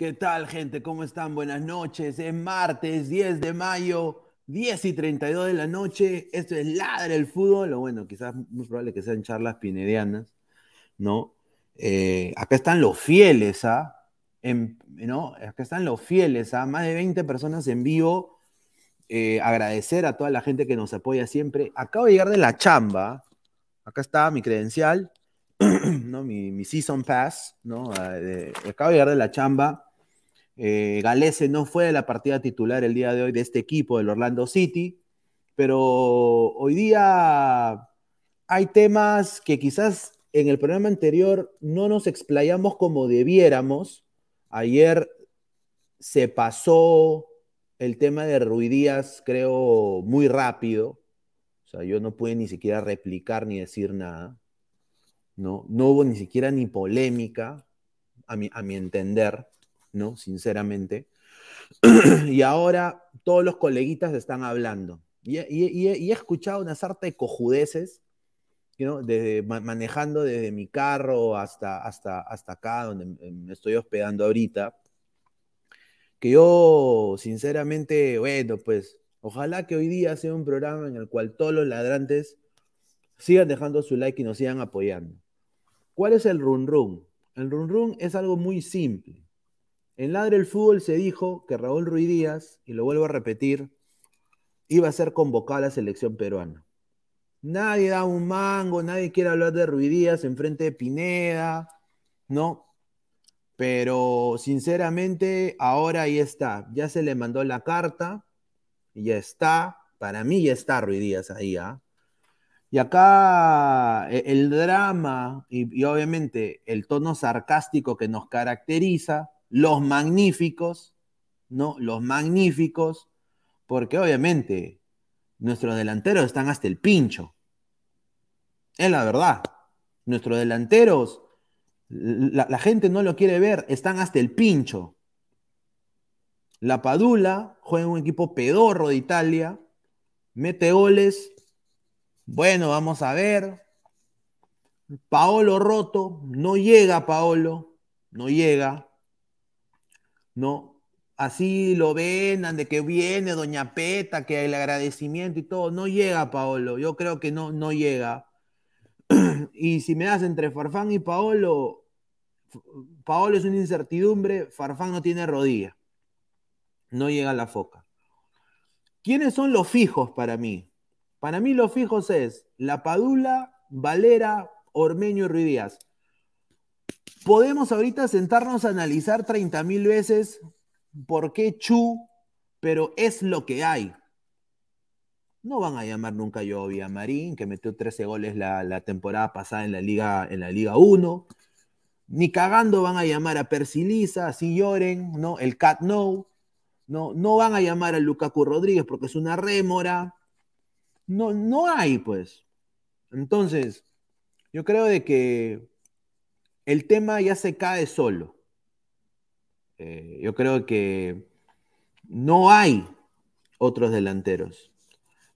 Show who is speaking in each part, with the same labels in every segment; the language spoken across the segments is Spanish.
Speaker 1: ¿Qué tal, gente? ¿Cómo están? Buenas noches. Es martes 10 de mayo 10 y 32 de la noche, esto es Ladra el Fútbol, o bueno, quizás muy probable que sean charlas pinedianas, ¿no? Eh, acá están los fieles, ¿ah? ¿no? Acá están los fieles, ¿ah? Más de 20 personas en vivo. Eh, agradecer a toda la gente que nos apoya siempre. Acabo de llegar de la chamba. Acá está mi credencial, ¿no? Mi, Season Pass, ¿no? Ah, acabo de llegar de la chamba. Eh, Galese no fue la partida titular el día de hoy de este equipo del Orlando City, pero hoy día hay temas que quizás en el programa anterior no nos explayamos como debiéramos. Ayer se pasó el tema de Ruidías, creo, muy rápido. O sea, yo no pude ni siquiera replicar ni decir nada. No, no hubo ni siquiera ni polémica, a mi, a mi entender, ¿no? Sinceramente. y ahora todos los coleguitas están hablando. Y, he escuchado una sarta de cojudeces desde, manejando desde mi carro hasta, hasta, hasta acá, donde me estoy hospedando ahorita, que yo, sinceramente, bueno, pues, ojalá que hoy día sea un programa en el cual todos los ladrantes sigan dejando su like y nos sigan apoyando. ¿Cuál es el run run? El run run es algo muy simple. En Ladre el Fútbol se dijo que Raúl Ruiz Díaz, y lo vuelvo a repetir, iba a ser convocado a la selección peruana. Nadie da un mango, nadie quiere hablar de Ruidías en frente de Pineda, ¿no? Pero sinceramente, ahora ahí está. Ya se le mandó la carta y ya está. Para mí ya está Ruidías ahí, ¿ah? Y acá e, el drama y, obviamente el tono sarcástico que nos caracteriza, los magníficos, ¿no? Los magníficos, porque obviamente nuestros delanteros están hasta el pincho. Es la verdad. Nuestros delanteros, la, gente no lo quiere ver, están hasta el pincho. La Padula juega en un equipo pedorro de Italia, mete goles. Bueno, vamos a ver. Paolo roto, no llega Paolo, no llega. No, así lo ven, de que viene Doña Peta, que el agradecimiento y todo, no llega Paolo, yo creo que no, no llega. y si me das entre Farfán y Paolo, Paolo es una incertidumbre, Farfán no tiene rodilla, no llega a la foca. ¿Quiénes son los fijos para mí? Para mí los fijos es La Padula, Valera, Ormeño y Ruidías. Podemos ahorita sentarnos a analizar 30 mil veces por qué Chu, pero es lo que hay. No van a llamar nunca yo a Marín, que metió 13 goles la, temporada pasada en la Liga, en la Liga 1. Ni cagando van a llamar a Persilisa, así lloren, ¿no? El Cat No. No, no van a llamar a Lukaku Rodríguez porque es una rémora. No, no hay, pues. Entonces, yo creo de que el tema ya se cae solo. Eh, yo creo que no hay otros delanteros.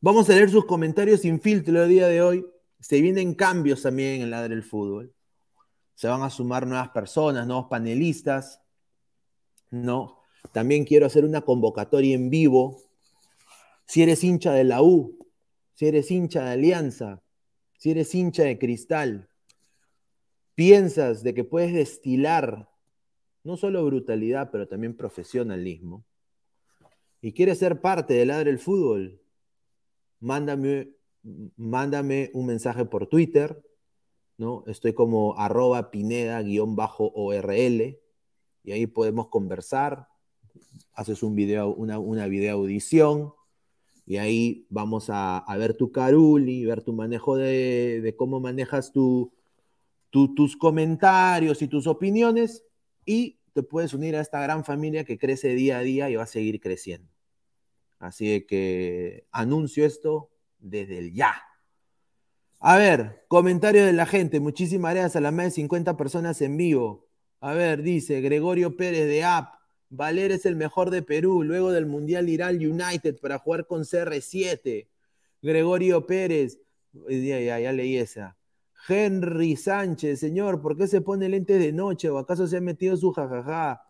Speaker 1: Vamos a leer sus comentarios sin filtro el día de hoy. Se vienen cambios también en el lado del fútbol. Se van a sumar nuevas personas, nuevos panelistas. ¿no? También quiero hacer una convocatoria en vivo. Si eres hincha de la U, si eres hincha de Alianza, si eres hincha de Cristal, piensas de que puedes destilar no solo brutalidad, pero también profesionalismo, y quieres ser parte del Ladre del Fútbol, mándame, mándame un mensaje por Twitter, ¿no? Estoy como arroba pineda-orl, y ahí podemos conversar, haces un video, una, una video audición, y ahí vamos a, ver tu caruli, ver tu manejo de, cómo manejas tu, tus comentarios y tus opiniones, y te puedes unir a esta gran familia que crece día a día y va a seguir creciendo. Así que anuncio esto desde el ya. A ver, comentario de la gente. Muchísimas gracias a las más de 50 personas en vivo. A ver, dice Gregorio Pérez de App. Valer es el mejor de Perú. Luego del Mundial irá al United para jugar con CR7. Gregorio Pérez. Ya, ya, ya leí esa. Henry Sánchez, señor, ¿por qué se pone lentes de noche? ¿O acaso se ha metido su jajaja?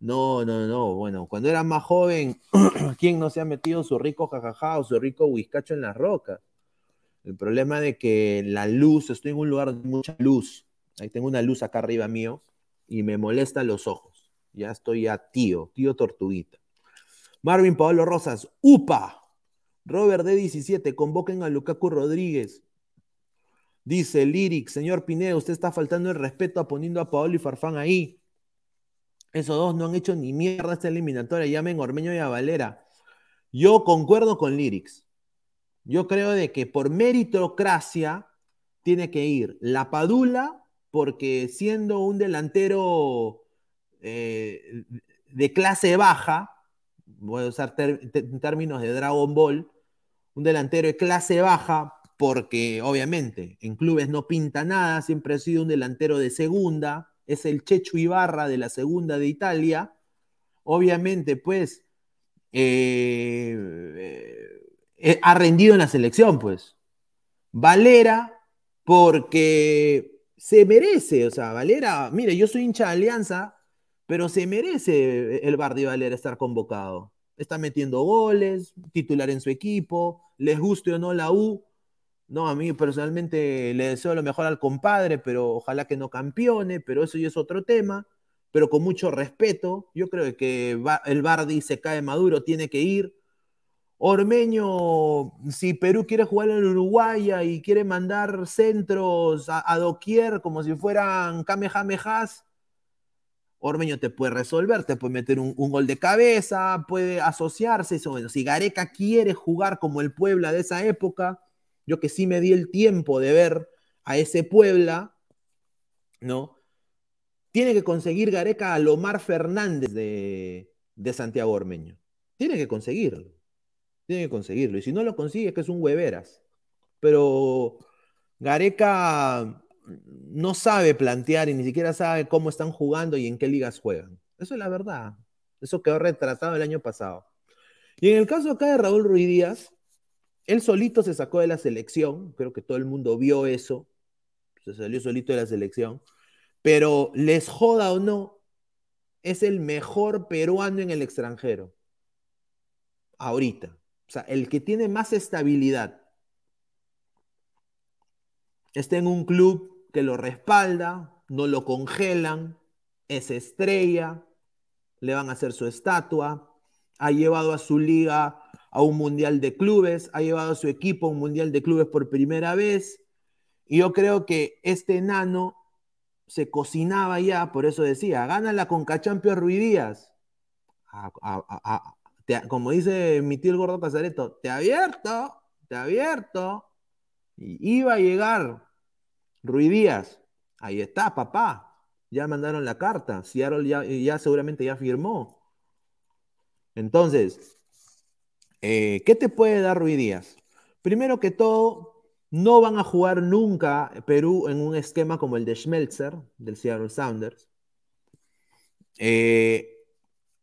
Speaker 1: No, no, no. Bueno, cuando era más joven, ¿quién no se ha metido su rico jajaja o su rico whiskacho en las rocas? El problema de que la luz, estoy en un lugar de mucha luz. Ahí tengo una luz acá arriba mío y me molesta los ojos. Ya estoy a tío, tío tortuguita. Marvin Pablo Rosas, UPA. Robert D17, convoquen a Lukaku Rodríguez. Dice Lyric, señor Pineda, usted está faltando el respeto poniendo a Paolo y Farfán ahí. Esos dos no han hecho ni mierda esta eliminatoria. Llamen Ormeño y a Valera. Yo concuerdo con Lyrics. Yo creo de que por meritocracia tiene que ir la Padula, porque siendo un delantero eh, de clase baja, voy a usar términos de Dragon Ball, un delantero de clase baja, porque obviamente en clubes no pinta nada, siempre ha sido un delantero de segunda, es el Chechu Ibarra de la segunda de Italia. Obviamente, pues, eh, eh, ha rendido en la selección, pues. Valera, porque se merece, o sea, Valera, mire, yo soy hincha de Alianza, pero se merece el Bardi Valera estar convocado. Está metiendo goles, titular en su equipo, les guste o no la U, no, a mí personalmente le deseo lo mejor al compadre, pero ojalá que no campeone, pero eso ya es otro tema. Pero con mucho respeto, yo creo que el Bardi se cae maduro, tiene que ir. Ormeño, si Perú quiere jugar en Uruguay y quiere mandar centros a, doquier como si fueran kamehamehas, Ormeño te puede resolver, te puede meter un, gol de cabeza, puede asociarse. Eso, bueno, si Gareca quiere jugar como el Puebla de esa época, yo que sí me di el tiempo de ver a ese Puebla, ¿no? Tiene que conseguir Gareca a Lomar Fernández de, Santiago Ormeño. Tiene que conseguirlo. Tiene que conseguirlo. Y si no lo consigue, es que es un hueveras. Pero Gareca no sabe plantear y ni siquiera sabe cómo están jugando y en qué ligas juegan. Eso es la verdad. Eso quedó retratado el año pasado. Y en el caso acá de Raúl Ruiz Díaz, él solito se sacó de la selección, creo que todo el mundo vio eso, se salió solito de la selección, pero les joda o no, es el mejor peruano en el extranjero. Ahorita. O sea, el que tiene más estabilidad. Está en un club que lo respalda, no lo congelan, es estrella, le van a hacer su estatua, ha llevado a su liga a un mundial de clubes, ha llevado a su equipo a un mundial de clubes por primera vez. Y yo creo que este enano se cocinaba ya, por eso decía, gana la Conca Champions Ruiz Díaz. como dice mi tío el gordo Casareto, te abierto, te abierto. Iba a llegar Ruiz Díaz. Ahí está, papá. Ya mandaron la carta. Seattle ya, ya seguramente ya firmó. Entonces, eh, ¿Qué te puede dar Ruiz Díaz? Primero que todo, no van a jugar nunca Perú en un esquema como el de Schmelzer, del Seattle Sounders. Eh,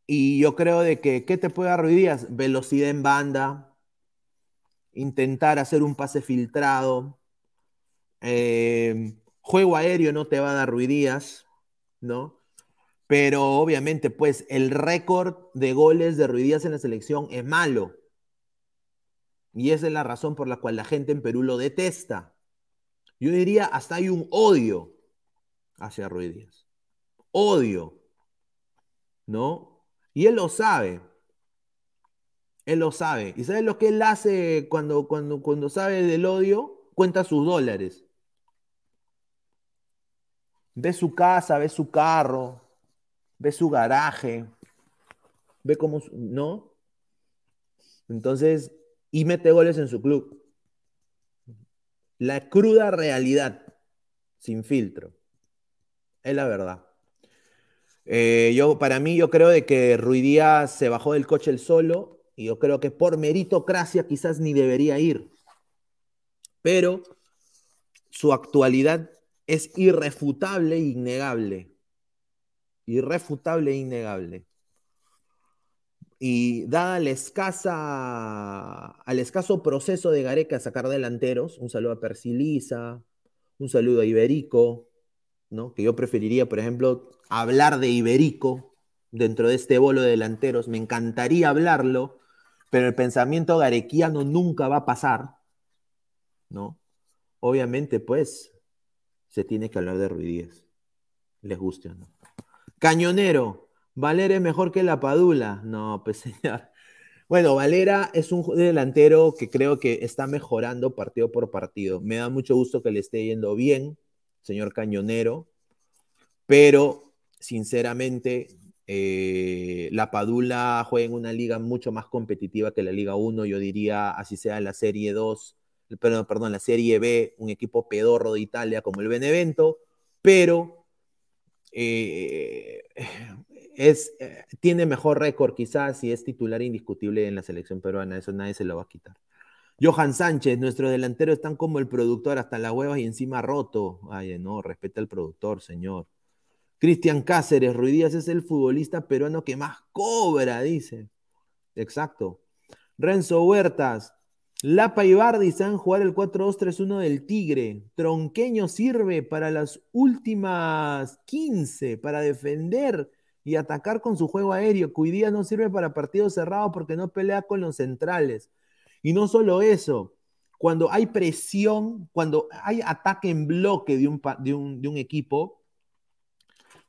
Speaker 1: y yo creo de que, ¿qué te puede dar Ruiz Díaz? Velocidad en banda, intentar hacer un pase filtrado, eh, juego aéreo no te va a dar Ruiz Díaz, ¿no? Pero obviamente, pues el récord de goles de Ruiz Díaz en la selección es malo. Y esa es la razón por la cual la gente en Perú lo detesta. Yo diría, hasta hay un odio hacia Ruiz Díaz. Odio. ¿No? Y él lo sabe. Él lo sabe. ¿Y sabe lo que él hace cuando, cuando, cuando sabe del odio? Cuenta sus dólares. Ve su casa, ve su carro, ve su garaje, ve cómo, ¿no? Entonces, y mete goles en su club. La cruda realidad, sin filtro. Es la verdad. Eh, yo, para mí, yo creo de que Díaz se bajó del coche el solo y yo creo que por meritocracia quizás ni debería ir. Pero su actualidad es irrefutable e innegable. Irrefutable e innegable. Y dada la escasa, al escaso proceso de Gareca a sacar delanteros, un saludo a Persilisa, un saludo a Iberico, ¿no? que yo preferiría, por ejemplo, hablar de Iberico, dentro de este bolo de delanteros. Me encantaría hablarlo, pero el pensamiento garequiano nunca va a pasar, ¿no? Obviamente, pues, se tiene que hablar de Ruidíes, les guste o no. Cañonero, Valera es mejor que la Padula. No, pues señor. Bueno, Valera es un delantero que creo que está mejorando partido por partido. Me da mucho gusto que le esté yendo bien, señor Cañonero, pero sinceramente eh, la Padula juega en una liga mucho más competitiva que la Liga 1, yo diría, así sea la Serie 2, perdón, perdón, la Serie B, un equipo pedorro de Italia como el Benevento, pero eh, es, eh, tiene mejor récord quizás y es titular indiscutible en la selección peruana, eso nadie se lo va a quitar. Johan Sánchez, nuestro delantero están como el productor, hasta las huevas y encima roto. Ay, no, respeta al productor, señor. Cristian Cáceres, Ruidías es el futbolista peruano que más cobra, dice. Exacto. Renzo Huertas, Lapa y Bardi jugar el 4-2-3-1 del Tigre. Tronqueño sirve para las últimas 15, para defender y atacar con su juego aéreo. Cuidía no sirve para partidos cerrados porque no pelea con los centrales. Y no solo eso, cuando hay presión, cuando hay ataque en bloque de un, de un, equipo,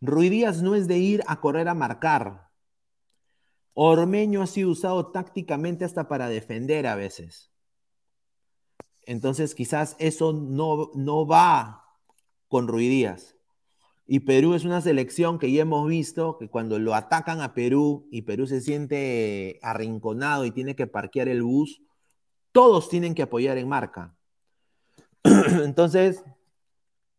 Speaker 1: Ruidías no es de ir a correr a marcar. Ormeño ha sido usado tácticamente hasta para defender a veces. Entonces quizás eso no, no va con Ruidías. Y Perú es una selección que ya hemos visto que cuando lo atacan a Perú y Perú se siente arrinconado y tiene que parquear el bus, todos tienen que apoyar en marca. Entonces,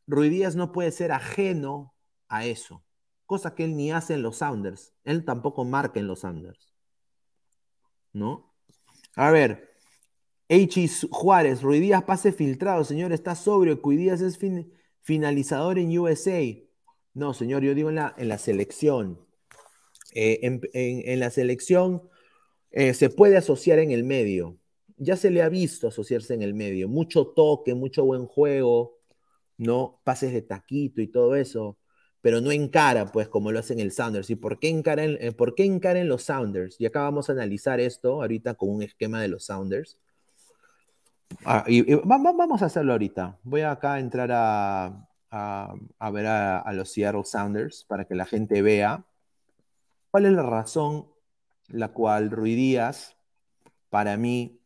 Speaker 1: Ruidías no puede ser ajeno a eso, cosa que él ni hace en los Sounders. Él tampoco marca en los Sounders. ¿No? A ver, H. Juárez, Ruidías pase filtrado, señor, está sobrio, Cuidías es finalizador en USA. No, señor, yo digo en la, en la selección. Eh, en, la selección eh, se puede asociar en el medio. Ya se le ha visto asociarse en el medio. Mucho toque, mucho buen juego, ¿no? Pases de taquito y todo eso. Pero no encara, pues, como lo hacen el Sounders. ¿Y por qué encaren, eh, por qué encaren los Sounders? Y acá vamos a analizar esto ahorita con un esquema de los Sounders. Ah, y, vamos a hacerlo ahorita. Voy acá a entrar a, a, ver a, los Seattle Sounders para que la gente vea cuál es la razón la cual Rui Díaz, para mí,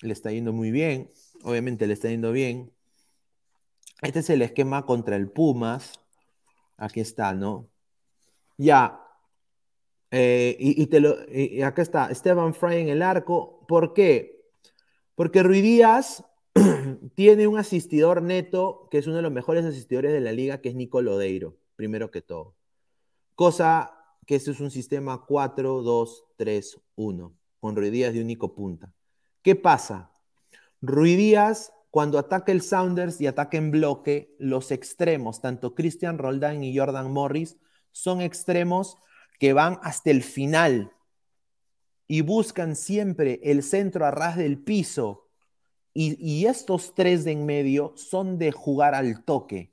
Speaker 1: le está yendo muy bien. Obviamente le está yendo bien. Este es el esquema contra el Pumas. Aquí está, ¿no? Ya. Eh, y, te lo, y acá está, Esteban Fry en el arco. ¿Por qué? Porque Rui Díaz tiene un asistidor neto, que es uno de los mejores asistidores de la liga, que es Nico Lodeiro, primero que todo. Cosa que este es un sistema 4-2-3-1, con Ruidías de único punta. ¿Qué pasa? Ruidías, cuando ataca el Sounders y ataca en bloque, los extremos, tanto Christian Roldán y Jordan Morris, son extremos que van hasta el final y buscan siempre el centro a ras del piso y, estos tres de en medio son de jugar al toque.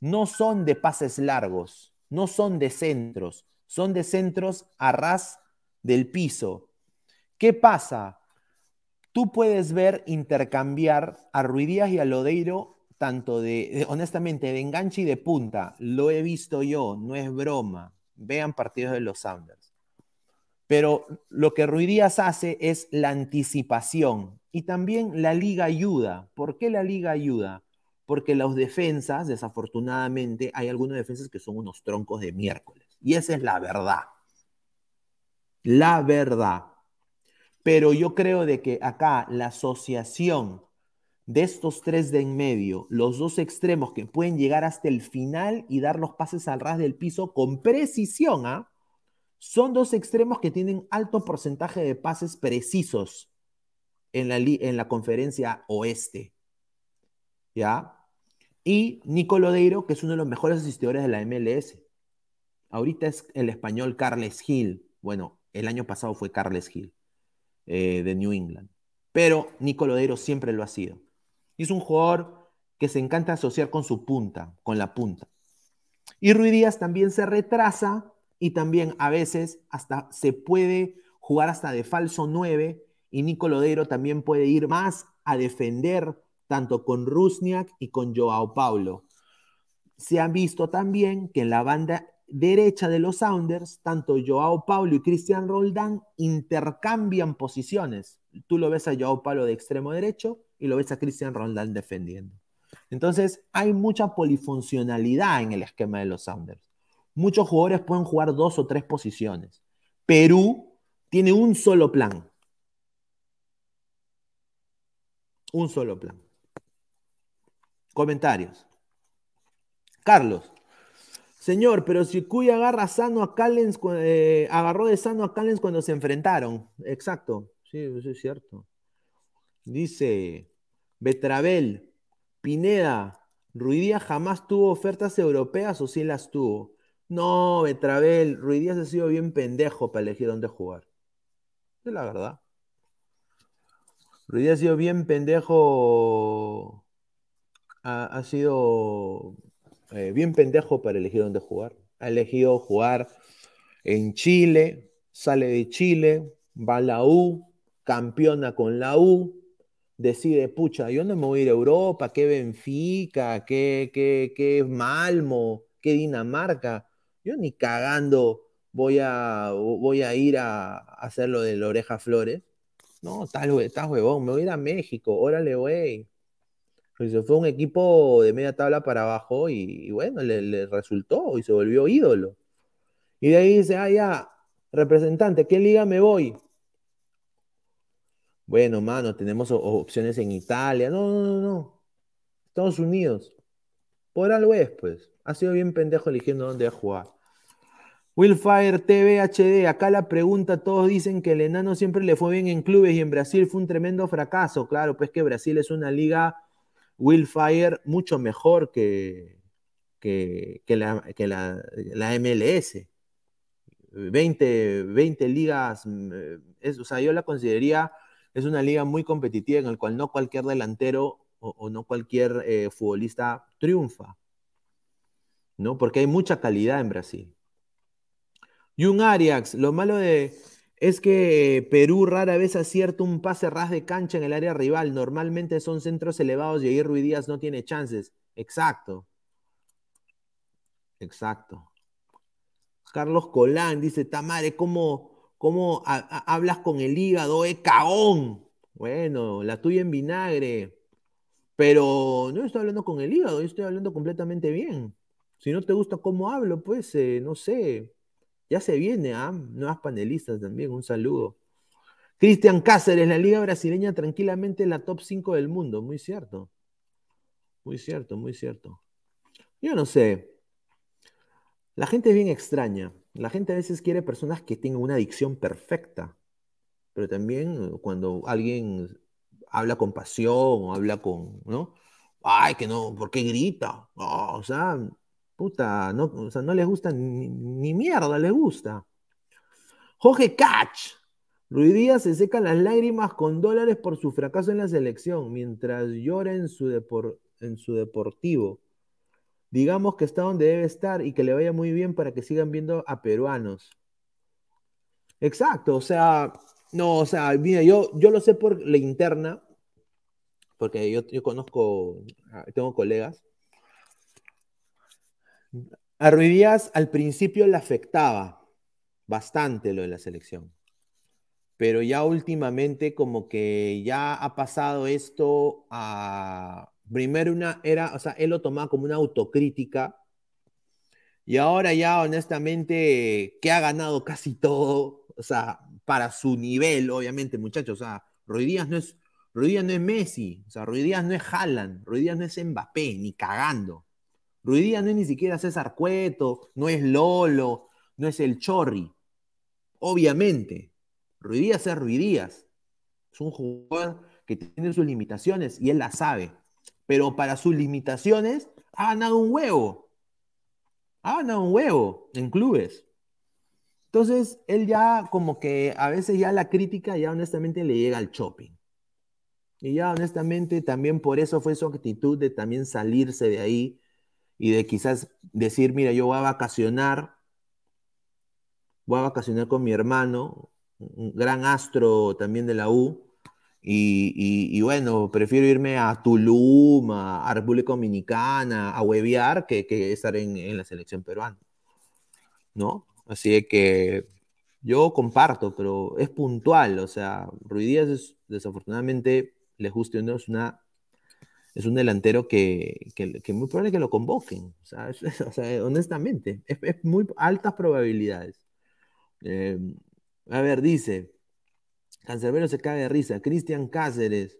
Speaker 1: No son de pases largos, no son de centros, son de centros a ras del piso. ¿Qué pasa? Tú puedes ver intercambiar a Ruidías y a Lodeiro tanto de, honestamente, de enganche y de punta. Lo he visto yo, no es broma. Vean partidos de los Sounders. Pero lo que Ruidías hace es la anticipación. Y también la liga ayuda. ¿Por qué la liga ayuda? Porque las defensas, desafortunadamente, hay algunas defensas que son unos troncos de miércoles. Y esa es la verdad. La verdad. Pero yo creo de que acá la asociación de estos tres de en medio, los dos extremos que pueden llegar hasta el final y dar los pases al ras del piso con precisión, ¿ah? son dos extremos que tienen alto porcentaje de pases precisos en la, en la conferencia oeste. ¿Ya? Y Nico Lodeiro, que es uno de los mejores asistidores de la MLS. Ahorita es el español Carles Gil. Bueno, el año pasado fue Carles Gil, eh, de New England. Pero Nico Lodeiro siempre lo ha sido. Y es un jugador que se encanta asociar con su punta, con la punta. Y Rui Díaz también se retrasa
Speaker 2: y también a veces hasta se puede jugar hasta de falso 9 y Nico Lodero también puede ir más a defender tanto con Rusniak y con Joao Paulo. Se ha visto también que en la banda derecha de los Sounders, tanto Joao Paulo y Cristian Roldán intercambian posiciones. Tú lo ves a Joao Paulo de extremo derecho y lo ves a Cristian Roldán defendiendo. Entonces, hay mucha polifuncionalidad en el esquema de los Sounders. Muchos jugadores pueden jugar dos o tres posiciones. Perú tiene un solo plan. Un solo plan. Comentarios. Carlos. Señor, pero si Cuy agarra sano a Callens, eh, agarró de sano a Callens cuando se enfrentaron. Exacto. Sí, eso es cierto. Dice Betravel, Pineda, Ruidía jamás tuvo ofertas europeas o sí las tuvo. No, Betravel, Ruidías ha sido bien pendejo para elegir dónde jugar. Es la verdad. Ruidías ha sido bien pendejo. Ha, sido eh, bien pendejo para elegir dónde jugar. Ha elegido jugar en Chile, sale de Chile, va a la U, campeona con la U, decide, pucha, yo no me voy a ir a Europa, qué Benfica, qué, qué, qué Malmo, qué Dinamarca. Yo ni cagando voy a, voy a ir a, hacer lo de la oreja flores. No, estás, huevón, me voy a ir a México, órale, güey. Pues fue un equipo de media tabla para abajo y, bueno, le, resultó y se volvió ídolo. Y de ahí dice, ah, ya, representante, ¿qué liga me voy? Bueno, mano, tenemos opciones en Italia. No, no, no, no. Estados Unidos. Por algo es, pues. Ha sido bien pendejo eligiendo dónde jugar. Willfire TV HD, acá la pregunta, todos dicen que el enano siempre le fue bien en clubes y en Brasil fue un tremendo fracaso. Claro, pues que Brasil es una liga Willfire mucho mejor que, que, la, MLS. 20, 20 ligas, mm, es, o sea, yo la consideraría, es una liga muy competitiva en la cual no cualquier delantero o, no cualquier eh, futbolista triunfa, ¿no? Porque hay mucha calidad en Brasil. Y un Arias, lo malo de, es que Perú rara vez acierta un pase ras de cancha en el área rival. Normalmente son centros elevados y ahí Ruidías no tiene chances. Exacto. Exacto. Carlos Colán dice, Tamare, ¿cómo, cómo hablas con el hígado? ¡Eh, cagón! Bueno, la tuya en vinagre. Pero no estoy hablando con el hígado, yo estoy hablando completamente bien. Si no te gusta cómo hablo, pues, eh, no sé, ya se viene, ¿ah? Nuevas panelistas también, un saludo. Cristian Cáceres, la Liga Brasileña tranquilamente en la top 5 del mundo, muy cierto. Muy cierto, muy cierto. Yo no sé. La gente es bien extraña. La gente a veces quiere personas que tengan una adicción perfecta. Pero también cuando alguien habla con pasión o habla con, ¿no? Ay, que no, ¿por qué grita? o sea, No, les gusta ni, mierda, les gusta. Jorge Catch. Ruiz Díaz se seca las lágrimas con dólares por su fracaso en la selección, mientras llora en su, en su deportivo. Digamos que está donde debe estar y que le vaya muy bien para que sigan viendo a peruanos. Exacto, o sea, no, o sea, mira, yo, yo lo sé por la interna, porque yo, yo conozco, ah, tengo colegas a Ruiz al principio le afectaba bastante lo de la selección, pero ya últimamente como que ya ha pasado esto a... Primero una era, o sea, él lo tomaba como una autocrítica y ahora ya honestamente que ha ganado casi todo, o sea, para su nivel, obviamente, muchachos, o sea, Ruiz no es no es Messi, o sea, no es Haaland, Ruiz no es Mbappé, ni cagando. Ruidía no es ni siquiera César Cueto, no es Lolo, no es el Chorri. Obviamente, Ruidías es Ruidías. Es un jugador que tiene sus limitaciones y él las sabe. Pero para sus limitaciones ha ganado un huevo. Ha ganado un huevo en clubes. Entonces, él ya como que a veces ya la crítica ya honestamente le llega al shopping. Y ya honestamente también por eso fue su actitud de también salirse de ahí y de quizás decir, mira, yo voy a vacacionar
Speaker 3: voy a vacacionar con mi hermano, un gran astro también de la U. Y, bueno, prefiero irme a Tulum, a, República Dominicana, a huevear, que, estar en, la selección peruana. ¿No? Así que yo comparto, pero es puntual. O sea, Ruidías es, desafortunadamente, les guste o no, es una es un delantero que, que, muy probable que lo convoquen. O honestamente, es, muy altas probabilidades. Eh, a ver, dice, Cancerbero se cae de risa. Cristian Cáceres,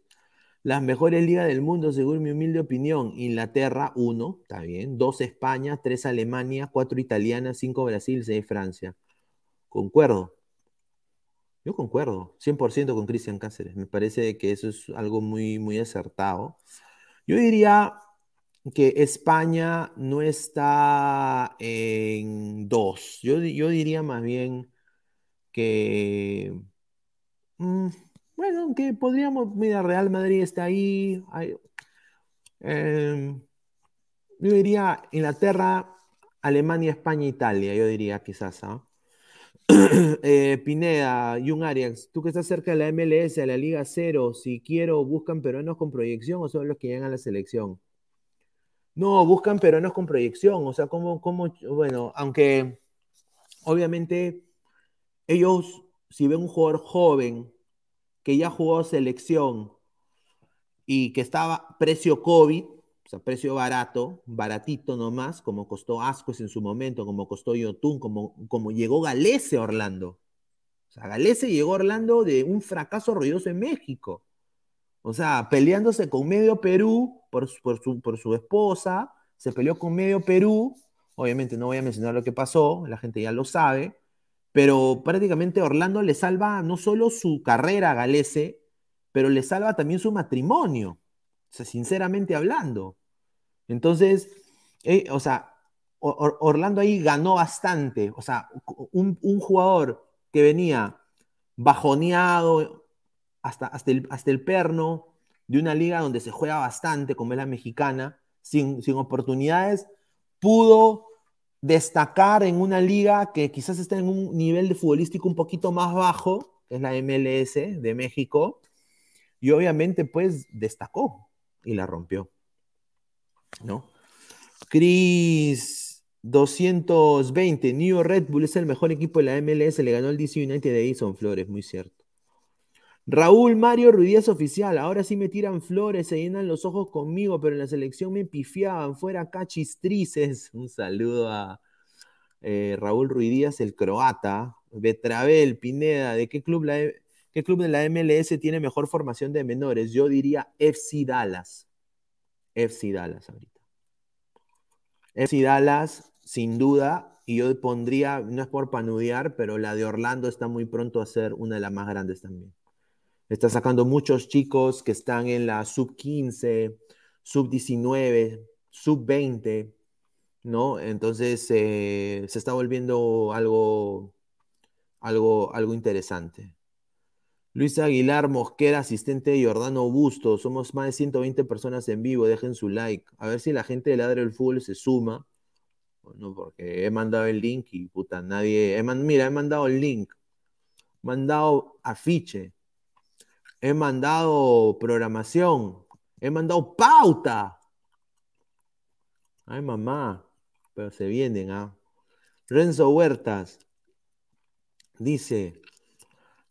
Speaker 3: las mejores ligas del mundo, según mi humilde opinión. Inglaterra, 1, está bien. 2 España, 3 Alemania, 4 Italia, 5 Brasil, 6 Francia. Concuerdo. Yo concuerdo, 100% con Cristian Cáceres. Me parece que eso es algo muy, muy acertado. Yo diría que España no está en 2. Yo, yo diría más bien que, mm, bueno, que podríamos, mira, Real Madrid está ahí, em, yo diría Inglaterra, Alemania, España, Italia, yo diría quizás, ¿ah? eh, Pineda, Jung Arias, tú que estás cerca de la MLS, de la Liga Cero, si quiero, ¿buscan peruanos con proyección o son los que llegan a la selección? No, buscan peruanos con proyección, o sea, como, como, bueno, aunque obviamente ellos, si ven un jugador joven que ya jugó selección y que estaba precio COVID, o sea, precio barato, baratito nomás, como costó Ascuez en su momento, como costó Yotun, como, como llegó Galese a Orlando. O sea, Galese llegó a Orlando de un fracaso ruidoso en México. O sea, peleándose con medio Perú por, por, su, por su esposa, se peleó con medio Perú. Obviamente no voy a mencionar lo que pasó, la gente ya lo sabe pero prácticamente Orlando le salva no solo su carrera a Galese, pero le salva también su matrimonio, sea, sinceramente hablando. Entonces, eh, o sea, Orlando ahí ganó bastante, o sea, un, jugador que venía bajoneado hasta, hasta, el, hasta el perno de una liga donde se juega bastante, como es la mexicana, sin, sin oportunidades, pudo destacar en una liga que quizás está en un nivel de futbolístico un poquito más bajo, que es la MLS de México, y obviamente pues destacó y la rompió. ¿No? Chris 220, New Red Bull es el mejor equipo de la MLS, le ganó el DC United de Edison Flores, muy cierto. Raúl Mario Ruidíaz oficial, ahora sí me tiran flores, se llenan los ojos conmigo, pero en la selección me pifiaban, fuera cachistrices. Un saludo a eh, Raúl Ruidíaz, el croata. Betravel, Pineda, ¿de qué club, la, qué club de la MLS tiene mejor formación de menores? Yo diría FC Dallas. FC Dallas ahorita. FC Dallas, sin duda, y yo pondría, no es por panudear, pero la de Orlando está muy pronto a ser una de las más grandes también. Está sacando muchos chicos que están en la sub 15, sub 19, sub 20, ¿no? Entonces eh, se está volviendo algo, algo, algo interesante. Luis Aguilar Mosquera, asistente de Jordano Busto. Somos más de 120 personas en vivo. Dejen su like. A ver si la gente de Ladre del Fútbol se suma. Bueno, porque he mandado el link y puta, nadie. mira, he mandado el link. He mandado afiche he mandado programación, he mandado pauta. Ay, mamá, pero se vienen, ¿ah? Renzo Huertas dice,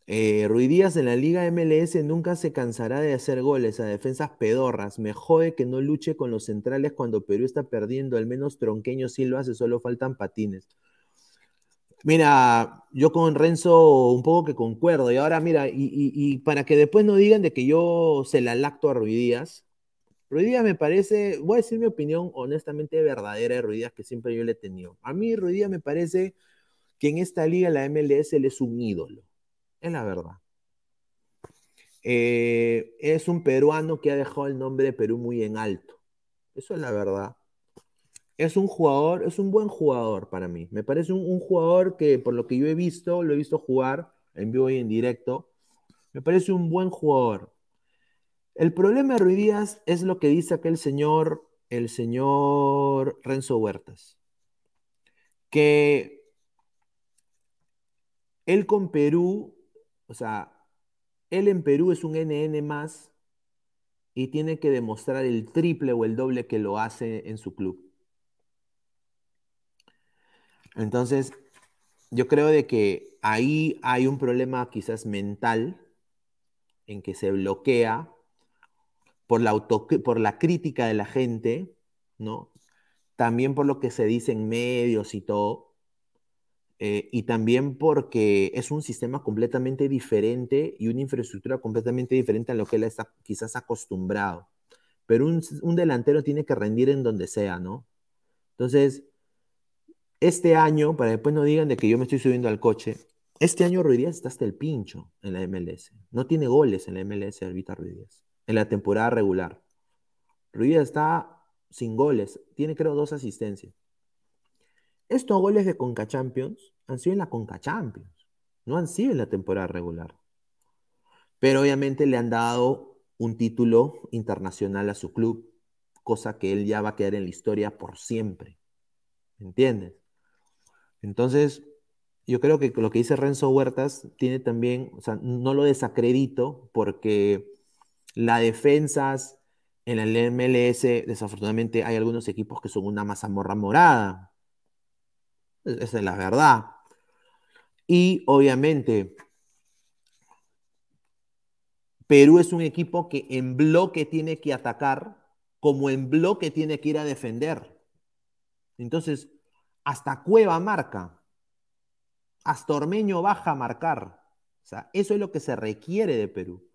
Speaker 3: eh, Ruidías en la Liga MLS nunca se cansará de hacer goles a defensas pedorras. Me jode que no luche con los centrales cuando Perú está perdiendo. Al menos Tronqueño sí lo hace, solo faltan patines. Mira, yo con Renzo un poco que concuerdo. Y ahora, mira, y, para que después no digan de que yo se la lacto a Ruidías, Ruidías me parece, voy a decir mi opinión honestamente verdadera de Ruidías que siempre yo le he tenido. A mí Ruidías me parece que en esta liga, la MLS, él es un ídolo. Es la verdad. Eh, es un peruano que ha dejado el nombre de Perú muy en alto. Eso es la verdad es un jugador, es un buen jugador para mí. Me parece un, jugador que, por lo que yo he visto, lo he visto jugar en vivo y en directo, me parece un buen jugador. El problema de Ruiz Díaz es lo que dice aquel señor, el señor Renzo Huertas, que él con Perú, o sea, él en Perú es un NN más y tiene que demostrar el triple o el doble que lo hace en su club. Entonces, yo creo de que ahí hay un problema quizás mental en que se bloquea por la, por la crítica de la gente, ¿no? También por lo que se dice en medios y todo, eh, y también porque es un sistema completamente diferente y una infraestructura completamente diferente a lo que él está quizás acostumbrado. Pero un, un delantero tiene que rendir en donde sea, ¿no? Entonces, este año, para después no digan de que yo me estoy subiendo al coche, este año Ruidíaz está hasta el pincho en la MLS. No tiene goles en la MLS Albita Ruidíaz, en la temporada regular. Ruidíaz está sin goles, tiene creo dos asistencias. Estos goles de Conca Champions han sido en la Conca Champions, no han sido en la temporada regular. Pero obviamente le han dado un título internacional a su club, cosa que él ya va a quedar en la historia por siempre. ¿Me entiendes? Entonces, yo creo que lo que dice Renzo Huertas tiene también, o sea, no lo desacredito porque las defensas en el MLS, desafortunadamente, hay algunos equipos que son una mazamorra morada. Esa es la verdad. Y obviamente, Perú es un equipo que en bloque tiene que atacar, como en bloque tiene que ir a defender. Entonces, hasta Cueva marca, hasta Ormeño baja a marcar. O sea, eso es lo que se requiere de Perú.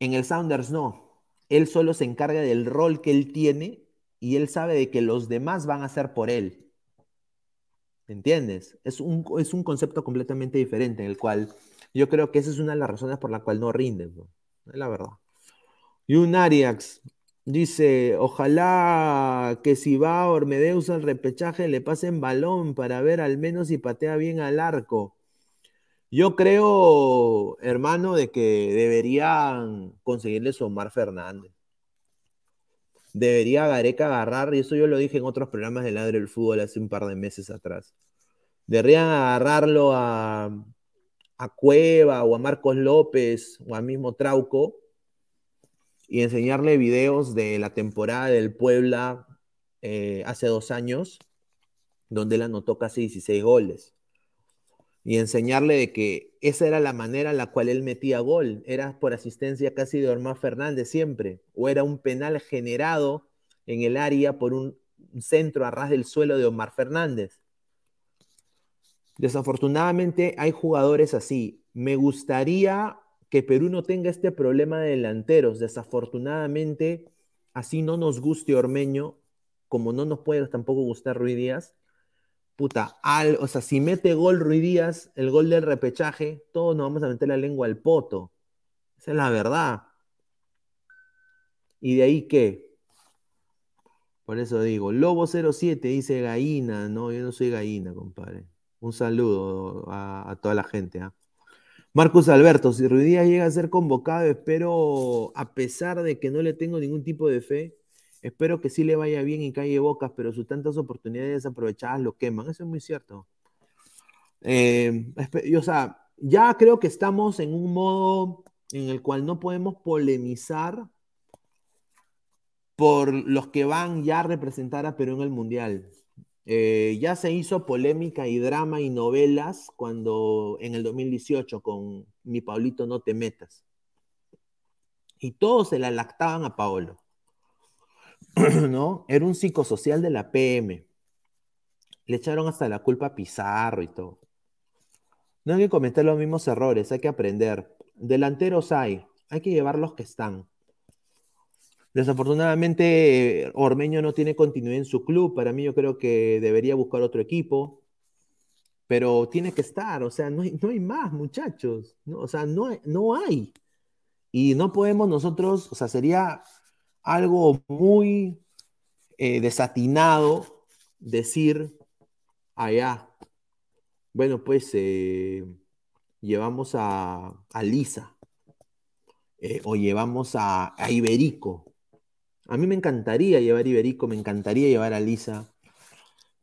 Speaker 3: En el Sounders no. Él solo se encarga del rol que él tiene y él sabe de que los demás van a hacer por él. ¿Entiendes? Es un, es un concepto completamente diferente en el cual yo creo que esa es una de las razones por la cual no rinden. Es la verdad. Y un Ariax, Dice, ojalá que si va Ormedeus al repechaje le pasen balón para ver al menos si patea bien al arco. Yo creo, hermano, de que deberían conseguirle su Omar Fernández. Debería Gareca agarrar, y eso yo lo dije en otros programas de Ladre del Fútbol hace un par de meses atrás. Deberían agarrarlo a, a Cueva o a Marcos López o a mismo Trauco y enseñarle videos de la temporada del Puebla eh, hace dos años, donde él anotó casi 16 goles. Y enseñarle de que esa era la manera en la cual él metía gol. Era por asistencia casi de Ormán Fernández siempre. O era un penal generado en el área por un centro a ras del suelo de Omar Fernández. Desafortunadamente hay jugadores así. Me gustaría que Perú no tenga este problema de delanteros. Desafortunadamente, así no nos guste Ormeño, como no nos puede tampoco gustar Ruiz Díaz. Puta, al, o sea, si mete gol Ruiz Díaz, el gol del repechaje, todos nos vamos a meter la lengua al poto. Esa es la verdad. ¿Y de ahí qué? Por eso digo, Lobo 07 dice gallina, no, yo no soy gallina, compadre. Un saludo a, toda la gente. ¿ah? Marcos Alberto, si Ruidías llega a ser convocado, espero, a pesar de que no le tengo ningún tipo de fe, espero que sí le vaya bien y calle bocas, pero sus tantas oportunidades aprovechadas lo queman. Eso es muy cierto. Eh, o sea, ya creo que estamos en un modo en el cual no podemos polemizar por los que van ya a representar a Perú en el Mundial. Eh, ya se hizo polémica y drama y novelas cuando en el 2018 con Mi Paulito No Te Metas. Y todos se la lactaban a Paolo. ¿No? Era un psicosocial de la PM. Le echaron hasta la culpa a Pizarro y todo. No hay que cometer los mismos errores, hay que aprender. Delanteros hay, hay que llevar los que están. Desafortunadamente, Ormeño no tiene continuidad en su club. Para mí, yo creo que debería buscar otro equipo. Pero tiene que estar, o sea, no hay, no hay más, muchachos. ¿no? O sea, no hay, no hay. Y no podemos nosotros, o sea, sería algo muy eh, desatinado decir allá. Bueno, pues eh, llevamos a, a Lisa eh, o llevamos a, a Iberico a mí me encantaría llevar Iberico, me encantaría llevar a Lisa,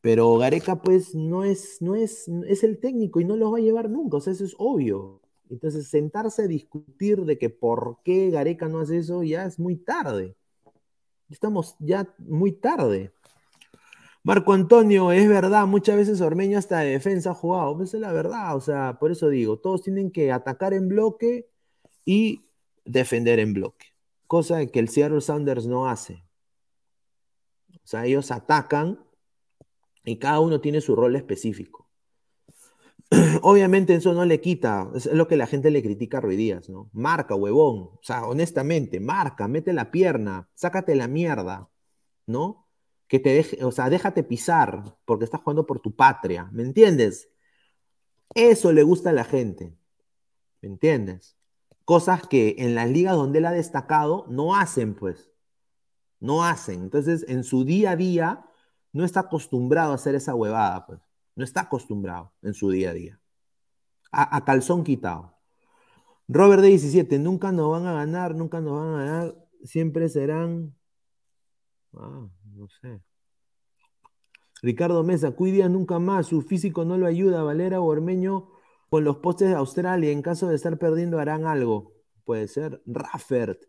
Speaker 3: Pero Gareca, pues, no es, no es, es el técnico y no los va a llevar nunca, o sea, eso es obvio. Entonces, sentarse a discutir de que por qué Gareca no hace eso ya es muy tarde. Estamos ya muy tarde. Marco Antonio, es verdad, muchas veces Ormeño hasta de defensa ha jugado. Pues es la verdad, o sea, por eso digo, todos tienen que atacar en bloque y defender en bloque. Cosa que el Seattle Sounders no hace. O sea, ellos atacan y cada uno tiene su rol específico. Obviamente eso no le quita, es lo que la gente le critica a Ruidías, ¿no? Marca, huevón. O sea, honestamente, marca, mete la pierna, sácate la mierda, ¿no? Que te deje, o sea, déjate pisar porque estás jugando por tu patria, ¿me entiendes? Eso le gusta a la gente, ¿me entiendes? Cosas que en las ligas donde él ha destacado no hacen, pues. No hacen. Entonces, en su día a día, no está acostumbrado a hacer esa huevada, pues. No está acostumbrado en su día a día. A, calzón quitado. Robert de 17, nunca nos van a ganar, nunca nos van a ganar, siempre serán. Ah, no sé. Ricardo Mesa, cuida nunca más, su físico no lo ayuda. Valera o Ormeño con los postes de Australia, en caso de estar perdiendo harán algo. Puede ser. Raffert,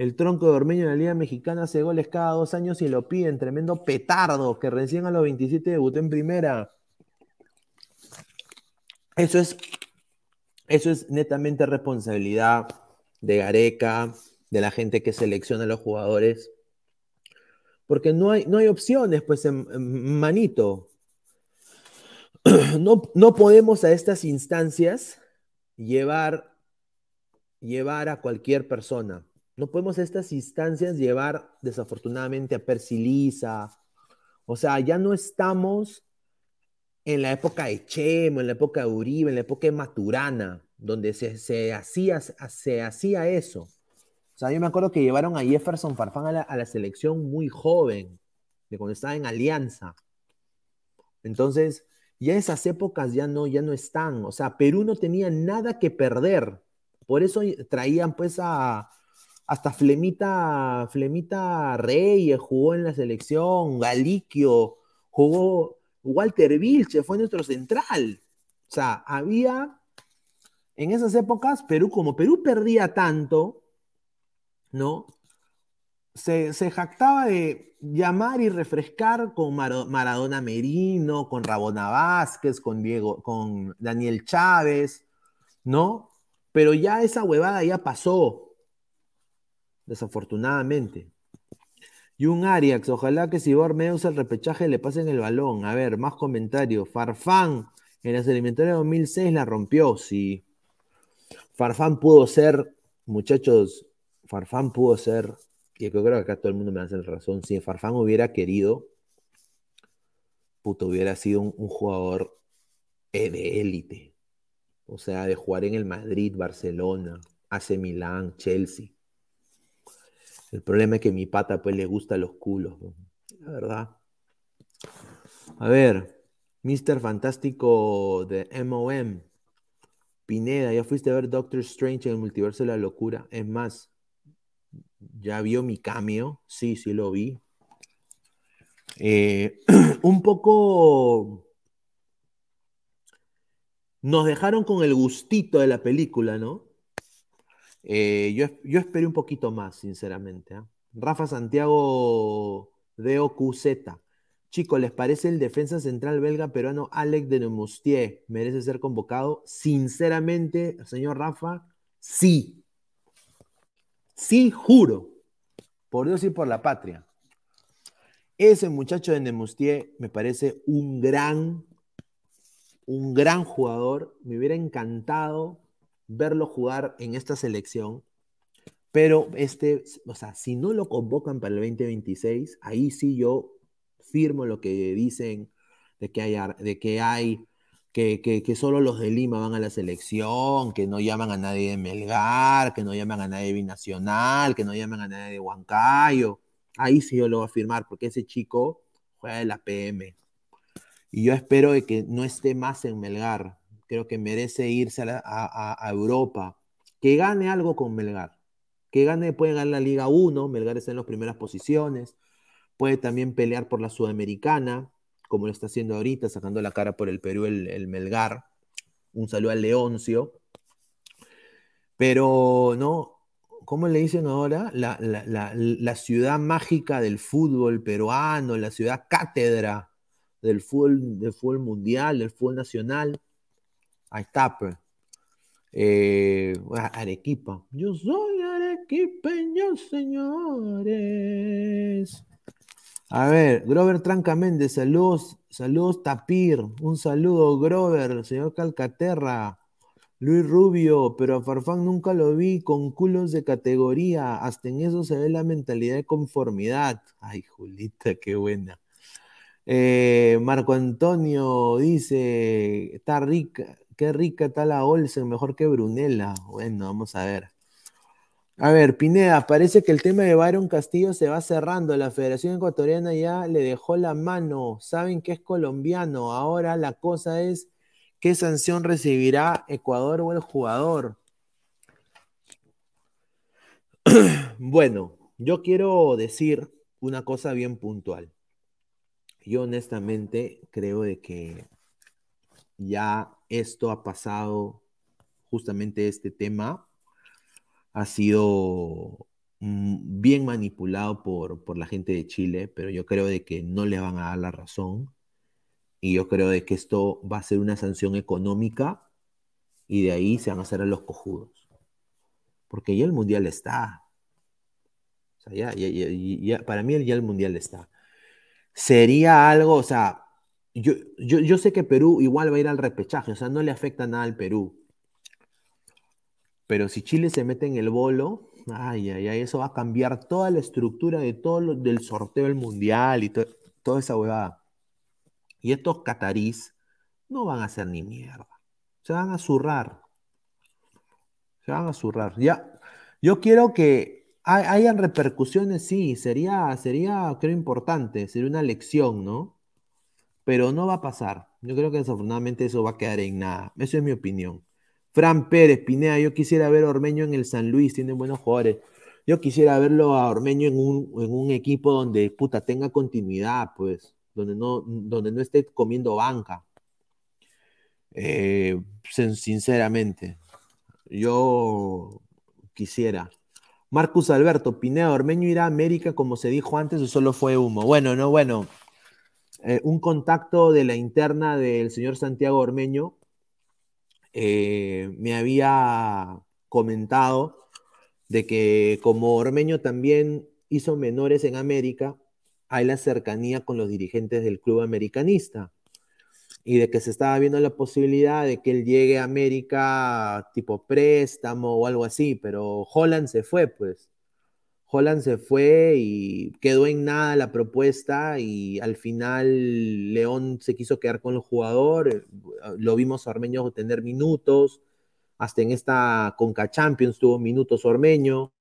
Speaker 3: el tronco de Ormeño en la Liga Mexicana hace goles cada dos años y lo piden. Tremendo petardo que recién a los 27 debutó en primera. Eso es, eso es netamente responsabilidad de Gareca, de la gente que selecciona a los jugadores. Porque no hay, no hay opciones, pues, manito. No, no podemos a estas instancias llevar, llevar a cualquier persona. No podemos a estas instancias llevar, desafortunadamente, a Persilisa. O sea, ya no estamos en la época de Chemo, en la época de Uribe, en la época de Maturana, donde se, hacía, se hacía eso. O sea, yo me acuerdo que llevaron a Jefferson Farfán a la, selección muy joven, de cuando estaba en Alianza. Entonces, ya esas épocas ya no, ya no están. O sea, Perú no tenía nada que perder. Por eso traían pues a, hasta Flemita, Flemita Reyes jugó en la selección, Galiquio, jugó Walter Vilche, fue nuestro central. O sea, había en esas épocas, Perú, como Perú perdía tanto, ¿no? Se, jactaba de llamar y refrescar con Maradona Merino, con Rabona Vázquez, con Diego, con Daniel Chávez, ¿no? Pero ya esa huevada ya pasó desafortunadamente. Y un Ariax, ojalá que si Bormeo usa el repechaje le pasen el balón. A ver, más comentarios. Farfán, en las eliminatorias de 2006 la rompió, sí. Farfán pudo ser, muchachos, Farfán pudo ser, y yo creo que acá todo el mundo me hace razón, si Farfán hubiera querido, puto, hubiera sido un, jugador eh, de élite. O sea, de jugar en el Madrid, Barcelona, AC Milán, Chelsea. El problema es que mi pata pues le gusta los culos, la verdad. A ver, Mr. Fantástico de MOM. Pineda, ¿ya fuiste a ver Doctor Strange en el multiverso de la locura? Es más, ¿ya vio mi cameo? Sí, sí lo vi. Eh, un poco... Nos dejaron con el gustito de la película, ¿no? Eh, yo, esperé un poquito más, sinceramente. ¿ah? Rafa Santiago de OQZ. Chicos, ¿les parece el defensa central belga peruano Alec de Nemustier merece ser convocado? Sinceramente, señor Rafa, sí. Sí, juro. Por Dios y por la patria. Ese muchacho de Nemustier me parece un gran, un gran jugador. Me hubiera encantado verlo jugar en esta selección, pero este, o sea, si no lo convocan para el 2026, ahí sí yo firmo lo que dicen de que hay, de que hay que, que, solo los de Lima van a la selección, que no llaman a nadie de Melgar, que no llaman a nadie de Binacional, que no llaman a nadie de Huancayo. Ahí sí yo lo voy a firmar, porque ese chico juega de la PM. Y yo espero de que no esté más en Melgar, creo que merece irse a, Europa. Que gane algo con Melgar. Que gane, puede ganar la Liga 1, Melgar está en las primeras posiciones. Puede también pelear por la Sudamericana. como lo está haciendo ahorita, sacando la cara por el Perú el, el Melgar. Un saludo al Leoncio. Pero, ¿no? ¿Cómo le dicen ahora? La, ciudad mágica del fútbol peruano, la ciudad cátedra del fútbol mundial, del fútbol nacional. Pues. Eh, Arequipa. Yo soy arequipeño, señores. A ver, Grover Tranca Méndez, saludos, saludos Tapir, un saludo Grover, señor Calcaterra, Luis Rubio, pero a Farfán nunca lo vi con culos de categoría, hasta en eso se ve la mentalidad de conformidad. Ay, Julita, qué buena. Eh, Marco Antonio dice, está rica, qué rica está la Olsen, mejor que Brunella. Bueno, vamos a ver. A ver, Pineda, parece que el tema de Byron Castillo se va cerrando. La Federación Ecuatoriana ya le dejó la mano. Saben que es colombiano. Ahora la cosa es qué sanción recibirá Ecuador o el jugador. bueno, yo quiero decir una cosa bien puntual. Yo honestamente creo de que ya esto ha pasado, justamente este tema ha sido mm, bien manipulado por, por la gente de Chile, pero yo creo de que no le van a dar la razón y yo creo de que esto va a ser una sanción económica y de ahí se van a hacer a los cojudos. Porque ya el mundial está. Sea, ya, ya, ya, para mí ya el mundial está. Sería algo, o sea, yo, yo, yo sé que Perú igual va a ir al repechaje, o sea, no le afecta nada al Perú. Pero si Chile se mete en el bolo, ay, ay, ay, eso va a cambiar toda la estructura de todo lo, del sorteo del mundial y toda esa huevada. Y estos catarís no van a hacer ni mierda. Se van a zurrar. Se van a zurrar. Ya, yo quiero que hayan repercusiones, sí, sería, sería, creo, importante, sería una lección, ¿no? Pero no va a pasar. Yo creo que desafortunadamente eso va a quedar en nada. Eso es mi opinión. Fran Pérez, Pinea, yo quisiera ver a Ormeño en el San Luis, tiene buenos jugadores. Yo quisiera verlo a Ormeño en un, en un equipo donde, puta, tenga continuidad, pues, donde no, donde no esté comiendo banca. Eh, sinceramente, yo quisiera. Marcus Alberto, Pineda, Ormeño irá a América como se dijo antes o solo fue humo. Bueno, no, bueno. Eh, un contacto de la interna del señor Santiago Ormeño eh, me había comentado de que como Ormeño también hizo menores en América, hay la cercanía con los dirigentes del club americanista y de que se estaba viendo la posibilidad de que él llegue a América tipo préstamo o algo así, pero Holland se fue, pues. Holland se fue y quedó en nada la propuesta y al final León se quiso quedar con el jugador, lo vimos a Ormeño tener minutos, hasta en esta Conca Champions tuvo minutos Ormeño,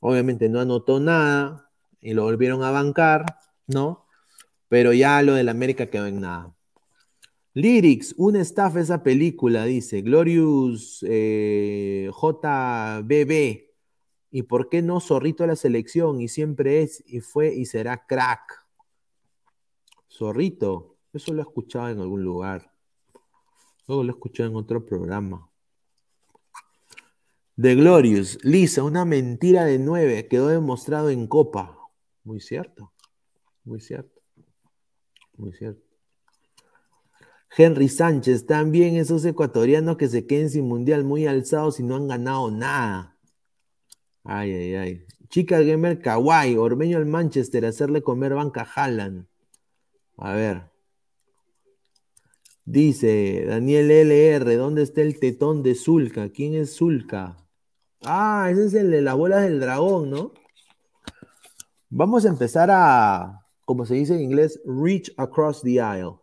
Speaker 3: obviamente no anotó nada y lo volvieron a bancar, ¿no? Pero ya lo del América quedó en nada. Lyrics, un staff esa película, dice Glorious eh, JBB. ¿Y por qué no Zorrito a la selección? Y siempre es, y fue, y será crack. Zorrito, eso lo he escuchado en algún lugar. Luego lo he escuchado en otro programa. The Glorious, Lisa, una mentira de nueve, quedó demostrado en Copa. Muy cierto, muy cierto, muy cierto. Henry Sánchez, también esos ecuatorianos que se queden sin mundial muy alzados y no han ganado nada. Ay, ay, ay. Chica Gamer Kawaii, Ormeño al Manchester, hacerle comer banca Haaland. A ver. Dice Daniel LR, ¿dónde está el tetón de Zulka? ¿Quién es Zulka? Ah, ese es el de las bolas del dragón, ¿no? Vamos a empezar a, como se dice en inglés, reach across the aisle.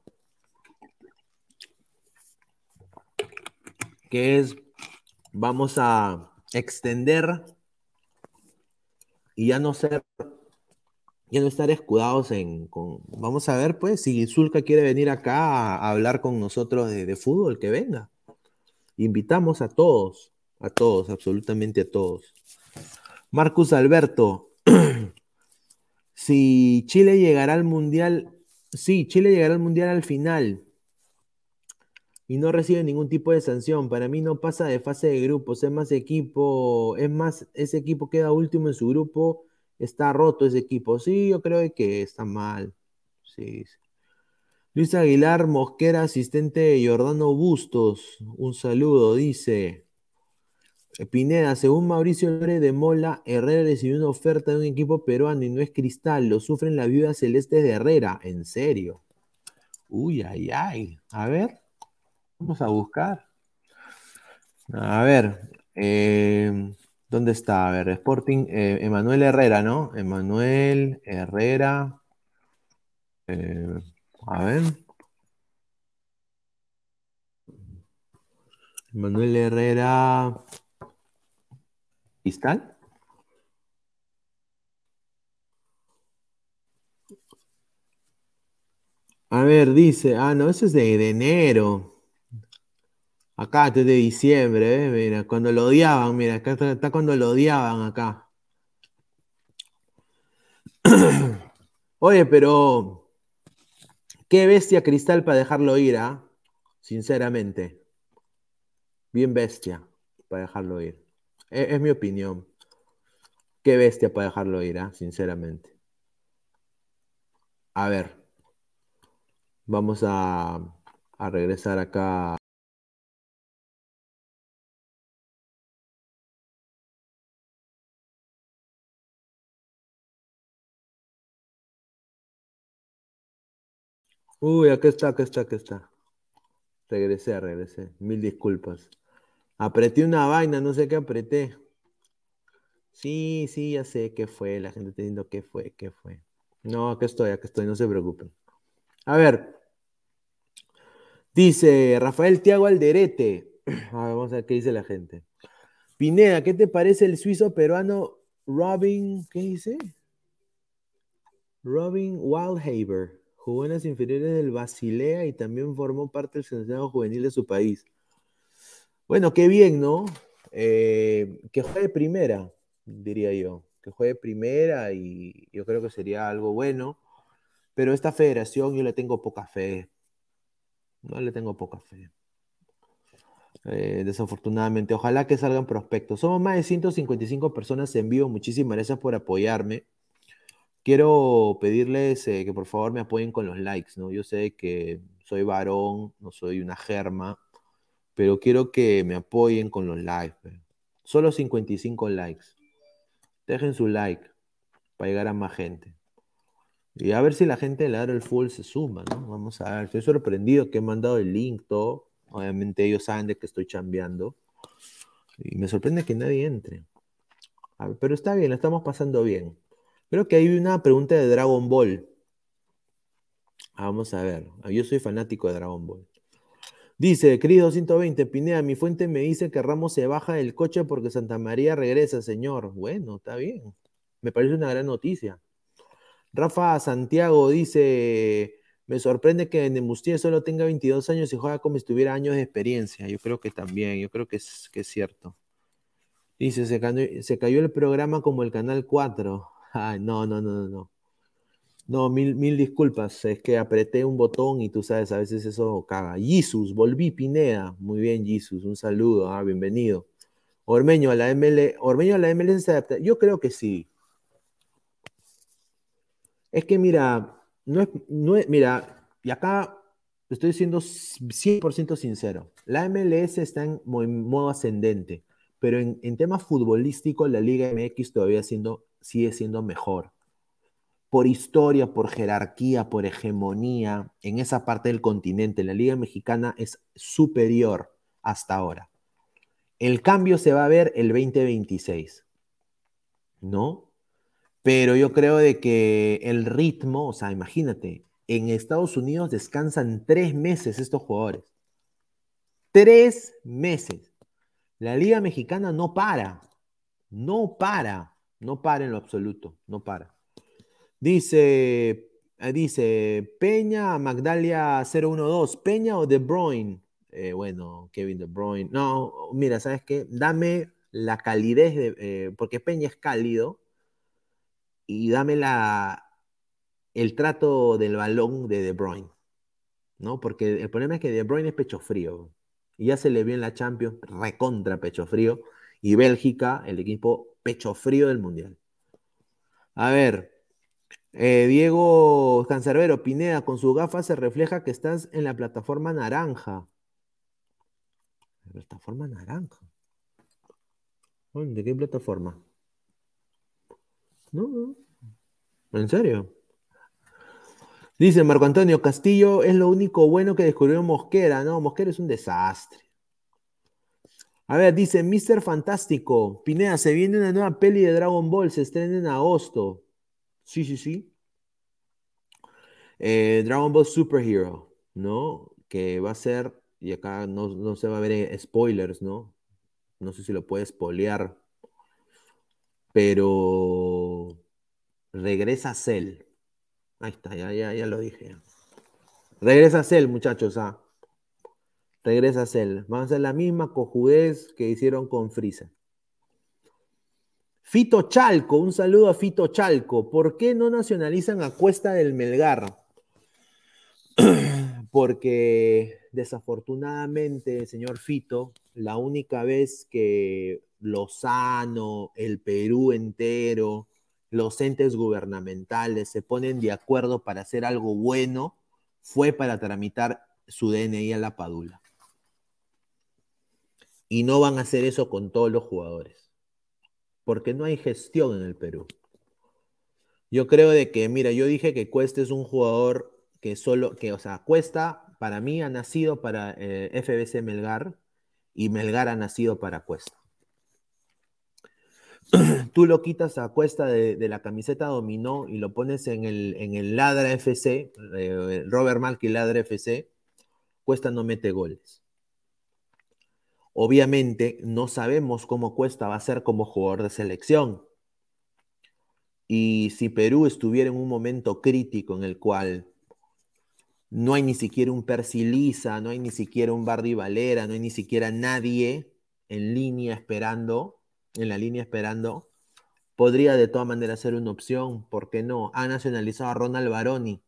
Speaker 3: Que es, vamos a extender y ya no ser, ya no estar escudados en, vamos a ver pues, si Zulka quiere venir acá a, hablar con nosotros de, fútbol, que venga. Invitamos a todos, a todos, absolutamente a todos. Marcus Alberto, si Chile llegará al Mundial Sí, Chile llegará al Mundial al final y no recibe ningún tipo de sanción. Para mí no pasa de fase de grupos, es más equipo, es más, ese equipo queda último en su grupo, está roto ese equipo. Sí, yo creo que está mal. Sí. Luis Aguilar Mosquera, asistente de Jordano Bustos. Un saludo, dice. Pineda, según Mauricio Lore de Mola, Herrera recibió una oferta de un equipo peruano y no es cristal, lo sufren las viudas celestes de Herrera, en serio. Uy, ay, ay. A ver, vamos a buscar. A ver, eh, ¿dónde está? A ver, Sporting, eh, Emanuel Herrera, ¿no? Emanuel Herrera. Eh, a ver. Emanuel Herrera. ¿Cristal? A ver, dice, ah, no, eso es de, de enero. Acá, esto es de diciembre, ¿eh? Mira, cuando lo odiaban, mira, acá está, cuando lo odiaban acá. Oye, pero qué bestia Cristal para dejarlo ir, ¿ah? Sinceramente. Bien bestia para dejarlo ir. Es, es mi opinión. Qué bestia para dejarlo ir, ¿ah? Sinceramente. A ver. Vamos a, a regresar acá. Uy, acá está, acá está, acá está. Regresé, regresé. Mil disculpas. Apreté una vaina, no sé qué apreté. Sí, sí, ya sé qué fue. La gente está diciendo qué fue, qué fue. No, acá estoy, acá estoy, no se preocupen. A ver. Dice Rafael Tiago Alderete. A ver, vamos a ver qué dice la gente. Pineda, ¿qué te parece el suizo peruano Robin? ¿Qué dice? Robin Wildhaber. Jugó en las inferiores del Basilea y también formó parte del seleccionado juvenil de su país. Bueno, qué bien, ¿no? Eh, que juegue primera, diría yo. Que juegue primera y yo creo que sería algo bueno. Pero esta federación yo le tengo poca fe. No le tengo poca fe. Eh, desafortunadamente, ojalá que salgan prospectos. Somos más de 155 personas en vivo. Muchísimas gracias por apoyarme. Quiero pedirles eh, que por favor me apoyen con los likes, ¿no? Yo sé que soy varón, no soy una germa, pero quiero que me apoyen con los likes. Solo 55 likes. Dejen su like para llegar a más gente. Y a ver si la gente de Ladra el Full se suma, ¿no? Vamos a ver. Estoy sorprendido que he mandado el link, todo. Obviamente ellos saben de que estoy chambeando. Y me sorprende que nadie entre. A ver, pero está bien, la estamos pasando bien. Creo que hay una pregunta de Dragon Ball. Ah, Vamos a ver. Ah, Yo soy fanático de Dragon Ball. Dice, querido 120, Pineda, mi fuente me dice que Ramos se baja del coche porque Santa María regresa, señor. Bueno, está bien. Me parece una gran noticia. Rafa Santiago dice, me sorprende que Nemustier solo tenga 22 años y juega como si tuviera años de experiencia. Yo creo que también, yo creo que es, cierto. Dice, se se cayó el programa como el Canal 4. Ay, no, no, no, no, no. Mil, mil disculpas, es que apreté un botón y tú sabes, a veces eso caga. Jesus, volví Pineda. Muy bien, Jesus, un saludo, ah, bienvenido. Ormeño a la ML, Ormeño a la MLS se adapta. Yo creo que sí. Es que mira, no es, no es, mira, y acá estoy siendo 100% sincero. La MLS está en mo- en modo ascendente, pero en, en temas futbolísticos la Liga MX todavía siendo, sigue siendo mejor. Por historia, por jerarquía, por hegemonía, en esa parte del continente, la Liga Mexicana es superior hasta ahora. El cambio se va a ver el 2026, ¿no? Pero yo creo de que el ritmo, o sea, imagínate, en Estados Unidos descansan tres meses estos jugadores. Tres meses. La Liga Mexicana no para. No para. No para en lo absoluto. No para. Dice, eh, dice Peña, Magdalia 012. Peña o De Bruyne. Eh, bueno, Kevin De Bruyne. No, mira, ¿sabes qué? Dame la calidez de. eh, porque Peña es cálido y dame la, el trato del balón de De Bruyne, ¿no? Porque el problema es que De Bruyne es pecho frío, y ya se le vio en la Champions, recontra pecho frío, y Bélgica, el equipo pecho frío del Mundial. A ver, eh, Diego Cancerbero, Pineda, con su gafa se refleja que estás en la plataforma naranja. La plataforma naranja. ¿De qué plataforma? No, no. ¿En serio? Dice Marco Antonio Castillo, es lo único bueno que descubrió Mosquera. No, Mosquera es un desastre. A ver, dice Mr. Fantástico. Pineda, se viene una nueva peli de Dragon Ball, se estrena en agosto. Sí, sí, sí. Eh, Dragon Ball Superhero, ¿no? Que va a ser, y acá no, se va a ver spoilers, ¿no? No sé si lo puedes spoilear, pero regresa Cell. Ahí está, ya, ya, ya lo dije. Regresa Cell, muchachos, ah. Regresa Cell. Van a hacer la misma cojudez que hicieron con Freezer. Fito Chalco, un saludo a Fito Chalco. ¿Por qué no nacionalizan a Cuesta del Melgar? Porque desafortunadamente, señor Fito, la única vez que Lozano, el Perú entero, los entes gubernamentales se ponen de acuerdo para hacer algo bueno, fue para tramitar su DNI a la Padula. Y no van a hacer eso con todos los jugadores porque no hay gestión en el Perú. Yo creo de que, mira, yo dije que Cuesta es un jugador que solo, que, o sea, Cuesta para mí ha nacido para eh, FBC Melgar y Melgar ha nacido para Cuesta. Tú lo quitas a Cuesta de, la camiseta dominó y lo pones en el, en el Ladra FC, eh, Robert Malky Ladra FC, Cuesta no mete goles. Obviamente no sabemos cómo Cuesta va a ser como jugador de selección. Y si Perú estuviera en un momento crítico en el cual no hay ni siquiera un Persiliza, no hay ni siquiera un Bardi Valera, no hay ni siquiera nadie en línea esperando, en la línea esperando, podría de todas maneras ser una opción, ¿por qué no? Ha nacionalizado a Ronald Baroni,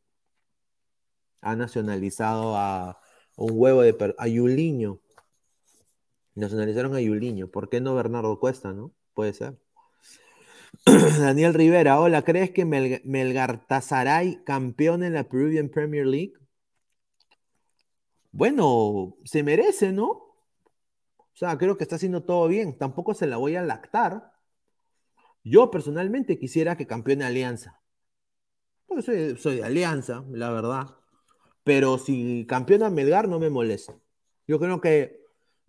Speaker 3: ha nacionalizado a un huevo de a Yuliño, Nacionalizaron a Yuliño. ¿Por qué no Bernardo Cuesta, no? Puede ser. Daniel Rivera, hola, ¿crees que Melgar Tazaray campeón en la Peruvian Premier League? Bueno, se merece, ¿no? O sea, creo que está haciendo todo bien. Tampoco se la voy a lactar. Yo personalmente quisiera que campeone Alianza. Soy, soy de Alianza, la verdad. Pero si campeona Melgar no me molesta. Yo creo que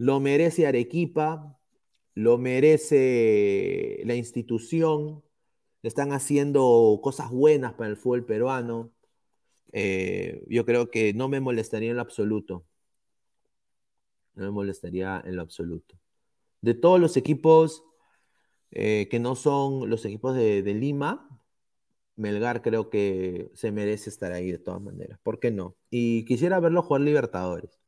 Speaker 3: lo merece Arequipa, lo merece la institución, están haciendo cosas buenas para el fútbol peruano. Eh, yo creo que no me molestaría en lo absoluto. No me molestaría en lo absoluto. De todos los equipos eh, que no son los equipos de, de, Lima, Melgar creo que se merece estar ahí de todas maneras. ¿Por qué no? Y quisiera verlo jugar Libertadores.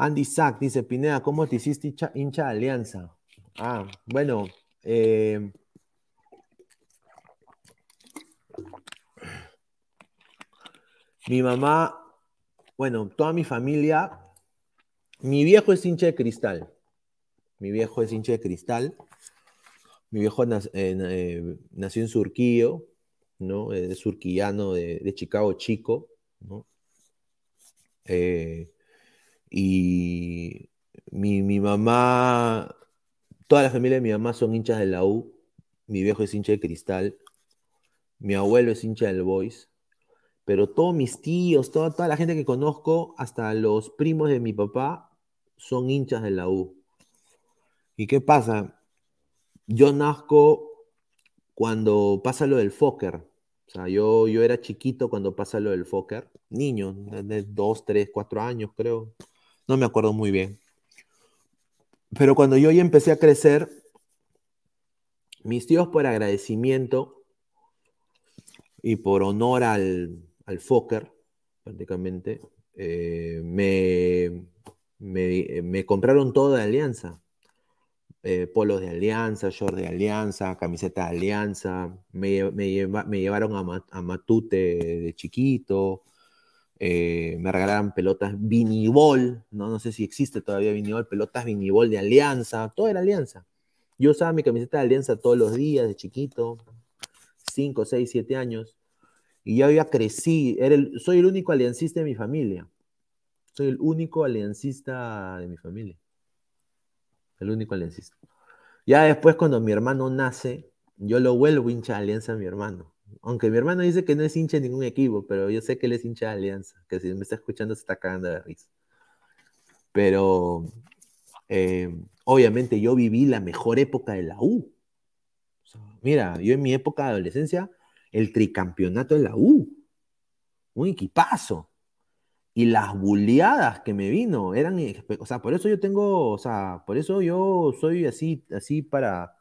Speaker 3: Andy Sack dice, Pineda, ¿cómo te hiciste hincha, de Alianza? Ah, bueno, eh, mi mamá, bueno, toda mi familia, mi viejo es hincha de cristal. Mi viejo es hincha de cristal. Mi viejo eh, nació en Surquillo, ¿no? Es surquillano de, Chicago Chico, ¿no? Eh, y mi, mamá, toda la familia de mi mamá son hinchas de la U. Mi viejo es hincha de cristal. Mi abuelo es hincha del Boys. Pero todos mis tíos, toda, toda la gente que conozco, hasta los primos de mi papá, son hinchas de la U. ¿Y qué pasa? Yo nazco cuando pasa lo del Fokker. O sea, yo, yo era chiquito cuando pasa lo del Fokker. Niño, de dos, tres, cuatro años, creo. No me acuerdo muy bien. Pero cuando yo ya empecé a crecer, mis tíos por agradecimiento y por honor al, al Fokker, prácticamente, eh, me, me, compraron toda la alianza. eh, polos de Alianza, short de Alianza, camiseta de Alianza, me, llevaron a, Matute de chiquito, eh, me regalaron pelotas vinibol, ¿no? no sé si existe todavía vinibol, pelotas vinibol de Alianza, todo era Alianza. Yo usaba mi camiseta de Alianza todos los días de chiquito, 5, 6, 7 años, y ya crecido, soy el único aliancista de mi familia, soy el único aliancista de mi familia el único aliancista. Ya después, cuando mi hermano nace, yo lo vuelvo hincha de alianza a mi hermano. Aunque mi hermano dice que no es hincha de ningún equipo, pero yo sé que él es hincha de alianza, que si me está escuchando se está cagando de risa. Pero eh, obviamente yo viví la mejor época de la U. mira, yo en mi época de adolescencia, el tricampeonato de la U. Un equipazo y las buleadas que me vino eran, o sea, por eso yo tengo, o sea, por eso yo soy así, así para,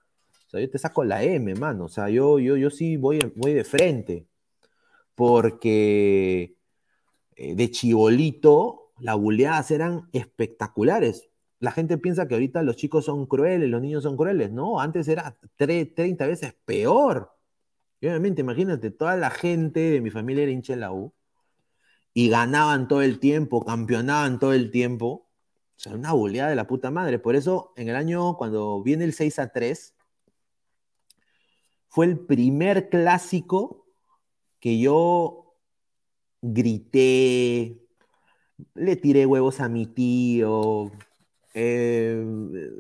Speaker 3: o sea, yo te saco la M, mano, o sea, yo, yo, yo sí voy, voy de frente, porque eh, de chibolito las buleadas eran espectaculares. La gente piensa que ahorita los chicos son crueles, los niños son crueles, no, antes era 30 veces peor. Obviamente, imagínate, toda la gente de mi familia era hincha de la U y ganaban todo el tiempo, campeonaban todo el tiempo. O sea, una boleada de la puta madre. Por eso, en el año, cuando viene el 6 a 3, fue el primer clásico que yo grité, le tiré huevos a mi tío, eh,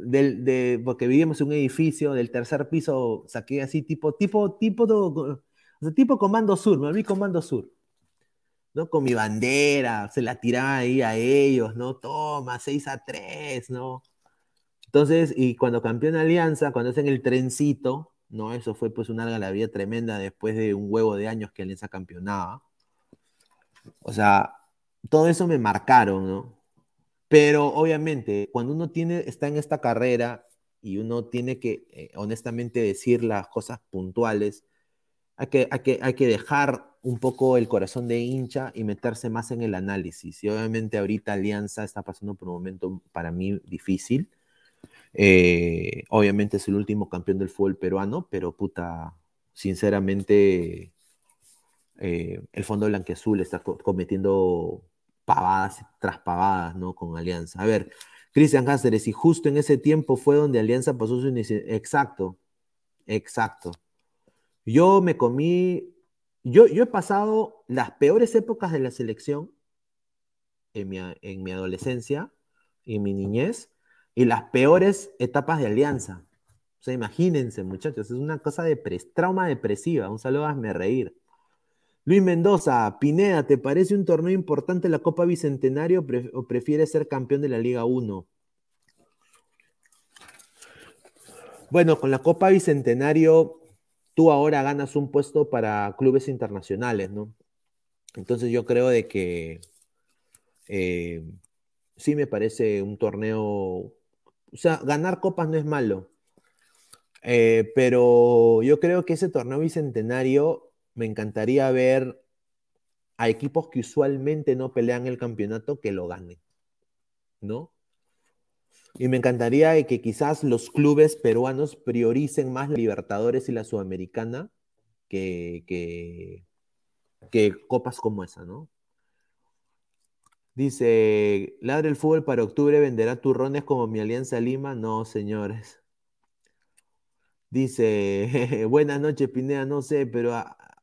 Speaker 3: del, porque vivíamos en un edificio del tercer piso, saqué así tipo, tipo, tipo, tipo Comando Sur, me vi Comando Sur. ¿no? Con mi bandera, se la tiraba ahí a ellos, ¿no? Toma, 6 a 3, ¿no? Entonces, y cuando campeón Alianza, cuando hacen el trencito, ¿no? Eso fue pues una galería tremenda después de un huevo de años que Alianza campeonaba. O sea, todo eso me marcaron, ¿no? Pero obviamente, cuando uno tiene, está en esta carrera y uno tiene que eh, honestamente decir las cosas puntuales, hay que, hay, que, hay que dejar un poco el corazón de hincha y meterse más en el análisis. Y obviamente ahorita Alianza está pasando por un momento para mí difícil. Eh, obviamente es el último campeón del fútbol peruano, pero puta, sinceramente, eh, el Fondo Blanqueazul está cometiendo pavadas tras pavadas, ¿no? Con Alianza. A ver, Cristian Cáceres, y justo en ese tiempo fue donde Alianza pasó su inicio. Exacto, exacto. Yo me comí yo, he pasado las peores épocas de la selección en mi, adolescencia y en mi niñez y las peores etapas de alianza. O sea, imagínense, muchachos, es una cosa de trauma depresiva. Un saludo, hazme reír. Luis Mendoza, Pineda, ¿te parece un torneo importante la Copa Bicentenario o prefieres ser campeón de la Liga 1? Bueno, con la Copa Bicentenario tú ahora ganas un puesto para clubes internacionales, ¿no? Entonces yo creo de que eh, sí me parece un torneo, o sea, ganar copas no es malo, eh, pero yo creo que ese torneo bicentenario me encantaría ver a equipos que usualmente no pelean el campeonato que lo ganen, ¿no? Y me encantaría que quizás los clubes peruanos prioricen más la Libertadores y la Sudamericana que, que, copas como esa, ¿no? Dice, Ladre el fútbol para octubre venderá turrones como mi Alianza Lima. No, señores. Dice, buenas noches, Pineda, no sé, pero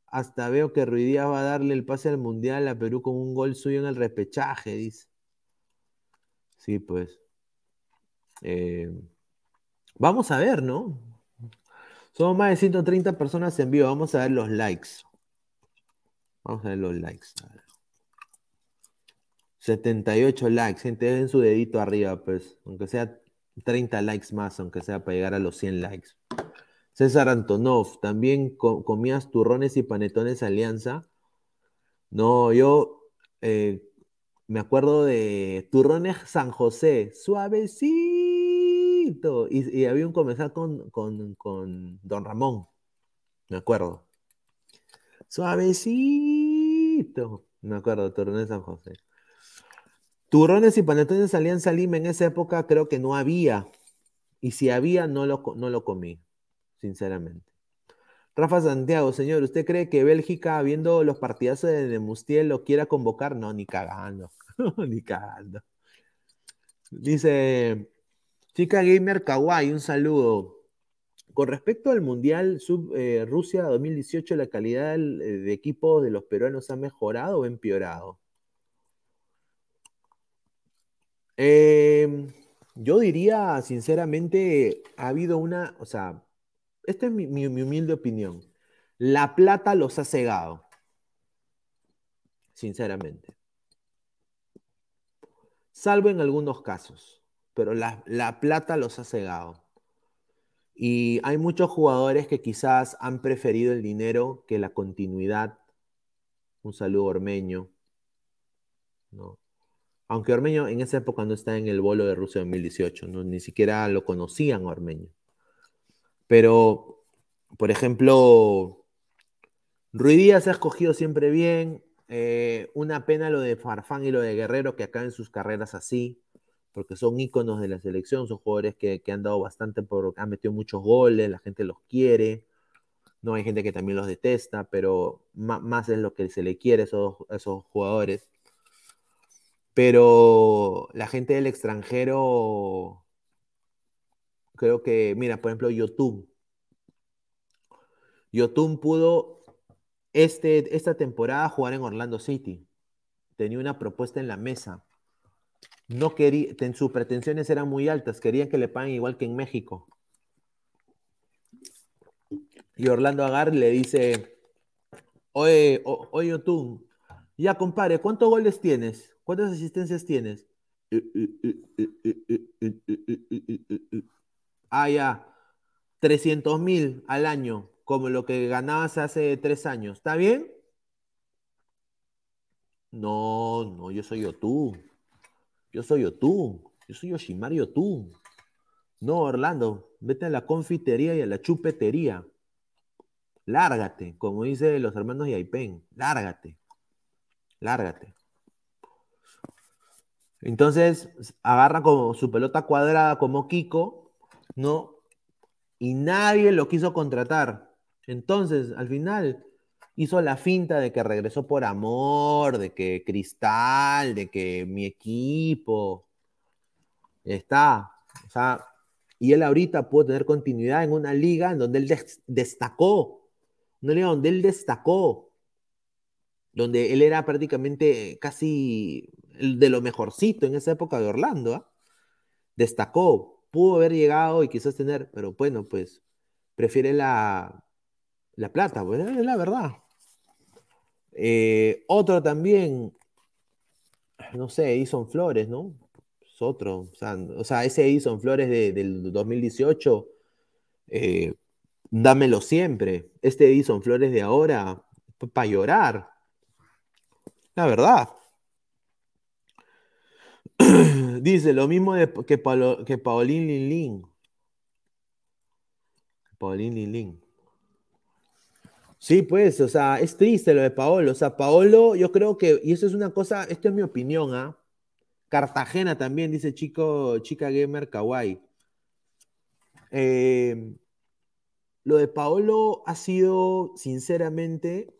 Speaker 3: hasta veo que Ruidías va a darle el pase al Mundial a Perú con un gol suyo en el repechaje, dice. Sí, pues. Eh, vamos a ver, ¿no? Somos más de 130 personas en vivo. Vamos a ver los likes. Vamos a ver los likes. 78 likes. Gente, den su dedito arriba, pues. Aunque sea 30 likes más, aunque sea para llegar a los 100 likes. César Antonov, ¿también comías turrones y panetones Alianza? No, yo eh, me acuerdo de turrones San José, suavecito y, había un comenzar con, Don Ramón, me acuerdo. Suavecito. Me acuerdo, Turrones San José. Turrones y panetones Alianza Lima en esa época creo que no había. Y si había, no lo, no lo comí, sinceramente. Rafa Santiago, señor, ¿usted cree que Bélgica, viendo los partidazos de Mustiel, lo quiera convocar? No, ni cagando. ni cagando. Dice, chica gamer kawaii, un saludo. Con respecto al Mundial eh, Rusia 2018, ¿la calidad eh, de equipo de los peruanos ha mejorado o empeorado? Em, yo diría, sinceramente, ha habido una, o sea, esta es mi, humilde opinión. La plata los ha cegado. Sinceramente. Salvo en algunos casos. Pero la, la plata los ha cegado. Y hay muchos jugadores que quizás han preferido el dinero que la continuidad. Un saludo ormeño. ¿no? Aunque Ormeño en esa época no está en el bolo de Rusia 2018, ¿no? ni siquiera lo conocían Ormeño. Pero, por ejemplo, Ruidías se ha escogido siempre bien. Eh, una pena lo de Farfán y lo de Guerrero que acaben sus carreras así, porque son íconos de la selección, son jugadores que, han dado bastante, por, han metido muchos goles, la gente los quiere. No hay gente que también los detesta, pero más, es lo que se le quiere a esos, esos jugadores. Pero la gente del extranjero, creo que, mira, por ejemplo, YouTube. YouTube pudo este, esta temporada jugar en Orlando City. Tenía una propuesta en la mesa. No quería, sus pretensiones eran muy altas, querían que le paguen igual que en México. Y Orlando Agar le dice, oye, oye, YouTube, ya compadre, ¿cuántos goles tienes? ¿Cuántas asistencias tienes? Ah, ya. 300 mil al año, como lo que ganabas hace tres años. ¿Está bien? No, no, yo soy Otú. Yo soy Otú. Yo soy Yoshimari Otú. No, Orlando, vete a la confitería y a la chupetería. Lárgate, como dice los hermanos Yaipen. Lárgate. Lárgate. Entonces, agarra como su pelota cuadrada como Kiko, ¿no? Y nadie lo quiso contratar. Entonces, al final, hizo la finta de que regresó por amor, de que Cristal, de que mi equipo. Está. O sea, y él ahorita puede tener continuidad en una liga en donde él destacó. Una liga donde él destacó. Donde él era prácticamente casi de lo mejorcito en esa época de Orlando. ¿ah? Destacó, pudo haber llegado y quizás tener, pero bueno, pues prefiere la, la plata, pues es la verdad. Eh, otro también, no sé, Edison Flores, ¿no? Es otro, o sea, ese Edison Flores del 2018, eh, dámelo siempre. Este Edison Flores de ahora, para llorar. La verdad. Dice lo mismo que, que Paulín Lin Paulín Lin Sí, pues, o sea, es triste lo de Paolo. O sea, Paolo, yo creo que, y eso es una cosa, esta es mi opinión, ¿ah? Cartagena también, dice chico, chica gamer kawaii. Eh, lo de Paolo ha sido, sinceramente,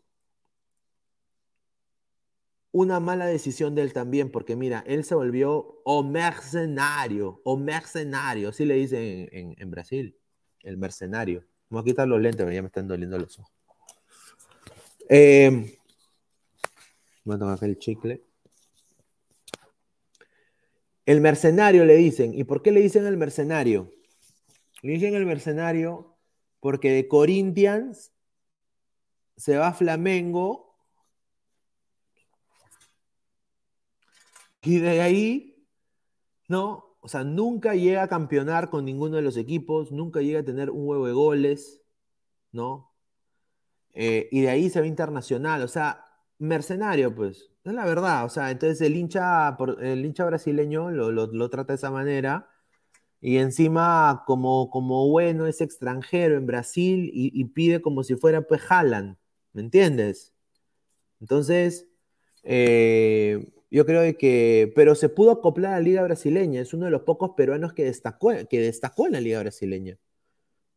Speaker 3: una mala decisión de él también, porque mira, él se volvió o mercenario, o mercenario, así le dicen en, Brasil, el mercenario. Vamos a quitar los lentes, ya me están doliendo los ojos. Eh, el chicle. El mercenario le dicen, ¿y por qué le dicen el mercenario? Le dicen el mercenario porque de Corinthians se va Flamengo Y de ahí, ¿no? O sea, nunca llega a campeonar con ninguno de los equipos, nunca llega a tener un huevo de goles, ¿no? Eh, y de ahí se va internacional, o sea, mercenario, pues, es la verdad, o sea, entonces el hincha, el hincha brasileño lo, trata de esa manera, y encima como, como bueno es extranjero en Brasil y, pide como si fuera pues Haaland, ¿me entiendes? Entonces, eh, Yo creo que, pero se pudo acoplar a la Liga Brasileña, es uno de los pocos peruanos que destacó, que destacó en la Liga Brasileña,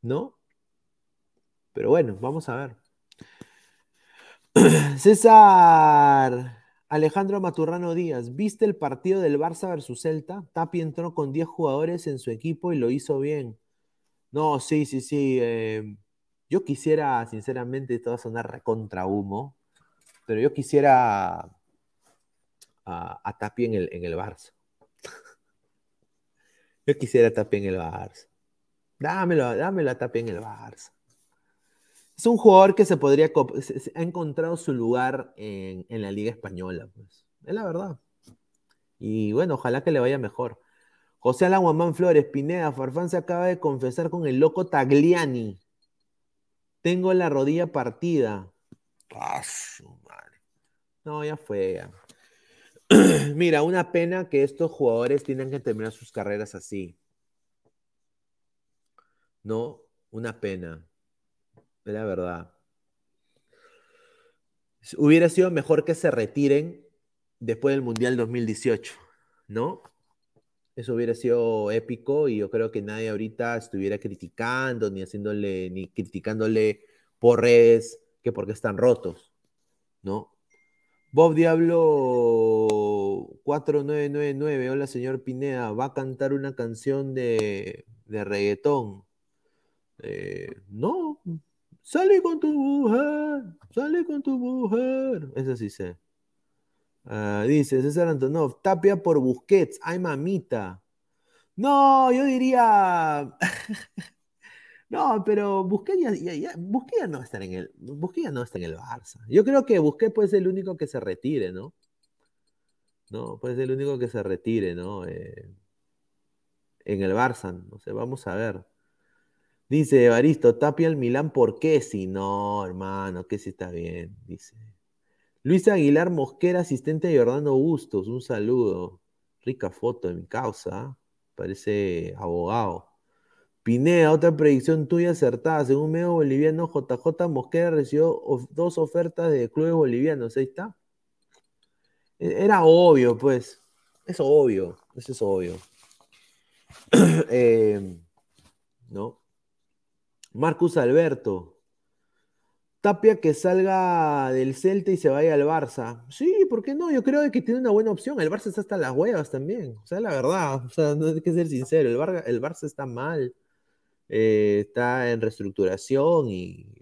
Speaker 3: ¿no? Pero bueno, vamos a ver. César Alejandro Maturrano Díaz, ¿viste el partido del Barça versus Celta? Tapi entró con 10 jugadores en su equipo y lo hizo bien. No, sí, sí, sí. Eh, yo quisiera, sinceramente, a sonar recontra humo, pero yo quisiera a, a Tapi en el, en el Barça. yo quisiera a Tapi en el Barça. Dámelo, dámelo a Tapi en el Barça. Es un jugador que se podría ha encontrado su lugar en, la Liga Española, pues. Es la verdad. Y bueno, ojalá que le vaya mejor. José Alaguamán Flores, Pineda, Farfán se acaba de confesar con el loco Tagliani. Tengo la rodilla partida. Ah, no, ya fue. Mira, una pena que estos jugadores tienen que terminar sus carreras así. No, una pena la verdad. Hubiera sido mejor que se retiren después del Mundial 2018, ¿no? Eso hubiera sido épico y yo creo que nadie ahorita estuviera criticando, ni haciéndole, ni criticándole por redes que porque están rotos, ¿no? Bob Diablo 4999, hola señor Pineda, va a cantar una canción de, de reggaetón. Eh, no, Sale con tu mujer, sale con tu mujer. Eso sí sé. Ah, dice César Antonov, tapia por Busquets. Ay, mamita. No, yo diría. no, pero Busquets ya, Busquets no está en el. Busquets no está en el Barça. Yo creo que Busquets puede ser el único que se retire, ¿no? No, puede ser el único que se retire, ¿no? Eh, en el Barça. No sé, vamos a ver. Dice Evaristo, Tapia al Milán por qué si no, hermano, que si está bien, dice. Luis Aguilar Mosquera, asistente de Jordano Bustos, un saludo. Rica foto de mi causa, parece abogado. Pineda, otra predicción tuya acertada. Según medio boliviano, JJ Mosquera recibió dos ofertas de clubes bolivianos. Ahí está. E-, era obvio, pues. Es obvio. Eso es obvio. Eh, ¿No? Marcus Alberto. Tapia que salga del Celta y se vaya al Barça. Sí, ¿por qué no? Yo creo que tiene una buena opción. El Barça está hasta las huevas también. O sea, la verdad. O sea, no hay que ser sincero. El, Barça, está mal. Eh, está en reestructuración y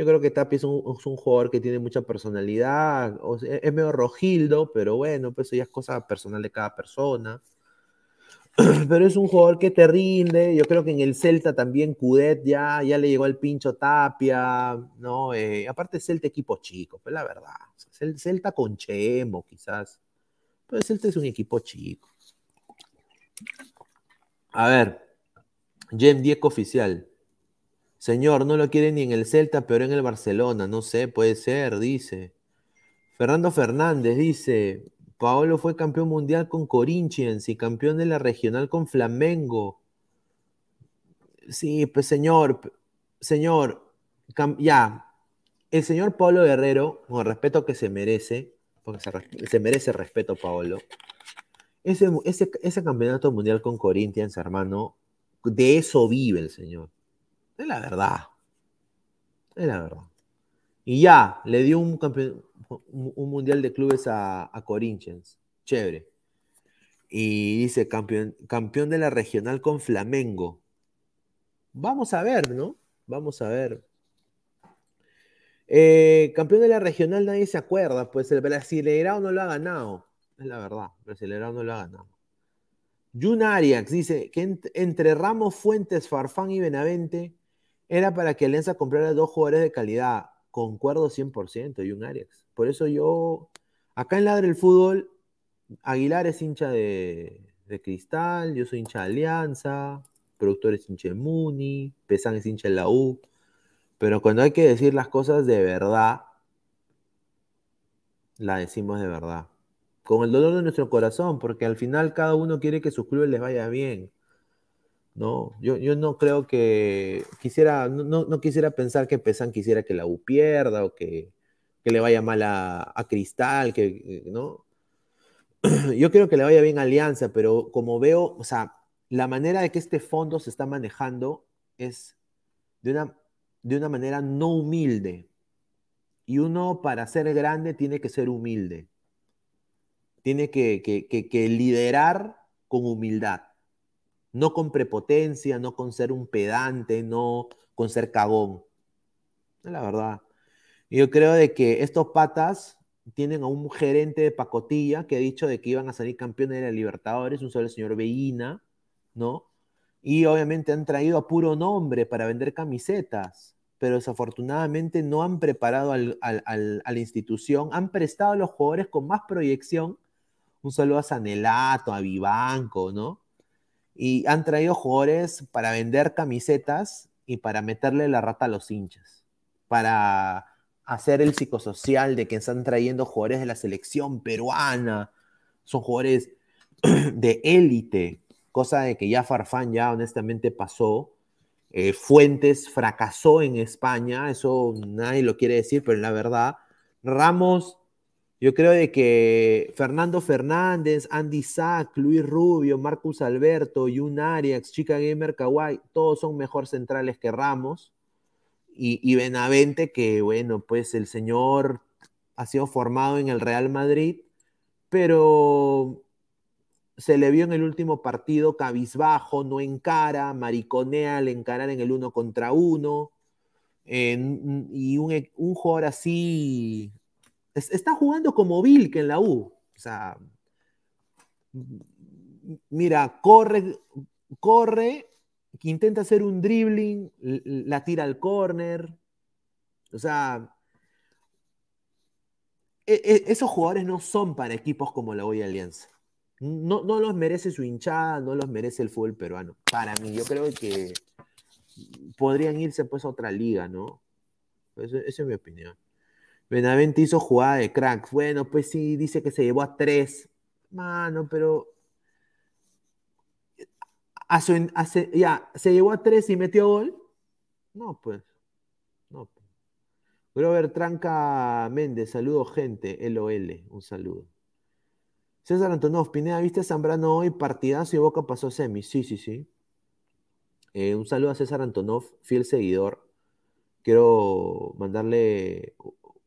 Speaker 3: yo creo que Tapia es un, jugador que tiene mucha personalidad. es medio rojildo, pero bueno, pues eso ya es cosa personal de cada persona. pero es un jugador que te rinde. Yo creo que en el Celta también Cudet ya, ya le llegó al pincho Tapia, ¿no? Eh, aparte Celta equipo chico, pues la verdad. Celta con Chemo, quizás. Pero el Celta es un equipo chico. A ver, Jem Diego oficial. Señor, no lo quiere ni en el Celta, pero en el Barcelona. No sé, puede ser, dice. Fernando Fernández dice, Paolo fue campeón mundial con Corinthians y campeón de la regional con Flamengo. Sí, pues señor, señor, ya, el señor Pablo Guerrero, con el respeto que se merece, porque se, merece respeto, Paolo, ese, ese, campeonato mundial con Corinthians, hermano, de eso vive el señor. Es la verdad. Es la verdad. Y ya, le dio un, un mundial de clubes a, Corinthians. Chévere. Y dice, campeón, campeón de la regional con Flamengo. Vamos a ver, ¿no? Vamos a ver. Eh, campeón de la regional nadie se acuerda, pues el Brasileirao no lo ha ganado. Es la verdad, el Brasileirao no lo ha ganado. Jun Arias dice que entre Ramos, Fuentes, Farfán y Benavente era para que Alianza comprara dos jugadores de calidad. Concuerdo 100%, y un Arias. Por eso yo, acá en Ladre el Fútbol, Aguilar es hincha de, Cristal, yo soy hincha de Alianza, productor es hincha de Muni, Pesan es hincha de la U. Pero cuando hay que decir las cosas de verdad, la decimos de verdad. Con el dolor de nuestro corazón, porque al final cada uno quiere que sus clubes les vaya bien. ¿No? Yo, yo no creo que quisiera, no, quisiera pensar que Pesan quisiera que la U pierda o que, le vaya mal a, Cristal, que, ¿no? yo quiero que le vaya bien a Alianza, pero como veo, o sea, la manera de que este fondo se está manejando es de una, de una manera no humilde. Y uno para ser grande tiene que ser humilde. Tiene que, que liderar con humildad. No con prepotencia, no con ser un pedante, no con ser cagón. La verdad. Yo creo de que estos patas tienen a un gerente de pacotilla que ha dicho de que iban a salir campeones de la Libertadores, un solo señor Veína, ¿no? Y obviamente han traído a puro nombre para vender camisetas, pero desafortunadamente no han preparado a la institución, han prestado a los jugadores con más proyección. Un saludo a Sanelato, a Vivanco, ¿no? Y han traído jugadores para vender camisetas y para meterle la rata a los hinchas, para hacer el psicosocial de que están trayendo jugadores de la selección peruana, son jugadores de élite, cosa de que ya Farfán ya honestamente pasó. Eh, Fuentes fracasó en España, eso nadie lo quiere decir, pero la verdad, Ramos, yo creo de que Fernando Fernández, Andy Sack, Luis Rubio, Marcus Alberto, Yun Arias, Chica Gamer Kawai, todos son mejor centrales que Ramos. Y, Benavente, que bueno, pues el señor ha sido formado en el Real Madrid, pero se le vio en el último partido cabizbajo, no encara, mariconea al encarar en el uno contra uno, y un, un, jugador así está jugando como que en la U. O sea, mira, corre, corre, intenta hacer un dribbling, la tira al corner. O sea, e, e, esos jugadores no son para equipos como la Hoy Alianza. No, no los merece su hinchada, no los merece el fútbol peruano. Para mí, yo creo que podrían irse pues a otra liga, ¿no? esa es mi opinión. Benavente hizo jugada de crack. Bueno, pues sí, dice que se llevó a tres. Mano, pero hace, ya, ¿se llevó a tres y metió gol? No, pues. No. Pues. Grover Tranca Méndez, saludo gente, LOL, un saludo. César Antonov, Pineda, ¿viste a Zambrano hoy? Partidazo y Boca pasó semi. Sí, sí, sí. Eh, un saludo a César Antonov, fiel seguidor. Quiero mandarle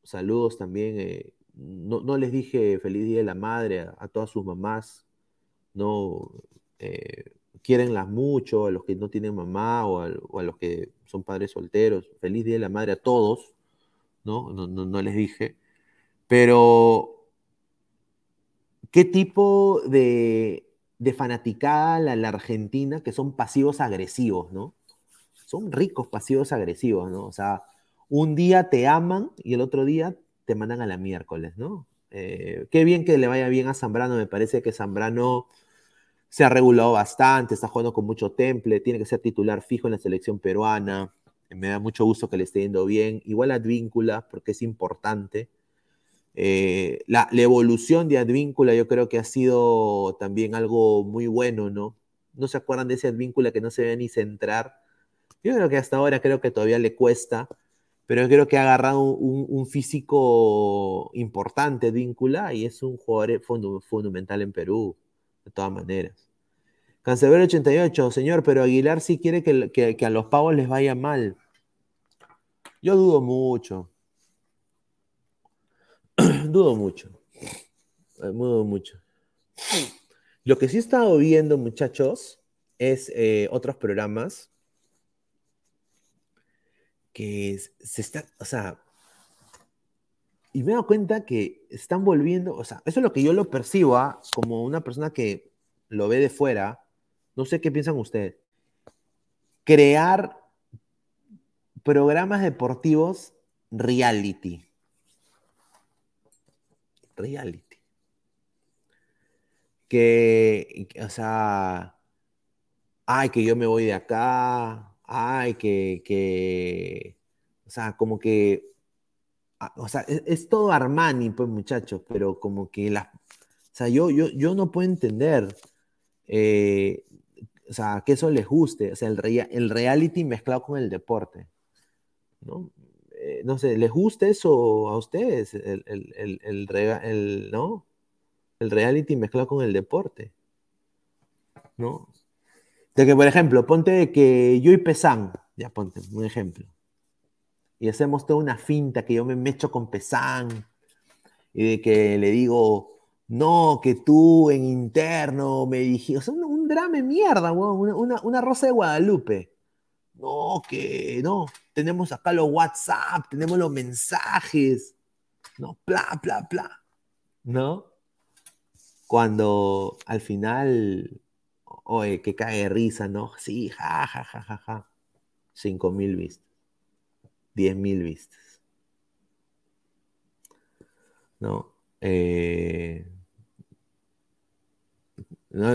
Speaker 3: saludos también. Eh, no, les dije feliz día de la madre a, todas sus mamás. No, eh, quierenlas mucho, a los que no tienen mamá o a, los que son padres solteros. Feliz Día de la Madre a todos, ¿no? No, les dije. Pero, ¿qué tipo de, de fanaticada la, Argentina que son pasivos agresivos, ¿no? Son ricos pasivos agresivos, ¿no? O sea, un día te aman y el otro día te mandan a la miércoles, ¿no? Eh, qué bien que le vaya bien a Zambrano, me parece que Zambrano se ha regulado bastante, está jugando con mucho temple, tiene que ser titular fijo en la selección peruana. Me da mucho gusto que le esté yendo bien. Igual Advíncula, porque es importante. Eh, la, evolución de Advíncula yo creo que ha sido también algo muy bueno, ¿no? No se acuerdan de ese Advíncula que no se ve ni centrar. Yo creo que hasta ahora creo que todavía le cuesta, pero yo creo que ha agarrado un, físico importante Advíncula y es un jugador fundamental en Perú, de todas maneras. Cancelero 88, señor, pero Aguilar sí quiere que, a los pavos les vaya mal. Yo dudo mucho. dudo mucho. Eh, dudo mucho. Lo que sí he estado viendo, muchachos, es eh, otros programas que se está, o sea, y me he dado cuenta que están volviendo, o sea, eso es lo que yo lo percibo ¿ah? como una persona que lo ve de fuera, no sé qué piensan ustedes. Crear programas deportivos reality. Reality. Que, o sea, ay, que yo me voy de acá, ay, que, que, o sea, como que, ah, o sea, es, todo Armani, pues muchachos, pero como que la, o sea, yo, yo, yo no puedo entender eh, o sea, que eso les guste, o sea, el, el reality mezclado con el deporte, ¿no? Eh, no sé, ¿les gusta eso a ustedes? El, el, el, ¿no? el reality mezclado con el deporte. ¿No? De que, por ejemplo, ponte que yo y Pesán, ya ponte un ejemplo, y hacemos toda una finta que yo me mecho con Pesán, y de que le digo, no, que tú en interno me dijiste, o sea, un, drama de mierda, una, una, rosa de Guadalupe. No, que no, tenemos acá los WhatsApp, tenemos los mensajes, no, bla, bla, bla, ¿no? Cuando al final, oye, que cae de risa, ¿no? Sí, ja, ja, ja, ja, ja. Cinco mil vistas, diez mil vistas. ¿No? Eh,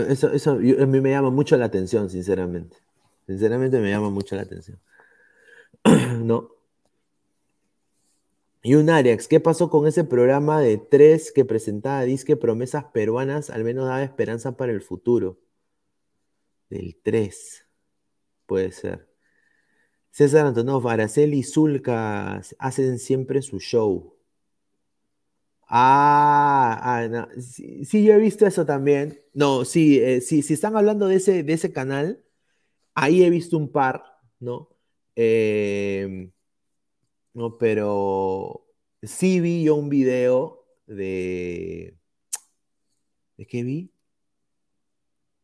Speaker 3: eso, eso a mí me llama mucho la atención, sinceramente. Sinceramente me llama mucho la atención. no. Y un Ariax, ¿qué pasó con ese programa de tres que presentaba disque promesas peruanas? Al menos daba esperanza para el futuro. Del 3. Puede ser. César Antonov, Araceli y Zulca hacen siempre su show. Ah, ah sí, yo he visto eso también. No, sí, eh, sí, si están hablando de ese, de ese canal, ahí he visto un par, ¿no? Em, no, pero sí vi yo un video de... ¿De qué vi?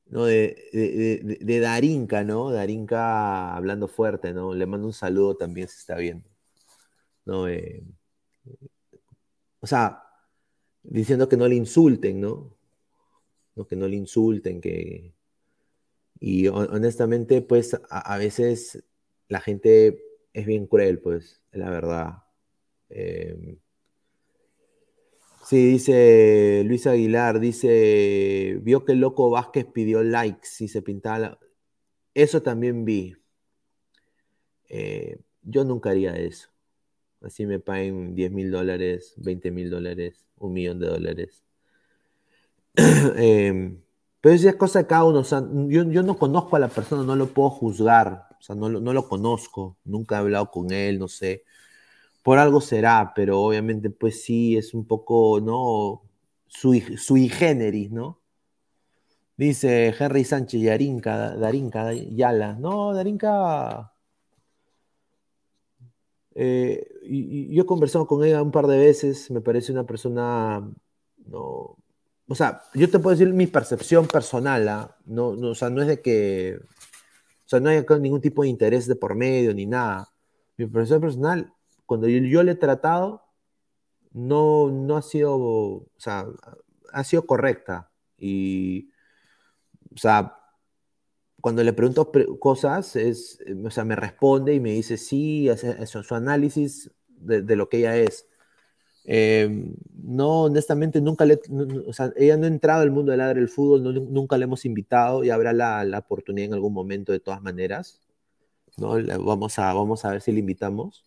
Speaker 3: No, de, de, Darinka, ¿no? Darinka hablando fuerte, ¿no? Le mando un saludo también si está viendo. ¿No? Eh, o sea, diciendo que no le insulten, ¿no? ¿no? Que no le insulten, que... Y honestamente, pues a, veces la gente es bien cruel, pues, es la verdad. Em, sí, dice Luis Aguilar, dice, vio que el loco Vázquez pidió likes y se pintaba Eso también vi. Eh, yo nunca haría eso. Así me paguen 10 mil dólares, 20 mil dólares un millón de dólares. Em, pero es cosa de cada uno. yo, no conozco a la persona, no lo puedo juzgar. O sea, no, no lo conozco. Nunca he hablado con él, no sé. Por algo será, pero obviamente, pues sí, es un poco, ¿no? Sui, sui generis, ¿no? Dice Henry Sánchez, Yarinka, Darinka, Yala. No, Darinka. Eh, y, yo he conversado con ella un par de veces, me parece una persona, no, o sea, yo te puedo decir mi percepción personal, ¿ah? no, o sea, no es de que, o sea, no hay ningún tipo de interés de por medio ni nada. Mi percepción personal, cuando yo, yo le he tratado, no, no ha sido, o sea, ha sido correcta. Y, o sea, cuando le pregunto cosas, es, o sea, me responde y me dice sí, hace, su análisis de, lo que ella es. Em, no, honestamente, nunca le, o sea, ella no ha entrado al mundo del ladre del fútbol, nunca le hemos invitado y habrá la, la, oportunidad en algún momento de todas maneras. ¿no? Vamos, a, vamos a ver si le invitamos.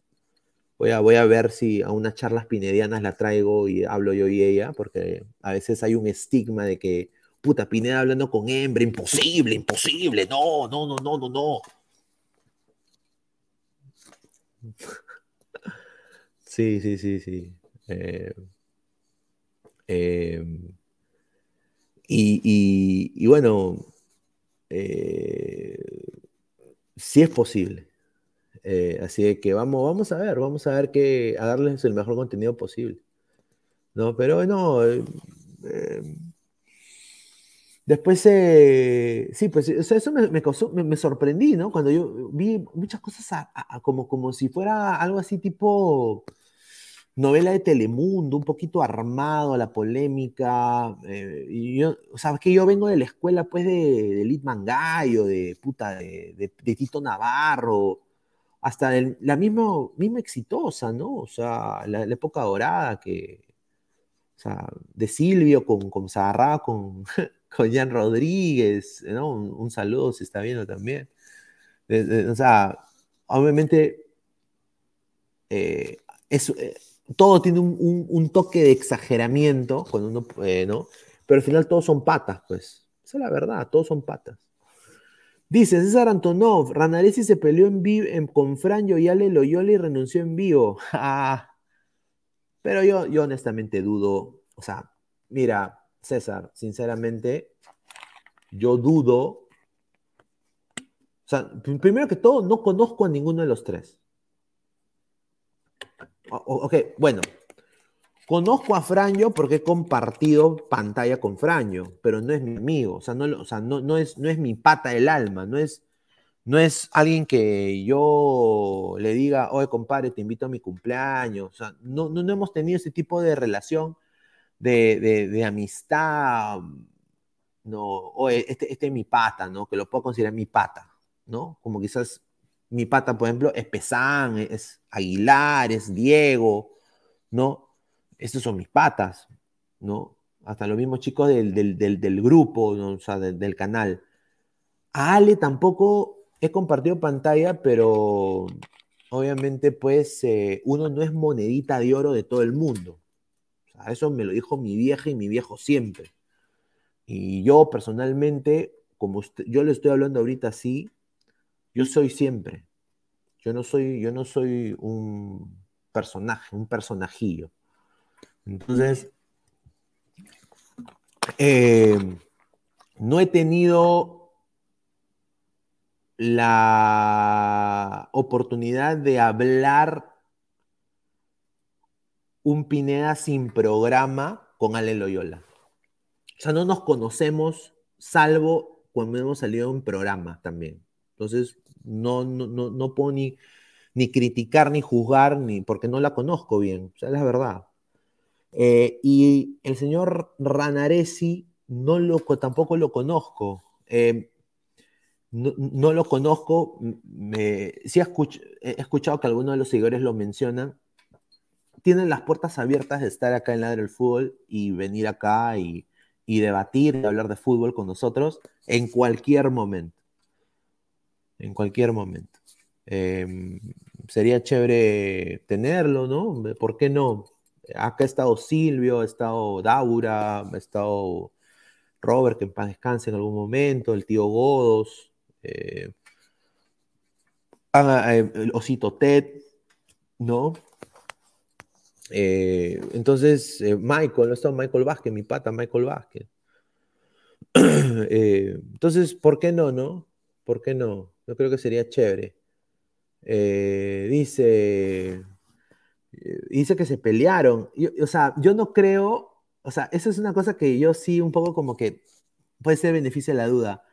Speaker 3: Voy a, voy a ver si a unas charlas pinedianas la traigo y hablo yo y ella, porque a veces hay un estigma de que Puta, Pineda hablando con hembra, imposible, imposible, no, no, no, no, no, no. Sí, sí, sí, sí. Eh, eh, y, bueno, eh, sí es posible. Así que vamos, vamos a ver, vamos a ver que a darles el mejor contenido posible. No, pero no, Después, eh, sí, pues eso me, sorprendí, ¿no? Cuando yo vi muchas cosas como, como si fuera algo así tipo novela de Telemundo, un poquito armado, la polémica. Eh, yo, o sea, que yo vengo de la escuela, pues, de, de Litman Gallo, de puta, de, Tito Navarro, hasta la misma, misma exitosa, ¿no? O sea, la, época dorada que, o sea, de Silvio con, con con con Jan Rodríguez, ¿no? Un, saludo si está viendo también. o sea, obviamente, eh, eh, todo tiene un, toque de exageramiento, cuando uno, eh, ¿no? Pero al final todos son patas, pues. Esa es la verdad, todos son patas. Dice César Antonov, Ranaresi se peleó en vivo con Fran Yoyale Loyola y renunció en vivo. Pero yo, yo honestamente dudo, o sea, mira, César, sinceramente, yo dudo. O sea, primero que todo, no conozco a ninguno de los tres. ok, bueno. Conozco a Franjo porque he compartido pantalla con Franjo, pero no es mi amigo. O sea, no, o sea, no, no, es, no es mi pata del alma, no es, no es alguien que yo le diga, oye, compadre, te invito a mi cumpleaños. O sea, no, no, hemos tenido ese tipo de relación de, amistad. No, oye, este, este, es mi pata, ¿no? Que lo puedo considerar mi pata, ¿no? Como quizás mi pata, por ejemplo, es Pesán, es Aguilar, es Diego, ¿no? Estos son mis patas, ¿no? Hasta los mismos chicos del, grupo, o sea, del canal. A Ale tampoco he compartido pantalla, pero obviamente pues eh, uno no es monedita de oro de todo el mundo. eso me lo dijo mi vieja y mi viejo siempre. Y yo personalmente, como yo le estoy hablando ahorita así, yo soy siempre. Yo no soy, yo no soy un personaje, un personajillo. Entonces, eh, no he tenido la oportunidad de hablar un Pineda sin programa con Ale Loyola. O sea, no nos conocemos salvo cuando hemos salido un programa también. Entonces, no, no, puedo ni, ni, criticar, ni juzgar, ni porque no la conozco bien. O sea, es verdad. Eh, y el señor Ranaresi no tampoco lo conozco. Eh, no, lo conozco, me, sí he escuchado que algunos de los seguidores lo mencionan. Tienen las puertas abiertas de estar acá en Ladre del Fútbol y venir acá y, debatir y hablar de fútbol con nosotros en cualquier momento. En cualquier momento. Em, sería chévere tenerlo, ¿no? ¿Por qué no? Acá ha estado Silvio, ha estado Daura, ha estado Robert, que en paz descanse en algún momento, el tío Godos, eh, eh, el Osito Ted, ¿no? Eh, entonces, Michael, no está Michael Vázquez, mi pata Michael Vázquez. entonces, ¿por qué no, no? ¿Por qué no? Yo creo que sería chévere. dice, dice que se pelearon. o sea, yo no creo, o sea, eso es una cosa que yo sí un poco como que puede ser beneficio de la duda.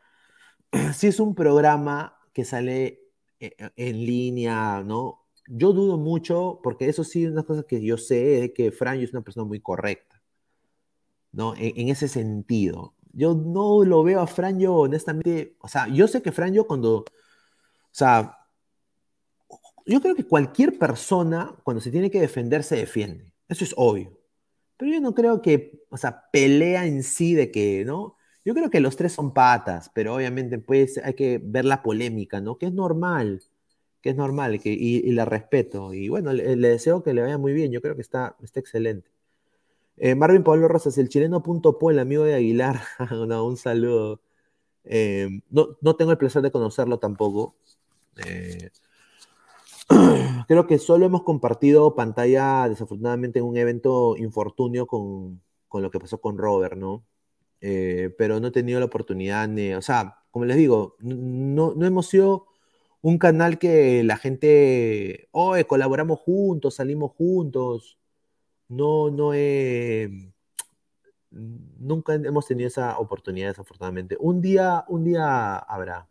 Speaker 3: si es un programa que sale eh, en línea, ¿no? Yo dudo mucho, porque eso sí es una cosa que yo sé, es que Franjo es una persona muy correcta, ¿no? En, ese sentido. Yo no lo veo a Franjo, honestamente, o sea, yo sé que Franjo cuando, o sea, yo creo que cualquier persona cuando se tiene que defender se defiende, eso es obvio. Pero yo no creo que, o sea, pelea en sí de que, ¿no? Yo creo que los tres son patas, pero obviamente pues hay que ver la polémica, ¿no? Que es normal, que es normal que, y, la respeto. Y bueno, le, deseo que le vaya muy bien, yo creo que está, está excelente. Eh, Marvin Pablo Rosas, el chileno.po, el amigo de Aguilar, un saludo. Eh, no, tengo el placer de conocerlo tampoco. Eh, creo que solo hemos compartido pantalla, desafortunadamente, en un evento infortunio con, con lo que pasó con Robert, ¿no? Eh, pero no he tenido la oportunidad, o sea, como les digo, no, no hemos sido un canal que la gente, colaboramos juntos, salimos juntos. No, no he, nunca hemos tenido esa oportunidad, desafortunadamente. Un día, un día habrá.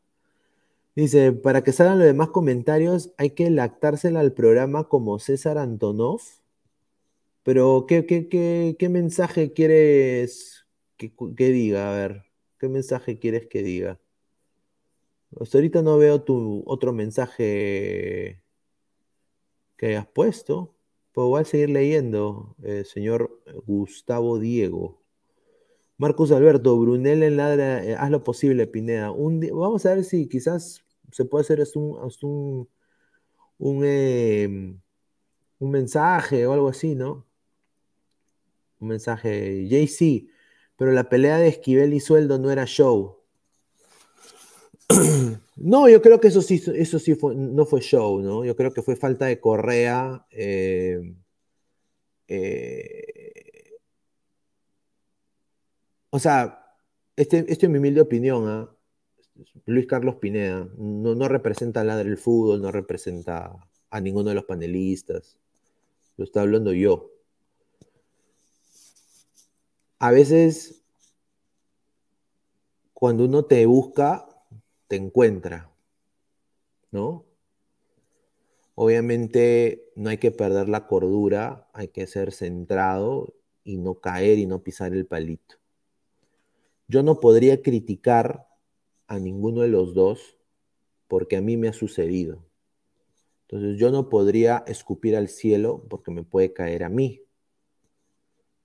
Speaker 3: Dice, para que salgan los demás comentarios, hay que lactársela al programa como César Antonov. Pero, ¿qué, qué, qué, qué mensaje quieres ¿Qué diga? A ver, ¿qué mensaje quieres que diga? Ahorita no veo tu otro mensaje que hayas puesto. Pues voy a seguir leyendo, eh, señor Gustavo Diego. Marcos Alberto, Brunel en ladra, eh, haz lo posible, Pineda. Vamos a ver si quizás se puede hacer un, un, em, un mensaje o algo así, ¿no? Un mensaje. JC, pero la pelea de Esquivel y Sueldo no era show. No, yo creo que eso sí, eso sí no fue show, ¿no? Yo creo que fue falta de correa. Eh, eh, o sea, este, este es mi humilde opinión, ¿ah? Luis Carlos Pineda no, no representa al del fútbol, no representa a ninguno de los panelistas. Lo está hablando yo. A veces, cuando uno te busca, te encuentra, ¿no? Obviamente no hay que perder la cordura, hay que ser centrado y no caer y no pisar el palito. Yo no podría criticar a ninguno de los dos porque a mí me ha sucedido. Entonces yo no podría escupir al cielo porque me puede caer a mí.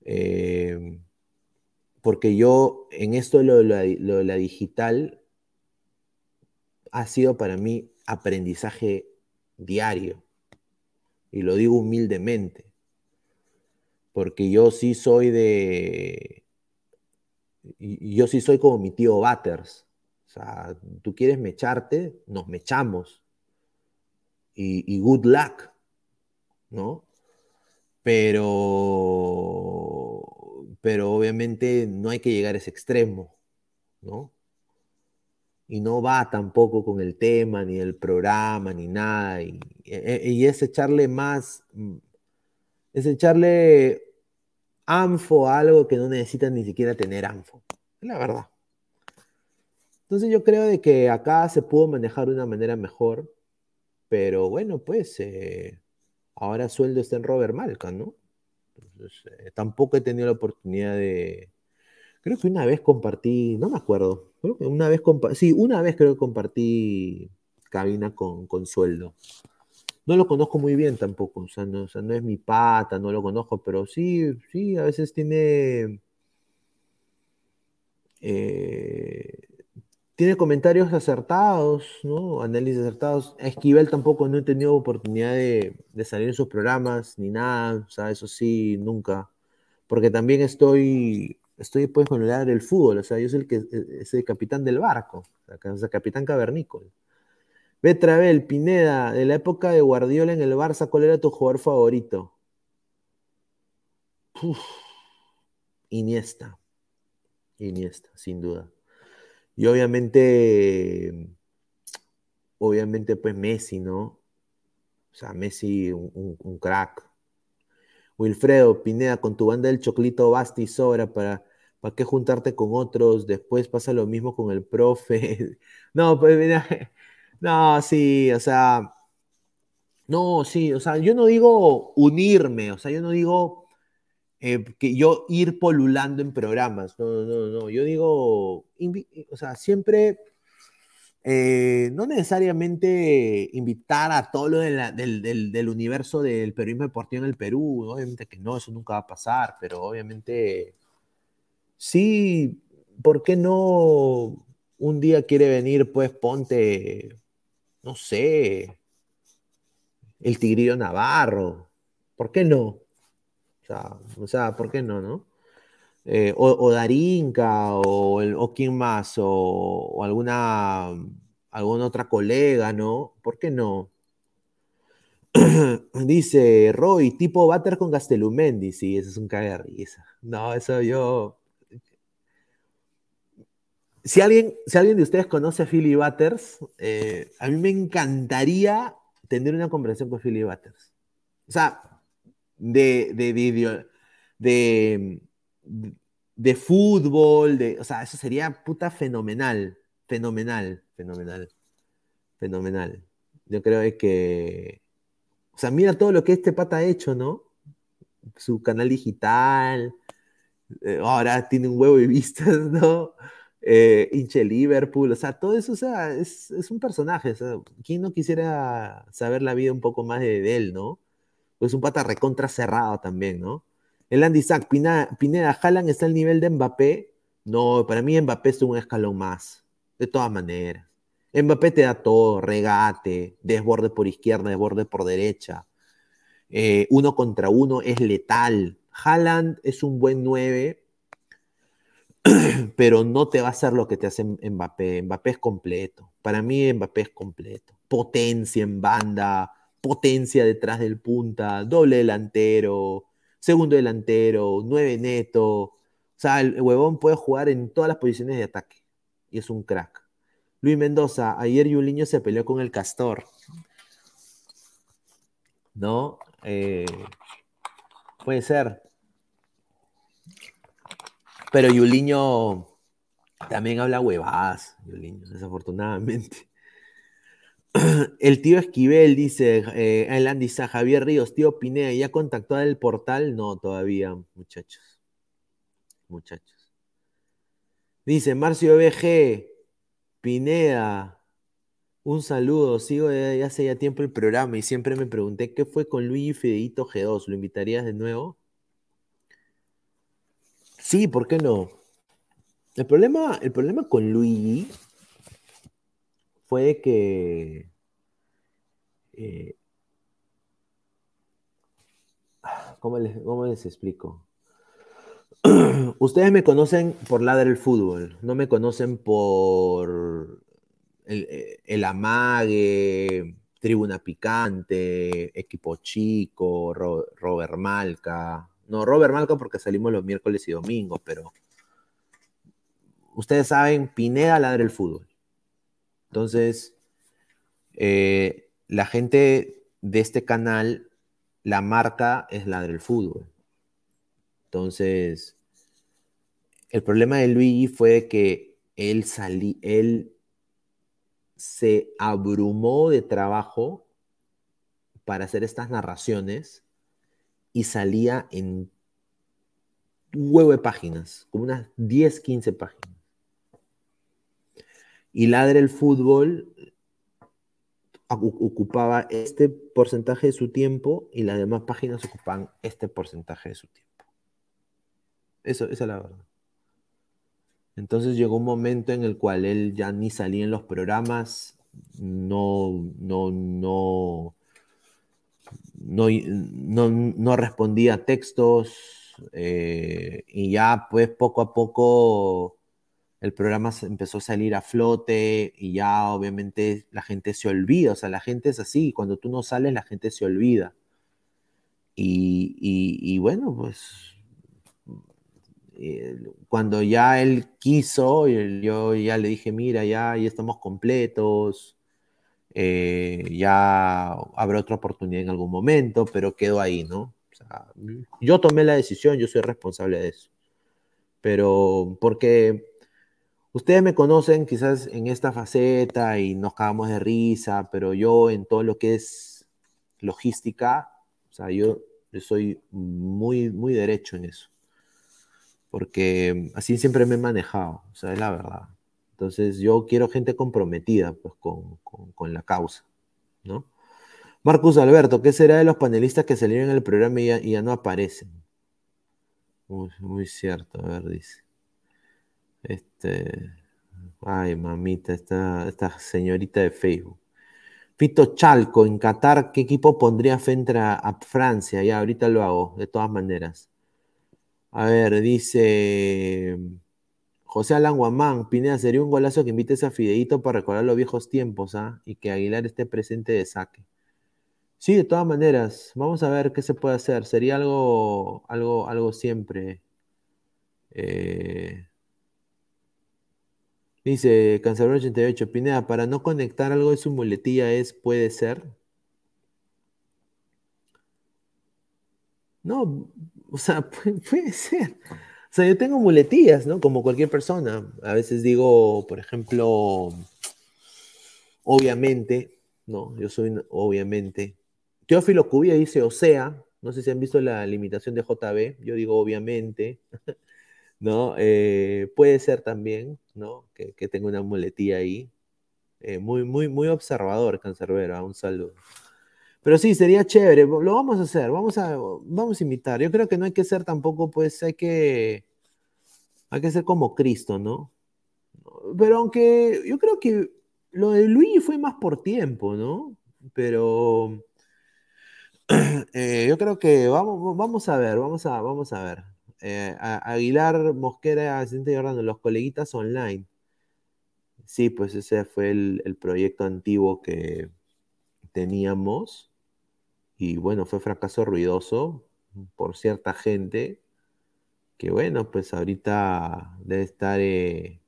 Speaker 3: Eh, porque yo en esto lo, de la digital ha sido para mí aprendizaje diario. Y lo digo humildemente. Porque yo sí soy de... Yo sí soy como mi tío Batters. O sea, tú quieres mecharte, nos mechamos. Y, good luck, ¿no? Pero, pero obviamente no hay que llegar a ese extremo, ¿no? Y no va tampoco con el tema, ni el programa, ni nada. Y, e, e, es echarle más, mm, es echarle anfo a algo que no necesita ni siquiera tener anfo. Es la verdad. Entonces yo creo de que acá se pudo manejar de una manera mejor, pero bueno, pues eh, ahora sueldo está en Robert Malca, ¿no? Entonces, eh, tampoco he tenido la oportunidad de... Creo que una vez compartí, no me acuerdo, creo que una vez compartí, sí, una vez creo que compartí cabina con, con sueldo. No lo conozco muy bien tampoco, o sea, no, es mi pata, no lo conozco, pero sí, sí, a veces tiene... Eh, tiene comentarios acertados, ¿no? Análisis acertados. Esquivel tampoco no he tenido oportunidad de, salir en sus programas ni nada, eso sí, nunca. Porque también estoy, estoy pues con el área del fútbol, o sea, yo soy el, que, es el capitán del barco, o sea, capitán cavernícola. Betravel, Pineda, de la época de Guardiola en el Barça, ¿cuál era tu jugador favorito? Iniesta. Iniesta, sin duda. Y obviamente, obviamente, pues Messi, ¿no? O sea, Messi, un, crack. Wilfredo, Pineda, con tu banda del Choclito basta y sobra para, ¿para qué juntarte con otros? Después pasa lo mismo con el profe. no, pues mira, no, sí, o sea, no, sí, o sea, yo no digo unirme, o sea, yo no digo eh, que yo ir polulando en programas. No, no, no. Yo digo, o sea, siempre, eh, no necesariamente invitar a todo lo del, universo del periodismo deportivo en el Perú. Obviamente que no, eso nunca va a pasar, pero obviamente sí, ¿por qué no un día quiere venir, pues ponte, no sé, el Tigrillo Navarro? ¿Por qué no? O sea, ¿por qué no, no? Eh, o, Darinka, o, o quién más, o, alguna, alguna otra colega, ¿no? ¿Por qué no? Dice Roy, tipo Butter con Gastelumendi. Sí, eso es un cague de risa. No, eso yo. Si alguien, si alguien de ustedes conoce a Philly Butters, eh, a mí me encantaría tener una conversación con Philly Butters. O sea, de, de, de, de, fútbol, de, o sea, eso sería puta fenomenal, fenomenal, fenomenal, fenomenal. Yo creo que, o sea, mira todo lo que este pata ha hecho, ¿no? Su canal digital, eh, ahora tiene un huevo de vistas, ¿no? Eh, Liverpool, o sea, todo eso, o sea, es, un personaje, ¿quién no quisiera saber la vida un poco más de él, ¿no? Pues un pata recontra cerrado también, ¿no? El Andy Sack, Pineda, Pineda Haaland está al nivel de Mbappé. No, para mí Mbappé es un escalón más, de todas maneras. Mbappé te da todo, regate, desborde por izquierda, desborde por derecha. Eh, uno contra uno es letal. Haaland es un buen 9, pero no te va a hacer lo que te hace Mbappé. Mbappé es completo. Para mí Mbappé es completo. Potencia en banda, potencia detrás del punta, doble delantero, segundo delantero, nueve neto. O sea, el huevón puede jugar en todas las posiciones de ataque. Y es un crack. Luis Mendoza, ayer Yuliño se peleó con el Castor. ¿No? Eh, puede ser. Pero Yuliño también habla huevadas, Yuliño, desafortunadamente. El tío Esquivel dice, eh, dice, Javier Ríos, tío Pineda, ¿ya contactó al portal? No, todavía, muchachos. Muchachos. Dice Marcio BG, Pineda, un saludo. Sigo ya hace ya tiempo el programa y siempre me pregunté qué fue con Luigi Fideito G2. ¿Lo invitarías de nuevo? Sí, ¿por qué no? El problema, el problema con Luigi fue que eh, ¿cómo, les, explico? Ustedes me conocen por ladrar el fútbol, no me conocen por el, eh, el, amague, tribuna picante, equipo chico, Robert Malca. No, Robert Malca porque salimos los miércoles y domingos, pero ustedes saben, Pineda ladra el fútbol. Entonces, eh, la gente de este canal, la marca es la del fútbol. Entonces, el problema de Luigi fue que él, salí, él se abrumó de trabajo para hacer estas narraciones y salía en huevo de páginas, como unas 10, 15 páginas y Ladre el Fútbol ocupaba este porcentaje de su tiempo y las demás páginas ocupaban este porcentaje de su tiempo. Eso, esa es la verdad. Entonces llegó un momento en el cual él ya ni salía en los programas, no, no, no, no, no, respondía a textos eh, y ya pues poco a poco el programa empezó a salir a flote y ya obviamente la gente se olvida, o sea, la gente es así, cuando tú no sales la gente se olvida. Y, bueno, pues cuando ya él quiso, yo ya le dije, mira, ya, ya estamos completos, eh, ya habrá otra oportunidad en algún momento, pero quedó ahí, ¿no? yo tomé la decisión, yo soy responsable de eso. Pero porque Ustedes me conocen quizás en esta faceta y nos cagamos de risa, pero yo en todo lo que es logística, o sea, yo, soy muy, muy derecho en eso. Porque así siempre me he manejado, o sea, es la verdad. Entonces yo quiero gente comprometida pues, con, la causa, ¿no? Marcus Alberto, ¿qué será de los panelistas que salieron en el programa y ya, no aparecen? Muy, muy cierto, a ver, dice. Este. Ay, mamita, esta, esta señorita de Facebook. Fito Chalco, en Qatar, ¿qué equipo pondría frente a, Francia? Ya, ahorita lo hago, de todas maneras. A ver, dice José Alan Guamán, Pineda, sería un golazo que invites a Fideito para recordar los viejos tiempos, ¿ah? Y que Aguilar esté presente de saque. Sí, de todas maneras, vamos a ver qué se puede hacer. Sería algo, algo, algo siempre. Eh, Dice Cancelero 88, Pineda, para no conectar algo de su muletilla es, puede ser. No, o sea, puede, ser. O sea, yo tengo muletillas, ¿no? Como cualquier persona. A veces digo, por ejemplo, obviamente, ¿no? Yo soy, obviamente. Teófilo Cubia dice, o sea, no sé si han visto la limitación de JB, yo digo obviamente. ¿no? Eh, puede ser también, ¿no? Que, que tenga una muletilla ahí. Eh, muy, muy, muy observador, Cancerbero, un saludo. Pero sí, sería chévere, lo vamos a hacer, vamos a, vamos a imitar. Yo creo que no hay que ser tampoco, pues hay que, hay que ser como Cristo, ¿no? Pero aunque yo creo que lo de Luigi fue más por tiempo, ¿no? Pero eh, yo creo que vamos, vamos a ver, vamos a, vamos a ver. Eh, Aguilar, Mosquera, Vicente Jordano, los coleguitas online. Sí, pues ese fue el, proyecto antiguo que teníamos. Y bueno, fue fracaso ruidoso por cierta gente que bueno, pues ahorita debe estar, eh,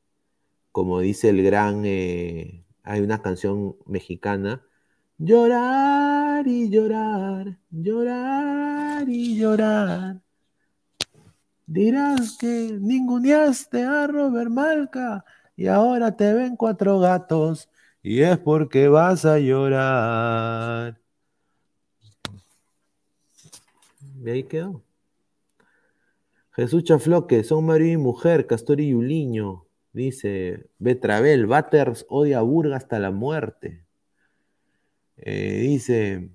Speaker 3: como dice el gran, eh, hay una canción mexicana, llorar y llorar, llorar y llorar. Dirás que ninguneaste a Robert Malca y ahora te ven cuatro gatos y es porque vas a llorar. Y ahí quedó. Jesús Chafloque, son marido y mujer, Castor y Yuliño. Dice, Betravel, Batters odia a Burga hasta la muerte. Eh, dice,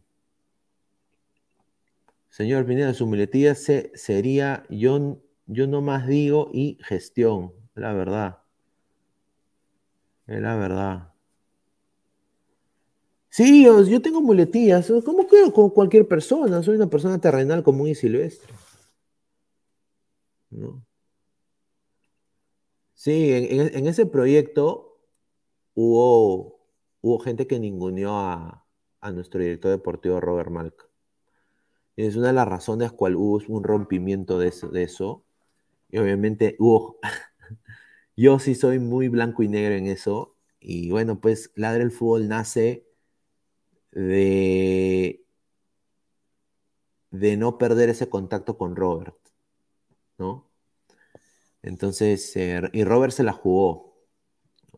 Speaker 3: señor Pineda, su muletilla sería yo, yo no más digo y gestión, la verdad. Es la verdad. Sí, yo, tengo muletillas, como que como cualquier persona, soy una persona terrenal común y silvestre. ¿No? Sí, en, ese proyecto hubo, hubo gente que ninguneó a, nuestro director deportivo Robert Malca. Es una de las razones cual hubo un rompimiento de de eso. Y obviamente hubo, yo sí soy muy blanco y negro en eso. Y bueno, pues Ladre el Fútbol nace de, de no perder ese contacto con Robert, ¿no? Entonces, y Robert se la jugó,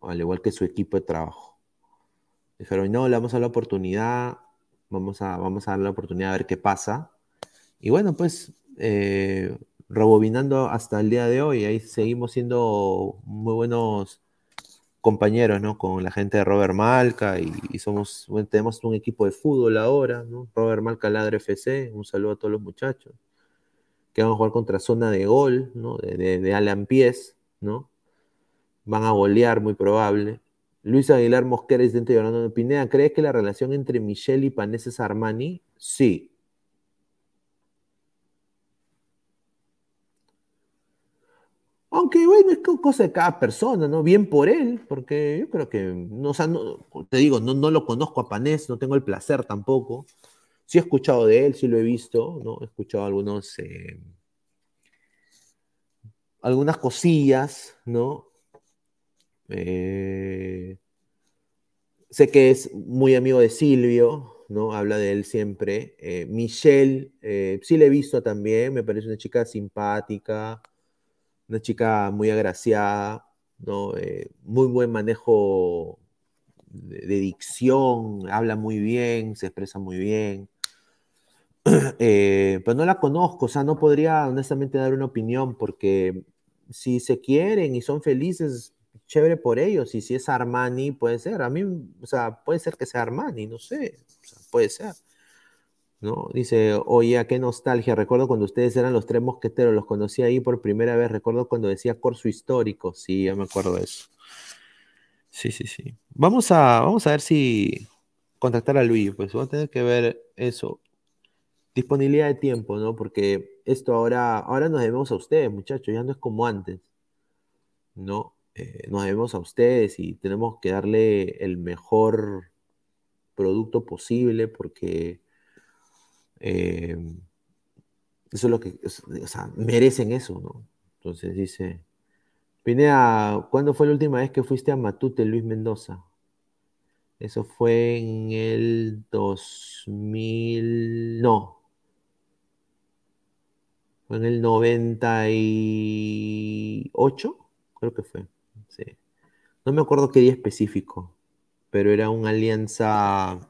Speaker 3: al igual que su equipo de trabajo. Dijeron, no, le vamos a dar la oportunidad, vamos a, vamos a dar la oportunidad a ver qué pasa. Y bueno, pues, eh, rebobinando hasta el día de hoy, ahí seguimos siendo muy buenos compañeros, ¿no? Con la gente de Robert Malca y, somos, tenemos un equipo de fútbol ahora, ¿no? Robert Malca Ladre FC, un saludo a todos los muchachos, que van a jugar contra zona de gol, ¿no? De, Alan Pies, ¿no? Van a golear, muy probable. Luis Aguilar Mosquera Orlando Pineda, ¿crees que la relación entre Michelle y Paneses Armani? Sí, Aunque bueno, es cosa de cada persona, ¿no? Bien por él, porque yo creo que, no, o sea, no, te digo, no, no lo conozco a Panés, no tengo el placer tampoco. Sí he escuchado de él, sí lo he visto, ¿no? He escuchado algunos, eh, algunas cosillas, ¿no? Eh, sé que es muy amigo de Silvio, ¿no? Habla de él siempre. Eh, Michelle, sí le he visto también, me parece una chica simpática, una chica muy agraciada, ¿no? Eh, muy buen manejo de, dicción, habla muy bien, se expresa muy bien. Eh, pero no la conozco, o sea, no podría honestamente dar una opinión porque si se quieren y son felices, chévere por ellos. Y si es Armani, puede ser. A mí, o sea, puede ser que sea Armani, no sé, puede ser. ¿No? Dice, oye, qué nostalgia, recuerdo cuando ustedes eran los tres mosqueteros, los conocí ahí por primera vez, recuerdo cuando decía corso histórico, sí, ya me acuerdo de eso. Sí, sí, sí. Vamos a, vamos a ver si contactar a Luis, pues vamos a tener que ver eso. Disponibilidad de tiempo, ¿no? Porque esto ahora, ahora nos debemos a ustedes, muchachos, ya no es como antes, ¿no? Eh, nos debemos a ustedes y tenemos que darle el mejor producto posible porque eh, eso es lo que, o sea, merecen eso, ¿no? Entonces dice, Pineda, ¿cuándo fue la última vez que fuiste a Matute, Luis Mendoza? Eso fue en el 2000, no, fue en el 98, creo que fue, sí. No me acuerdo qué día específico, pero era una alianza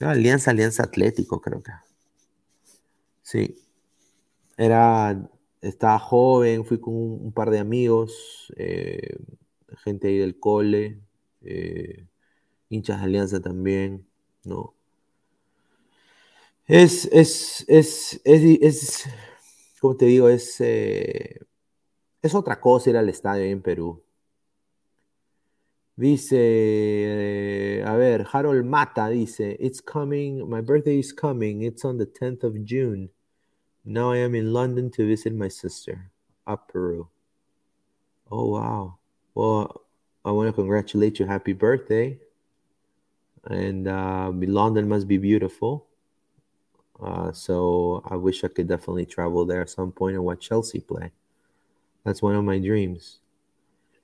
Speaker 3: Alianza, Alianza Atlético, creo que. Sí. Era, estaba joven, fui con un, par de amigos, eh, gente ahí del cole, eh, hinchas de Alianza también, ¿no? Es, es, es, es, es como te digo, es, eh, es otra cosa ir al estadio en Perú. Dice, a ver, Harold Mata dice, It's coming, my birthday is coming, it's on the 10th of June. Now I am in London to visit my sister, up Peru. Oh, wow. Well, I want to congratulate you. Happy birthday. And uh, London must be beautiful. Uh, so I wish I could definitely travel there at some point and watch Chelsea play. That's one of my dreams.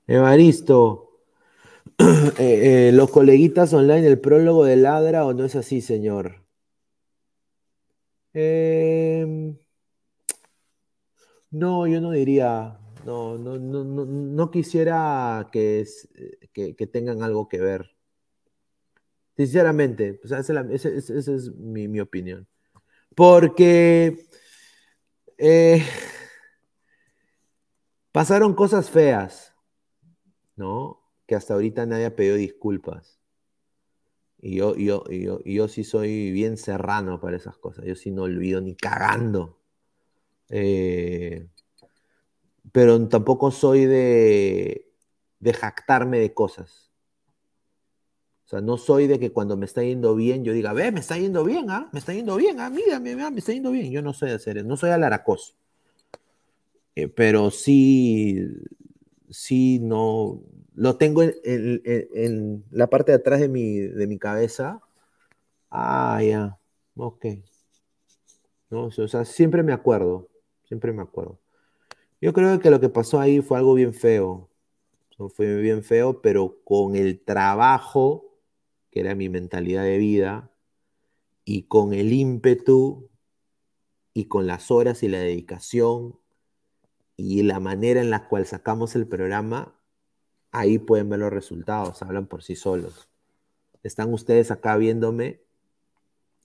Speaker 3: Evaristo, eh, eh, los coleguitas online, el prólogo de Ladra o no es así, señor. Em, no, yo no diría, no, no, no, no, quisiera que, que, tengan algo que ver. Sinceramente, esa, es, mi, opinión. Porque eh, pasaron cosas feas, ¿no? Que hasta ahorita nadie ha disculpas. Y yo, yo, yo, yo sí soy bien serrano para esas cosas. Yo sí no olvido ni cagando. Eh, pero tampoco soy de, de jactarme de cosas. O sea, no soy de que cuando me está yendo bien yo diga, ve, me está yendo bien, ¿ah? Me está yendo bien, ah, mira, me está yendo bien. Yo no soy de hacer eso, no soy alaracoso. Eh, pero sí, sí, no, lo tengo en, la parte de atrás de mi, de mi cabeza. Ah, ya, ok. ¿No? O sea, siempre me acuerdo, siempre me acuerdo. Yo creo que lo que pasó ahí fue algo bien feo. Fue bien feo, pero con el trabajo, que era mi mentalidad de vida, y con el ímpetu, y con las horas y la dedicación, y la manera en la cual sacamos el programa, ahí pueden ver los resultados, hablan por sí solos. Están ustedes acá viéndome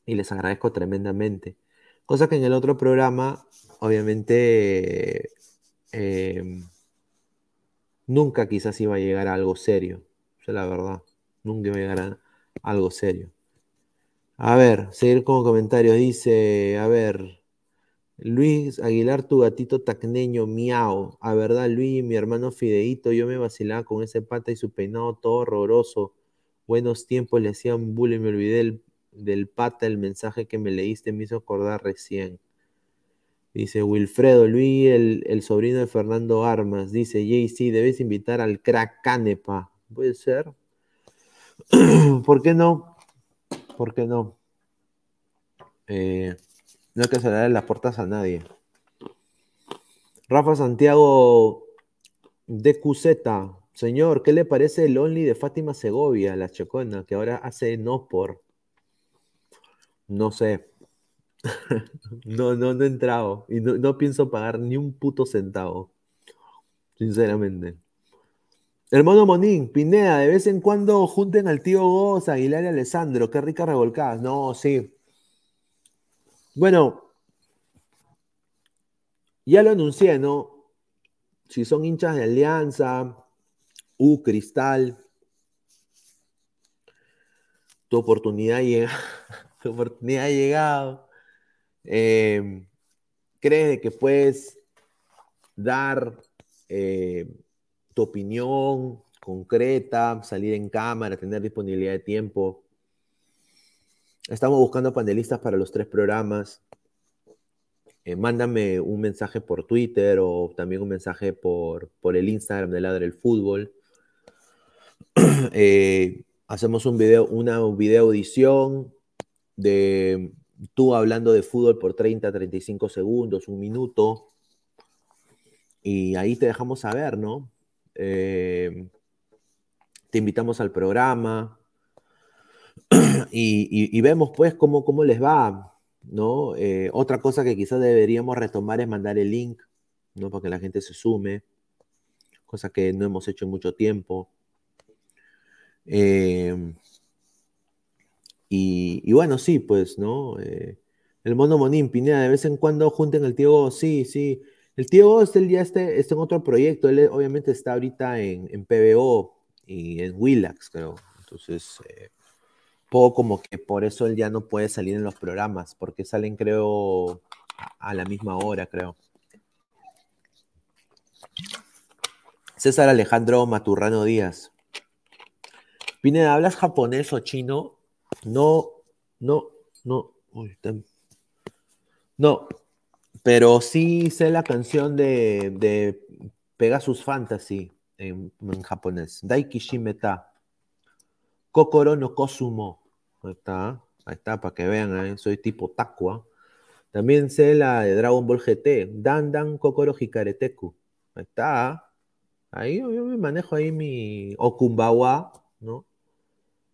Speaker 3: y les agradezco tremendamente. Cosa que en el otro programa, obviamente, em, nunca quizás iba a llegar a algo serio. Es la verdad. Nunca iba a llegar a algo serio. A ver, seguir con comentarios. Dice, a ver, Luis Aguilar, tu gatito tacneño, miau. A verdad, Luis, mi hermano Fideito, yo me vacilaba con ese pata y su peinado todo horroroso. Buenos tiempos le hacían bullying, me olvidé del, pata, el mensaje que me leíste me hizo acordar recién. Dice Wilfredo, Luis, el, sobrino de Fernando Armas. Dice JC, debes invitar al crack Canepa. ¿Puede ser? ¿Por qué no? ¿Por qué no? Eh, no hay que cerrar las puertas a nadie. Rafa Santiago de Cuseta. Señor, ¿qué le parece el Only de Fátima Segovia, la chocona, que ahora hace no por? No sé. no, no, no he entrado. Y no, pienso pagar ni un puto centavo. Sinceramente. Hermano Monín, Pineda, de vez en cuando junten al tío Goz, Aguilar y Alessandro. Qué rica revolcada. No, sí. Bueno, ya lo anuncié, ¿no? Si son hinchas de Alianza, U, Cristal, tu oportunidad llega, tu oportunidad ha llegado. Eh, ¿Crees que puedes dar eh, tu opinión concreta, salir en cámara, tener disponibilidad de tiempo? Estamos buscando panelistas para los tres programas. Eh, mándame un mensaje por Twitter o también un mensaje por, por el Instagram de Ladre el Fútbol. Eh, hacemos un video, una video edición de tú hablando de fútbol por 30, 35 segundos, un minuto. Y ahí te dejamos saber, ¿no? Eh, te invitamos al programa, y, vemos pues cómo, cómo les va, ¿no? Eh, otra cosa que quizás deberíamos retomar es mandar el link, ¿no? Para que la gente se sume, cosa que no hemos hecho en mucho tiempo. Em, y, bueno, sí, pues, ¿no? Eh, el mono Monín, Pineda, de vez en cuando junten el tío sí, sí. El tío es el día este, está en otro proyecto, él obviamente está ahorita en, en PBO y en Willax, creo. Entonces, eh, como que por eso él ya no puede salir en los programas, porque salen creo a la misma hora, creo. César Alejandro Maturrano Díaz. Pineda, ¿hablas japonés o chino? No, no, no. No, pero sí sé la canción de, de Pegasus Fantasy en, en japonés. Daiki Shimeta. Kokoro no Kosumo. Ahí está, ahí está, para que vean, ¿eh? soy tipo Tacua. También sé la de Dragon Ball GT, Dan Dan Kokoro Hikareteku. Ahí está. Ahí yo, me manejo ahí mi. O Kumbawa, ¿no?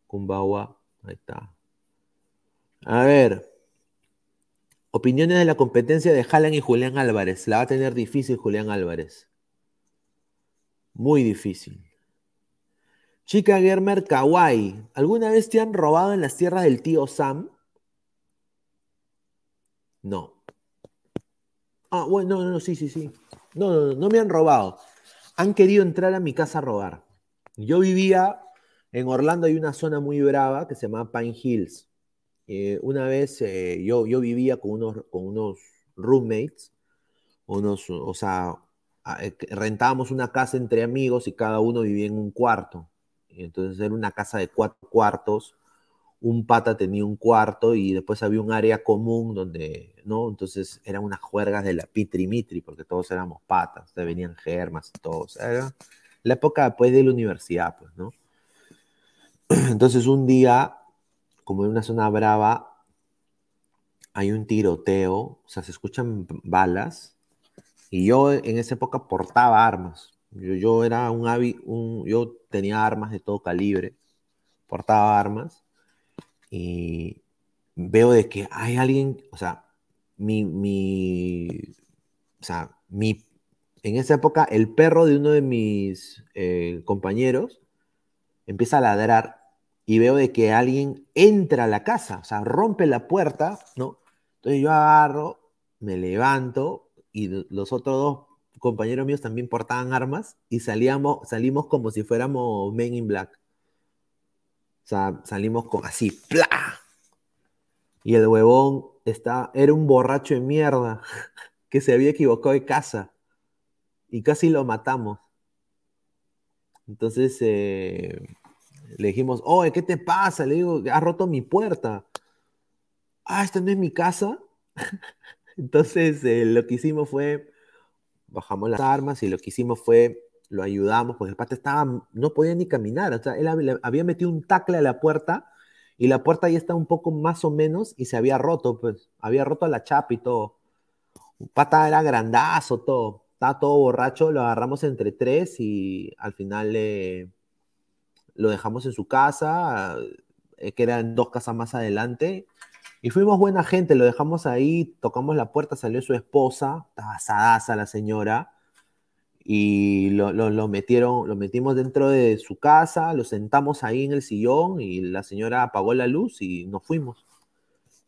Speaker 3: Kumbawa, ahí está. A ver. Opiniones de la competencia de Jalan y Julián Álvarez. La va a tener difícil Julián Álvarez. Muy difícil. Chica Germer Kawaii. ¿Alguna vez te han robado en las tierras del tío Sam? No. Ah, bueno, no, no, sí, sí, sí. No, no, no me han robado. Han querido entrar a mi casa a robar. Yo vivía en Orlando, hay una zona muy brava que se llama Pine Hills. Eh, una vez eh, yo, yo vivía con unos, con unos roommates, o sea, eh, rentábamos una casa entre amigos y cada uno vivía en un cuarto. Entonces era una casa de cuatro cuartos un pata tenía un cuarto y después había un área común donde, ¿no? Entonces eran unas juergas de la pitri-mitri, porque todos éramos patas, venían germas y todo. era la época después de la universidad, pues, ¿no? Entonces un día, como en una zona brava, hay un tiroteo, o sea, se escuchan balas, y yo en esa época portaba armas. Yo, yo era un, un, yo tenía armas de todo calibre, portaba armas, y veo de que hay alguien, o sea, mi, mi, o sea, mi, en esa época el perro de uno de mis eh, compañeros empieza a ladrar y veo de que alguien entra a la casa, o sea, rompe la puerta, ¿no? Entonces yo agarro, me levanto y los otros dos compañeros míos también portaban armas y salíamos, salimos como si fuéramos Men in Black. O sea, salimos con así, ¡plá! Y el huevón está, era un borracho de mierda que se había equivocado de casa. Y casi lo matamos. Entonces eh, le dijimos, oye, ¿qué te pasa? Le digo, has roto mi puerta. Ah, esta no es mi casa. Entonces eh, lo que hicimos fue, bajamos las armas y lo que hicimos fue lo ayudamos, porque el pata estaba, no podía ni caminar, o sea, él había metido un tacle a la puerta y la puerta ya está un poco más o menos y se había roto, pues, había roto la chapa y todo. Un pata era grandazo, todo, estaba todo borracho, lo agarramos entre tres y al final lo dejamos en su casa, eh, que eran dos casas más adelante, y fuimos buena gente, lo dejamos ahí, tocamos la puerta, salió su esposa, estaba asadaza la señora, y lo, metieron, lo metimos dentro de su casa, lo sentamos ahí en el sillón y la señora apagó la luz y nos fuimos.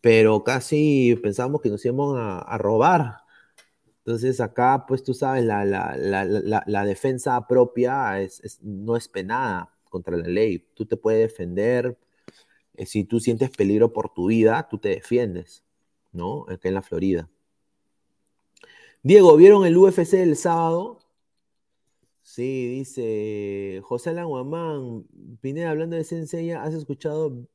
Speaker 3: Pero casi pensamos que nos íbamos a, robar. Entonces acá, pues tú sabes, la, la, defensa propia es, no es penada contra la ley. Tú te puedes defender. Eh, si tú sientes peligro por tu vida, tú te defiendes, ¿no? Acá en la Florida. Diego, ¿vieron el UFC el sábado? Sí, dice José Languamán, Pineda, hablando de Sensei, ¿has escuchado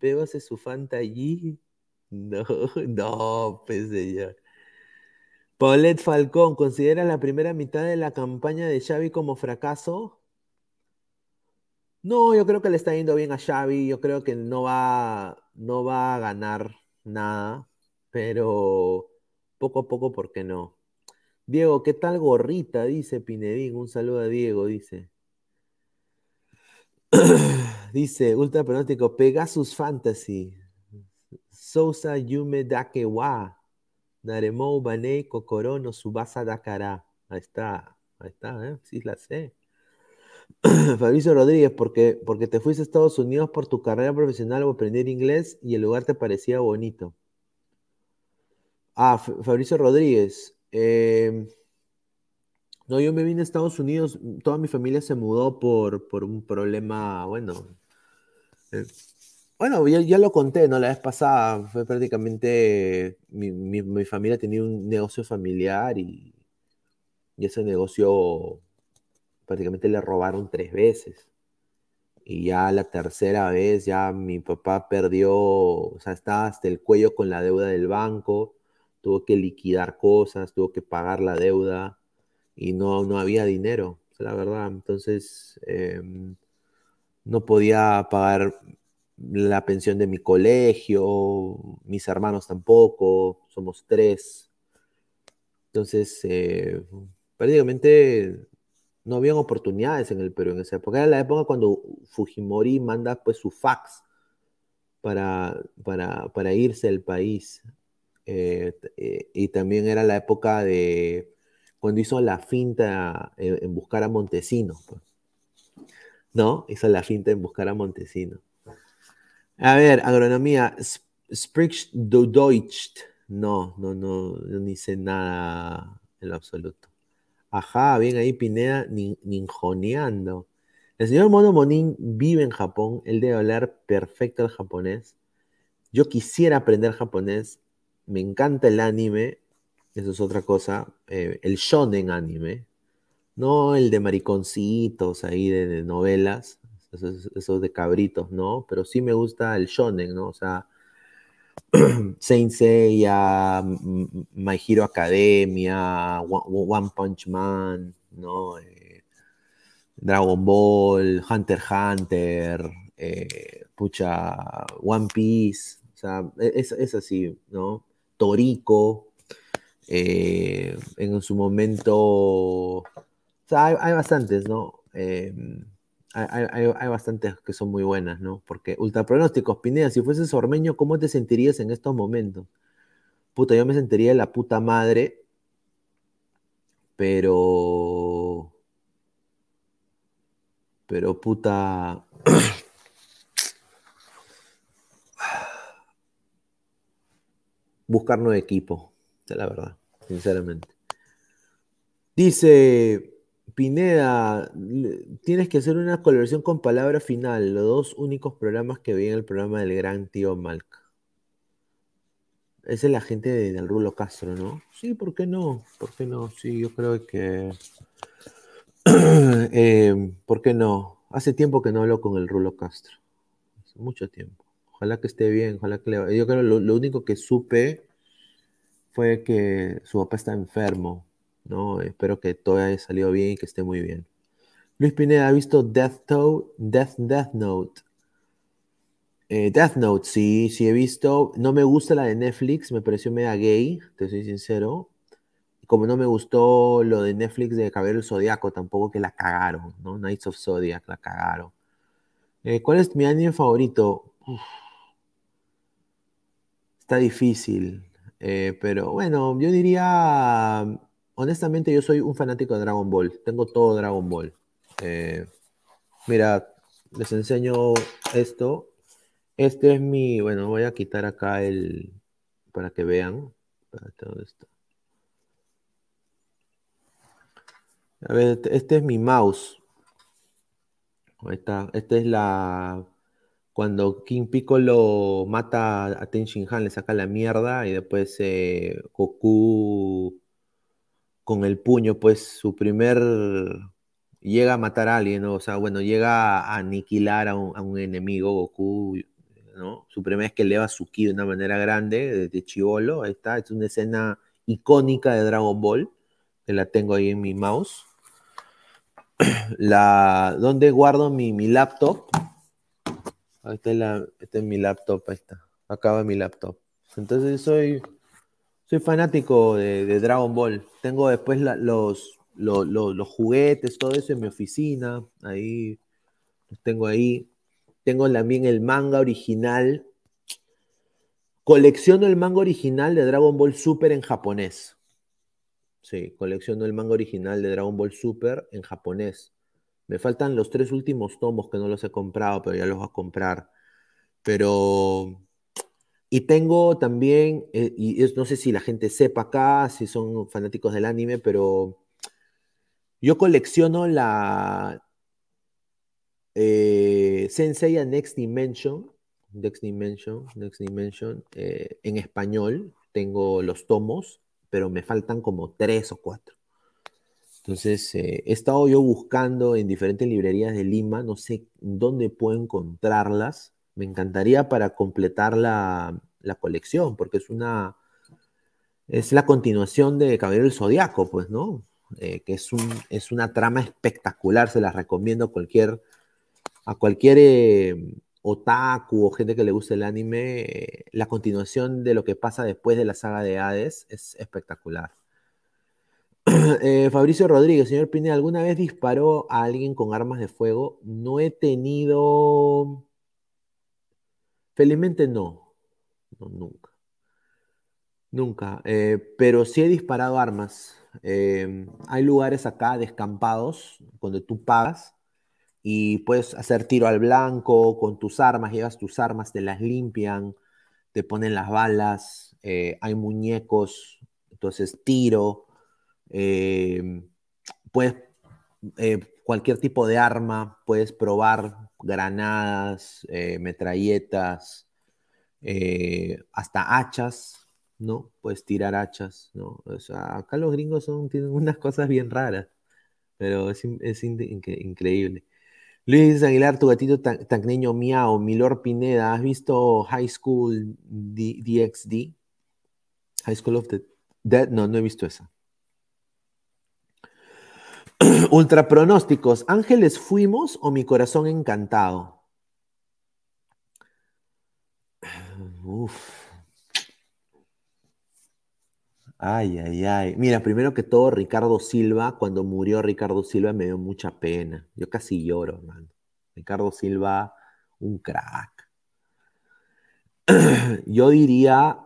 Speaker 3: Bébase su fanta allí? No, no, pues señor. Paulette Falcón, ¿considera la primera mitad de la campaña de Xavi como fracaso? No, yo creo que le está yendo bien a Xavi, yo creo que no va, no va a ganar nada, pero poco a poco, ¿por qué no? Diego, ¿qué tal gorrita? Dice Pinedín. Un saludo a Diego, dice. dice, ultra pronóstico, Pegasus Fantasy. Sousa Yume Dakewa. Naremou Banei Kokorono Subasa Dakara. Ahí está, ahí está, ¿eh? Sí, la sé. Fabricio Rodríguez, porque, porque te fuiste a Estados Unidos por tu carrera profesional o aprender inglés y el lugar te parecía bonito. Ah, Fabricio Rodríguez, Em, no, yo me vine a Estados Unidos, toda mi familia se mudó por, por un problema, bueno, eh, bueno, ya, lo conté, ¿no? La vez pasada fue prácticamente, mi, mi, familia tenía un negocio familiar y, y, ese negocio prácticamente le robaron tres veces. Y ya la tercera vez, ya mi papá perdió, o sea, estaba hasta el cuello con la deuda del banco tuvo que liquidar cosas, tuvo que pagar la deuda y no, no había dinero, la verdad. Entonces, em, no podía pagar la pensión de mi colegio, mis hermanos tampoco, somos tres. Entonces, eh, prácticamente no habían oportunidades en el Perú en esa época. Era la época cuando Fujimori manda pues su fax para, para, irse del país. Eh, eh, y también era la época de cuando hizo la finta en, buscar a Montesino. Pues. ¿No? Hizo la finta en buscar a Montesino. A ver, agronomía. Spricht du Deutsch? No, no, no, no sé nada en lo absoluto. Ajá, bien ahí Pineda ninjoneando. El señor Mono Monín vive en Japón, él debe hablar perfecto el japonés. Yo quisiera aprender japonés, me encanta el anime, eso es otra cosa, eh, el shonen anime, no el de mariconcitos ahí de novelas, esos, de cabritos, ¿no? Pero sí me gusta el shonen, ¿no? O sea, Saint Seiya, My Hero Academia, One Punch Man, ¿no? Eh, Dragon Ball, Hunter Hunter, eh, pucha, One Piece, o sea, e, es, así, ¿no? Torico, eh, en su momento, o sea, hay, bastantes, ¿no? Hay, bastantes que son muy buenas, ¿no? Porque ultra pronósticos, Pineda, si fueses ormeño, ¿cómo te sentirías en estos momentos? Puta, yo me sentiría de la puta madre, pero. Pero puta. Buscar nuevo equipo, la verdad, sinceramente. Dice Pineda, tienes que hacer una colaboración con palabra final, los dos únicos programas que vi en el programa del gran tío Malca. Es la gente del Rulo Castro, ¿no? Sí, ¿por qué no? ¿Por qué no? Sí, yo creo que... Eh, ¿Por qué no? Hace tiempo que no hablo con el Rulo Castro. Hace mucho tiempo. Ojalá que esté bien, ojalá que le... Yo creo que lo único que supe fue que su papá está enfermo ¿no? Espero que todo haya salido bien y que esté muy bien. Luis Pineda, ¿ha visto Death, Death, Death Note? Eh, Death Note, sí, sí he visto. No me gusta la de Netflix, me pareció media gay, te soy sincero. Como no me gustó lo de Netflix de Caballero el Zodiaco, tampoco que la cagaron, ¿no? Knights of Zodiac, la cagaron. Eh, ¿Cuál es mi anime favorito? Está difícil, eh, pero bueno, yo diría honestamente yo soy un fanático de Dragon Ball. Tengo todo Dragon Ball. Eh, mira, les enseño esto. Este es mi, bueno, voy a quitar acá el, para que vean. todo esto. A ver, este es mi mouse. Ahí está. Esta es la, cuando King Piccolo mata a Ten Shin Han, le saca la mierda y después eh, Goku con el puño, pues su primer llega a matar a alguien, o sea, bueno, llega a aniquilar a un, enemigo, Goku, ¿no? Su primera vez que eleva su ki de una manera grande, de chivolo, ahí está, es una escena icónica de Dragon Ball, que la tengo ahí en mi mouse. La, ¿Dónde guardo mi, mi laptop? Ahí está, la, este es mi laptop, ahí está, acaba mi laptop. Entonces soy soy fanático de, Dragon Ball. Tengo después los, los, juguetes, todo eso en mi oficina. Ahí los tengo ahí. Tengo también el manga original. Colecciono el manga original de Dragon Ball Super en japonés. Sí, colecciono el manga original de Dragon Ball Super en japonés. Me faltan los tres últimos tomos que no los he comprado, pero ya los voy a comprar. Pero y tengo también, eh, y no sé si la gente sepa acá, si son fanáticos del anime, pero yo colecciono la eh, Sensei Next Dimension, Next Dimension, Next Dimension, eh, en español. Tengo los tomos, pero me faltan como tres o cuatro. Entonces, he estado yo buscando en diferentes librerías de Lima, no sé dónde puedo encontrarlas me encantaría para completar la, colección, porque es una. Es la continuación de Caballero del Zodiaco, pues, ¿no? Eh, que es, un, es una trama espectacular, se la recomiendo a cualquier, a cualquier eh, otaku o gente que le gusta el anime, eh, la continuación de lo que pasa después de la saga de Hades es espectacular. Fabricio Rodríguez, señor Pineda, ¿alguna vez disparó a alguien con armas de fuego? No he tenido... Felizmente no. No, nunca. Nunca. Eh, pero sí he disparado armas. Em, hay lugares acá descampados donde tú pagas y puedes hacer tiro al blanco con tus armas, llevas tus armas, te las limpian, te ponen las balas, eh, hay muñecos, entonces tiro, eh, puedes, eh, cualquier tipo de arma, puedes probar granadas, metralletas, hasta hachas, ¿no? Puedes tirar hachas, ¿no? O sea, acá los gringos son, tienen unas cosas bien raras, pero es, increíble. Luis Aguilar, tu gatito tan, miau. Milor Pineda, ¿has visto High School DXD? High School of the Dead, no, no he visto esa. Ultra pronósticos, ¿Ángeles fuimos o mi corazón encantado? Uf. Ay, ay, ay. Mira, primero que todo, Ricardo Silva, cuando murió Ricardo Silva me dio mucha pena. Yo casi lloro, hermano. Ricardo Silva, un crack. Yo diría,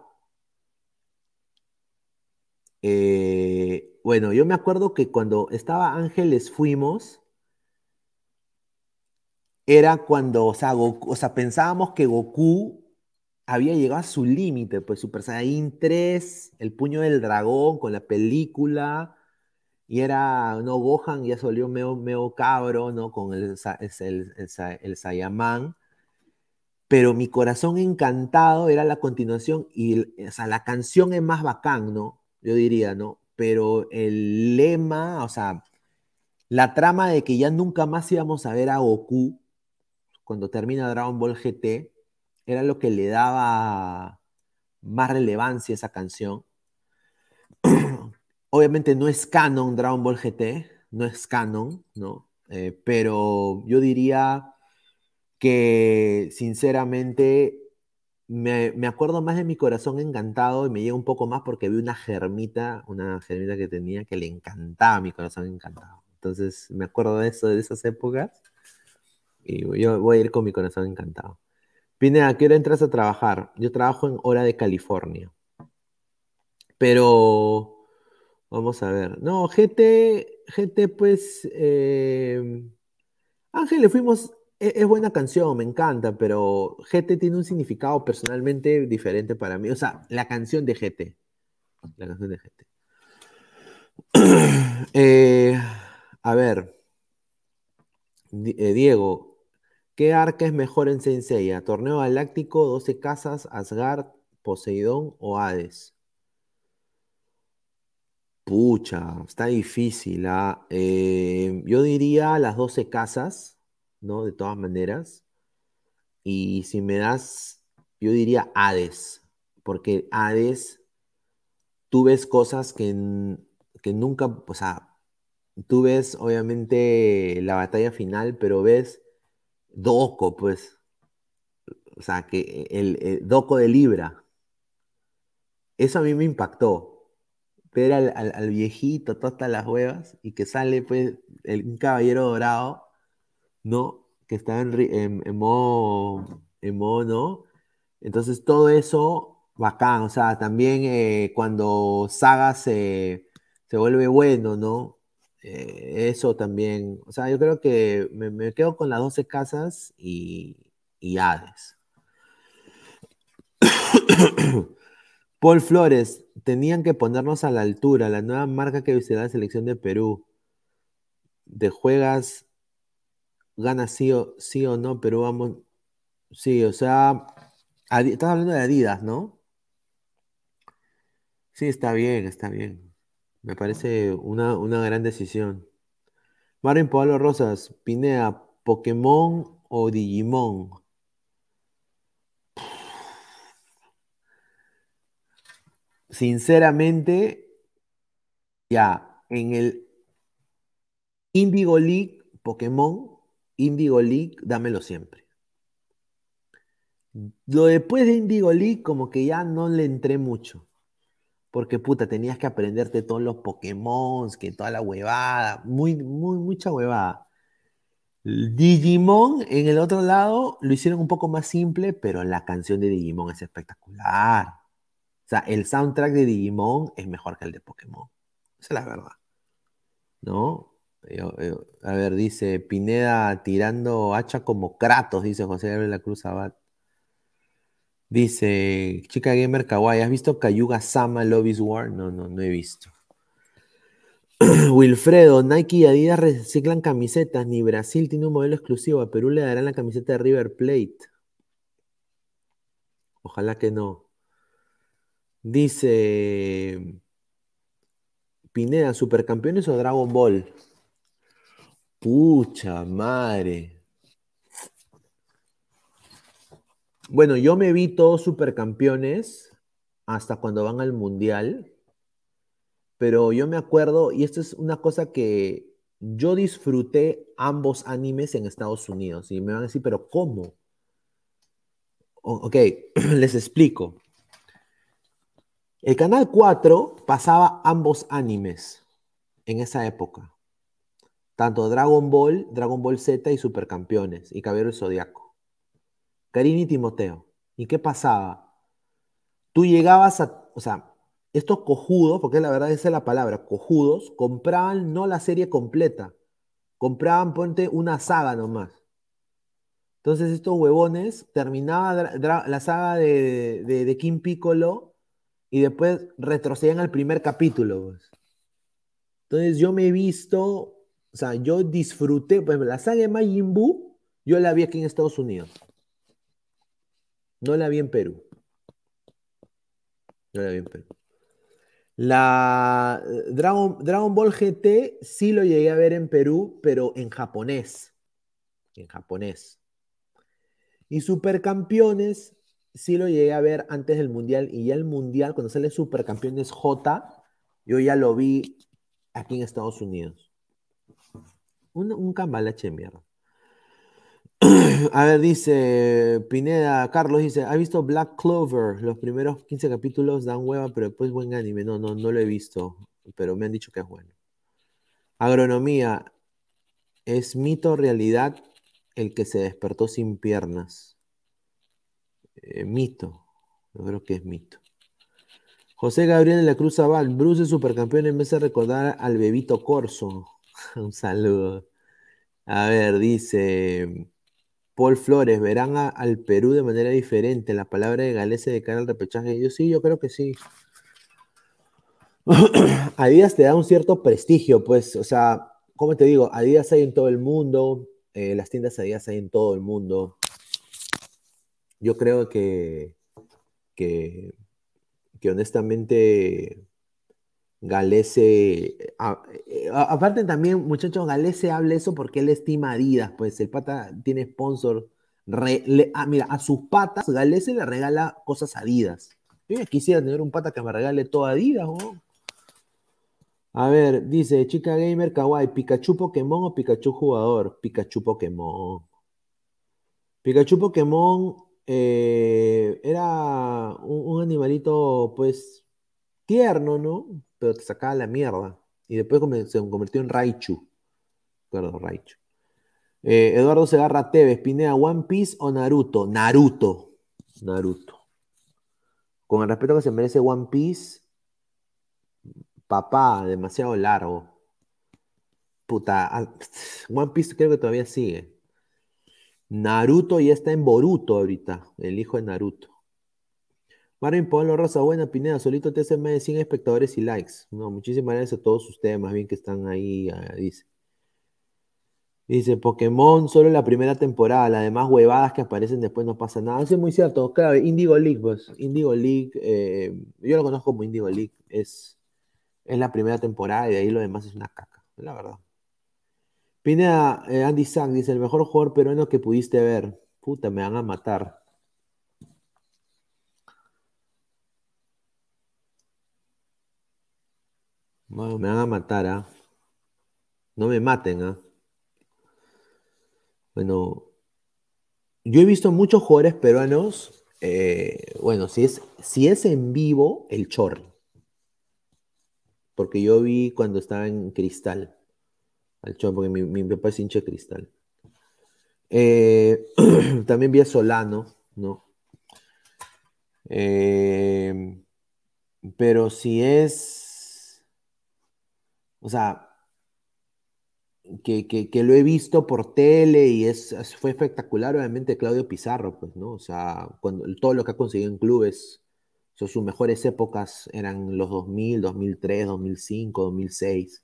Speaker 3: eh, bueno, yo me acuerdo que cuando estaba Ángeles Fuimos, era cuando, o sea, pensábamos que Goku había llegado a su límite, pues Super Saiyan 3, El Puño del Dragón con la película, y era, no, Gohan ya se volvió medio, cabro, ¿no? Con el, el, el, Saiyaman, pero Mi Corazón Encantado era la continuación, y, o sea, la canción es más bacán, ¿no? Yo diría, ¿no? Pero el lema, o sea, la trama de que ya nunca más íbamos a ver a Goku cuando termina Dragon Ball GT, era lo que le daba más relevancia a esa canción. Obviamente no es canon Dragon Ball GT, no es canon, ¿no? Eh, pero yo diría que sinceramente me, acuerdo más de mi corazón encantado y me llega un poco más porque vi una germita, una germita que tenía que le encantaba mi corazón encantado. Entonces me acuerdo de eso, de esas épocas y yo voy a ir con mi corazón encantado. Pineda, ¿a qué hora entras a trabajar? Yo trabajo en hora de California. Pero, vamos a ver. No, GT, GT, pues, eh, Ángel, le fuimos, es, es, buena canción, me encanta, pero GT tiene un significado personalmente diferente para mí. O sea, la canción de GT. La canción de GT. Eh, a ver, eh, Diego, ¿Qué arca es mejor en Senseiya? ¿Torneo Galáctico, 12 Casas, Asgard, Poseidón o Hades? Pucha, está difícil. ¿ah? Eh, yo diría las 12 casas, ¿no? De todas maneras. Y si me das, yo diría Hades, porque Hades, tú ves cosas que, que nunca, o sea, tú ves obviamente la batalla final, pero ves Doco, pues. O sea, que el, Doco de Libra. Eso a mí me impactó. Ver al, viejito, todas las huevas, y que sale, pues, el, un caballero dorado, ¿no? Que está en, en, en modo, ¿no? Entonces, todo eso, bacán. O sea, también eh, cuando Saga se, se vuelve bueno, ¿no? Eh, eso también, o sea, yo creo que me, quedo con las 12 casas y, y Hades. Paul Flores, tenían que ponernos a la altura, la nueva marca que visitará la selección de Perú. De juegas, gana sí o, sí o no, Perú vamos. Sí, o sea, estás hablando de Adidas, ¿no? Sí, está bien, está bien. Me parece una, gran decisión. Mario Pablo Rosas, Pinea, ¿Pokémon o Digimon? Sinceramente, ya, en el Indigo League, Pokémon, Indigo League, dámelo siempre. Lo después de Indigo League, como que ya no le entré mucho. Porque, puta, tenías que aprenderte todos los Pokémon, que toda la huevada. Muy, muy, mucha huevada. Digimon, en el otro lado, lo hicieron un poco más simple, pero la canción de Digimon es espectacular. O sea, el soundtrack de Digimon es mejor que el de Pokémon. Esa es la verdad. ¿No? A ver, dice Pineda tirando hacha como Kratos, dice José Gabriel La Cruz Abad. Dice, chica gamer kawaii, ¿has visto Cayuga Sama Lobby's War? No, no, no he visto. Wilfredo, Nike y Adidas reciclan camisetas, ni Brasil tiene un modelo exclusivo, a Perú le darán la camiseta de River Plate. Ojalá que no. Dice Pineda, ¿Supercampeones o Dragon Ball? Pucha madre. Bueno, yo me vi todos supercampeones hasta cuando van al mundial, pero yo me acuerdo, y esto es una cosa que yo disfruté ambos animes en Estados Unidos, y me van a decir, pero ¿cómo? ok, les explico. El Canal 4 pasaba ambos animes en esa época. Tanto Dragon Ball, Dragon Ball Z y Supercampeones y Caballero del Zodiaco. Karini y Timoteo. ¿Y qué pasaba? Tú llegabas a, o sea, estos cojudos, porque la verdad esa es la palabra, cojudos, compraban no la serie completa, compraban, ponte, una saga nomás. Entonces estos huevones terminaban la saga de, de, King Piccolo y después retrocedían al primer capítulo. Pues. Entonces yo me he visto, o sea, yo disfruté, pues la saga de Majin Buu, yo la vi aquí en Estados Unidos. No la vi en Perú. No la vi en Perú. La eh, Dragon, Dragon Ball GT sí lo llegué a ver en Perú, pero en japonés. En japonés. Y Supercampeones sí lo llegué a ver antes del Mundial. Y ya el Mundial, cuando sale Supercampeones J, yo ya lo vi aquí en Estados Unidos. Un, un cambalache de mierda. A ver, dice Pineda, Carlos dice, ¿ha visto Black Clover? Los primeros 15 capítulos dan hueva, pero después buen anime. No, no, no lo he visto, pero me han dicho que es bueno. Agronomía, ¿es mito realidad el que se despertó sin piernas? Eh, mito, yo creo que es mito. José Gabriel de la Cruz Zabal, Bruce es supercampeón en vez de recordar al bebito Corso. Un saludo. A ver, dice Paul Flores, ¿verán al Perú de manera diferente? La palabra de Galese de cara al repechaje. Yo sí, yo creo que sí. Adidas te da un cierto prestigio, pues, o sea, ¿cómo te digo? Adidas hay en todo el mundo, eh, las tiendas Adidas hay en todo el mundo. Yo creo que, que, que honestamente Galese, eh, aparte también, muchachos, Galese habla eso porque él estima Adidas, pues el pata tiene sponsor. Ah, mira, a sus patas Galese le regala cosas Adidas. Yo quisiera tener un pata que me regale todo Adidas, A ver, dice Chica Gamer Kawaii, ¿Pikachu Pokémon o Pikachu jugador? Pikachu Pokémon. Pikachu Pokémon eh, era un animalito, pues, tierno, ¿no? pero te sacaba la mierda. Y después se convirtió en Raichu. Perdón, Raichu. Eh, Eduardo Segarra Tevez, Pinea, One Piece o Naruto. Naruto. Naruto. Con el respeto que se merece One Piece, papá, demasiado largo. Puta, ah, One Piece creo que todavía sigue. Naruto ya está en Boruto ahorita, el hijo de Naruto. Marvin Pablo Rosa, buena Pineda, solito te hace de 100 espectadores y likes. No, muchísimas gracias a todos ustedes, más bien que están ahí, ah, dice. Dice, Pokémon solo la primera temporada, las demás huevadas que aparecen después no pasa nada. Es muy cierto, claro, Indigo League, pues, Indigo League, eh, yo lo conozco como Indigo League, es, es la primera temporada y de ahí lo demás es una caca, la verdad. Pineda, eh, Andy Sack dice, el mejor jugador peruano que pudiste ver. Puta, me van a matar. Me van a matar, ¿ah? No me maten, ¿ah? Bueno, yo he visto muchos jugadores peruanos, eh, bueno, si es, si es en vivo, el Chorri. Porque yo vi cuando estaba en Cristal, al Chorri, porque mi, mi papá es hincha de Cristal. Eh, también vi a Solano, ¿no? Eh, pero si es, o sea, que, lo he visto por tele y es, fue espectacular, obviamente, Claudio Pizarro, pues, ¿no? O sea, cuando, todo lo que ha conseguido en clubes, sus mejores épocas eran los 2000, 2003, 2005, 2006,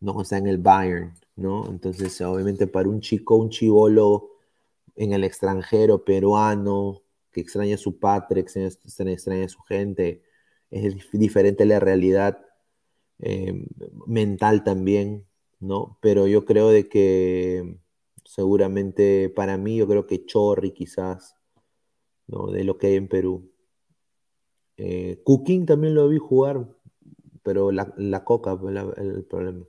Speaker 3: ¿no? O sea, en el Bayern, ¿no? Entonces, obviamente, para un chico, un chivolo en el extranjero, peruano, que extraña a su patria, extraña, extraña a su gente, es diferente la realidad eh, mental también, ¿no? Pero yo creo de que seguramente para mí, yo creo que Chorri quizás, ¿no? De lo que hay en Perú. Eh, Cooking también lo vi jugar, pero la, coca fue el problema.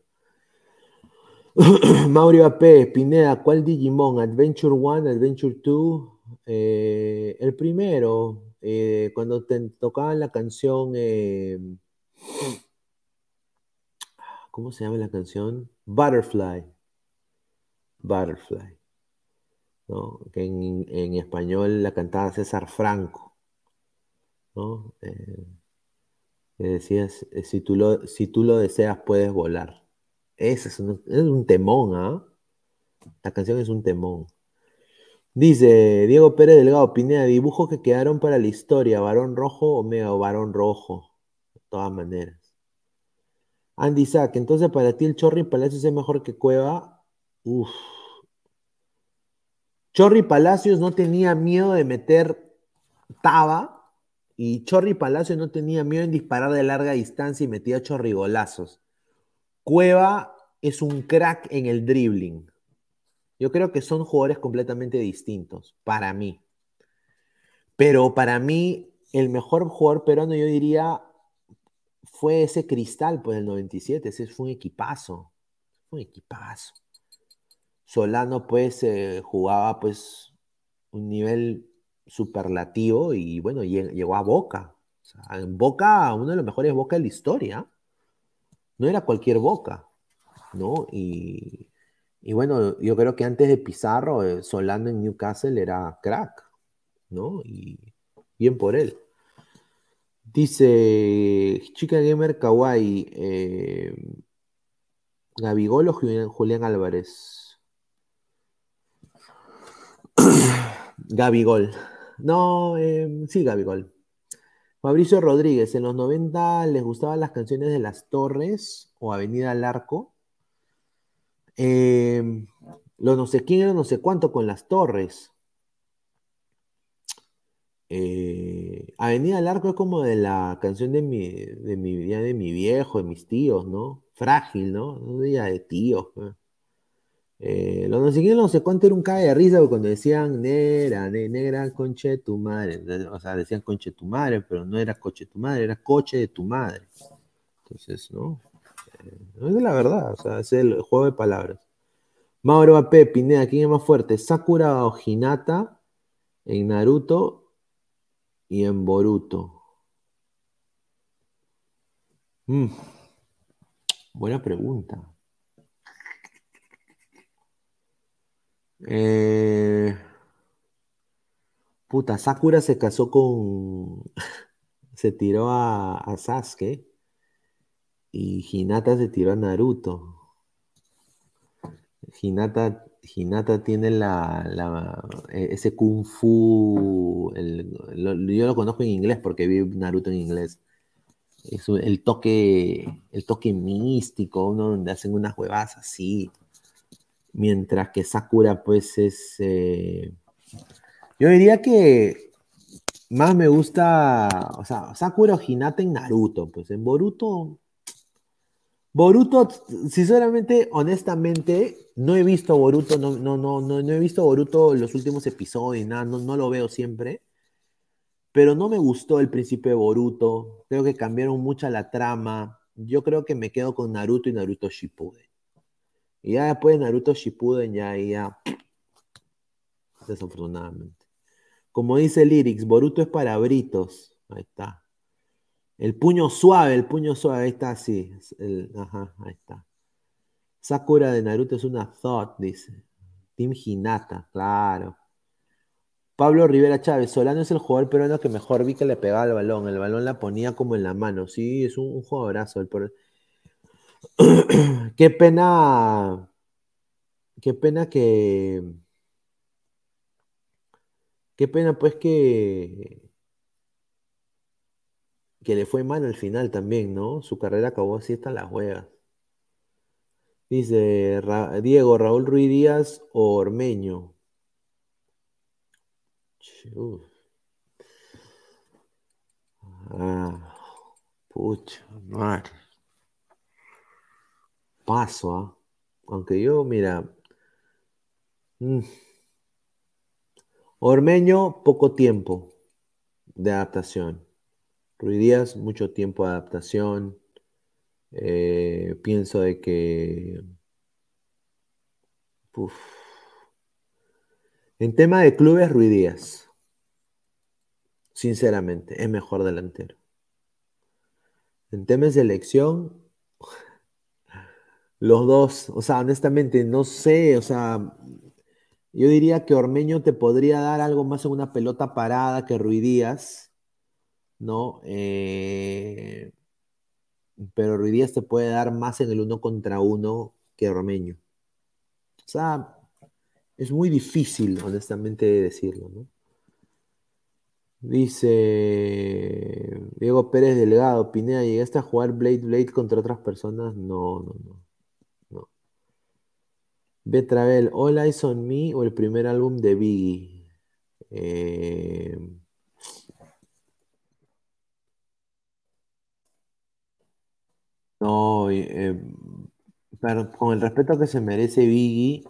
Speaker 3: Mauro AP, Pineda, ¿cuál Digimon? ¿Adventure 1, Adventure 2? Eh, el primero, eh, cuando te tocaban la canción, ¿cómo se llama la canción? Butterfly. Butterfly. ¿no? Que en, español la cantaba César Franco. ¿no? Eh, decías, eh, si tú, lo, deseas, puedes volar. Ese es un, temón, ¿ah? La canción es un temón. Dice Diego Pérez Delgado Pineda, dibujos que quedaron para la historia, varón rojo o mega varón rojo, de todas maneras. Andy Sack, entonces para ti el Chorri Palacios es mejor que Cueva. Chorri Palacios no tenía miedo de meter taba y Chorri Palacios no tenía miedo en disparar de larga distancia y metía chorrigolazos. Cueva es un crack en el dribbling. Yo creo que son jugadores completamente distintos, para mí. Pero para mí, el mejor jugador peruano, yo diría, fue ese cristal, pues, del 97. Ese fue un equipazo. Un equipazo. Solano, pues, eh, jugaba, pues, un nivel superlativo y, bueno, llegó a Boca. en Boca, uno de los mejores Boca de la historia. No era cualquier Boca, ¿no? Y, bueno, yo creo que antes de Pizarro, eh, Solano en Newcastle era crack, ¿no? Y bien por él. Dice Chica Gamer Kawaii, eh, Gabigol o Julián, Álvarez. Gabigol. No, eh, sí, Gabigol. Mauricio Rodríguez, en los 90 les gustaban las canciones de Las Torres o Avenida al Arco. Eh, lo no sé quién no sé cuánto con Las Torres. Eh, Avenida del Arco es como de la canción de mi, de mi, de mi viejo, de mis tíos, ¿no? Frágil, ¿no? Un día de tíos. Pues. Eh, lo no sé no sé cuánto era un cae de risa cuando decían negra, negra, conche tu madre. O sea, decían conche tu madre, pero no era coche tu madre, era coche de tu madre. Entonces, ¿no? Eh, es la verdad, o sea, es el juego de palabras. Mauro AP, Pineda, ¿quién es más fuerte? ¿Sakura o en Naruto y en Boruto? Mm, buena pregunta. Eh, puta, Sakura se casó con. se tiró a, a Sasuke. Y Hinata se tiró a Naruto. Hinata Hinata tiene la, e, ese kung fu, yo lo conozco en inglés porque vi Naruto en inglés. Es el toque, el toque místico, donde hacen unas huevas así. Mientras que Sakura, pues es. Eh, yo diría que más me gusta. O sea, Sakura o Hinata en Naruto. Pues en Boruto Boruto, sinceramente, honestamente, no he visto Boruto, no, no, no, no, he visto Boruto los últimos episodios, no lo veo siempre. Pero no me gustó el principio de Boruto. Creo que cambiaron mucha la trama. Yo creo que me quedo con Naruto y Naruto Shippuden. Y ya después de Naruto Shippuden, ya, ya. desafortunadamente. Como dice Lyrics, Boruto es para britos. Ahí está. El puño suave, el puño suave, ahí está, sí. ajá, ahí está. Sakura de Naruto es una thought, dice. Team Hinata, claro. Pablo Rivera Chávez, Solano es el jugador peruano que mejor vi que le pegaba el balón. El balón la ponía como en la mano. Sí, es un, un jugadorazo. Qué pena. Qué pena que. Qué pena, pues, que. Que le fue mal al final también, ¿no? Su carrera acabó así hasta las huevas. Dice Diego, Raúl Ruiz Díaz o Ormeño. Ah, pucha, madre. Paso, ¿ah? Aunque yo, mira. Mm, Ormeño, poco tiempo de adaptación. Ruiz Díaz, mucho tiempo de adaptación. Eh, pienso de que. En tema de clubes, Ruiz Díaz. Sinceramente, es mejor delantero. En temas de selección, los dos, o sea, honestamente, no sé, o sea, yo diría que Ormeño te podría dar algo más en una pelota parada que Ruidías, ¿no? Eh, pero Ruidías te puede dar más en el uno contra uno que Ormeño. O sea, es muy difícil, honestamente, decirlo, ¿no? Dice Diego Pérez Delgado, Pineda, ¿llegaste a jugar Blade Blade contra otras personas? No, no, no. Betravel, All Eyes on Me o el primer álbum de Biggie. Eh, no, eh, pero con el respeto que se merece Biggie,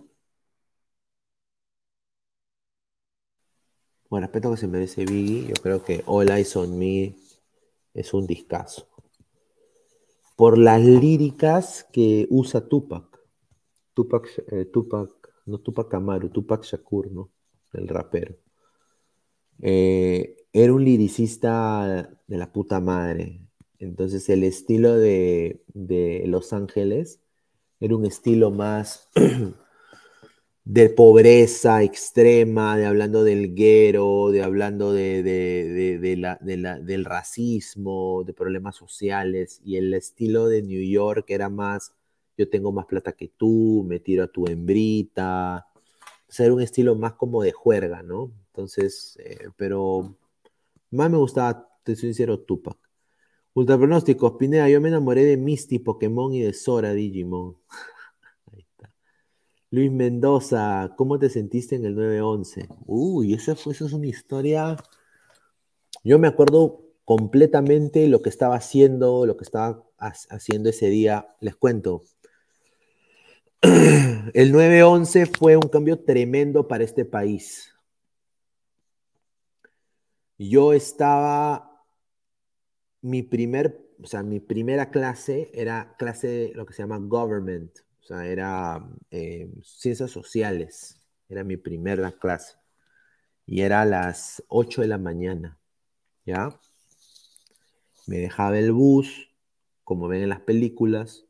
Speaker 3: con el respeto que se merece Biggie, yo creo que All Eyes on Me es un discazo. Por las líricas que usa Tupac. Tupac, eh, Tupac, no Tupac Amaru, Tupac Shakur, ¿no? El rapero. Eh, era un liricista de la puta madre. Entonces el estilo de, Los Ángeles era un estilo más de pobreza extrema, de hablando del guero, de hablando de, del racismo, de problemas sociales, y el estilo de New York era más yo tengo más plata que tú, me tiro a tu hembrita. O sea, era un estilo más como de juerga, ¿no? Entonces, eh, pero más me gustaba, te soy sincero, Tupac. Ultra pronósticos, Pineda, yo me enamoré de Misty, Pokémon y de Sora, Digimon. Ahí está. Luis Mendoza, ¿cómo te sentiste en el 911? Uy, esa, fue, esa es una historia. Yo me acuerdo completamente lo que estaba haciendo, lo que estaba haciendo ese día. Les cuento, el 9-11 fue un cambio tremendo para este país. Yo estaba, mi primer, o sea, mi primera clase era clase lo que se llama government, o sea, era eh, ciencias sociales, era mi primera clase. Y era a las 8 de la mañana, ¿ya? Me dejaba el bus, como ven en las películas,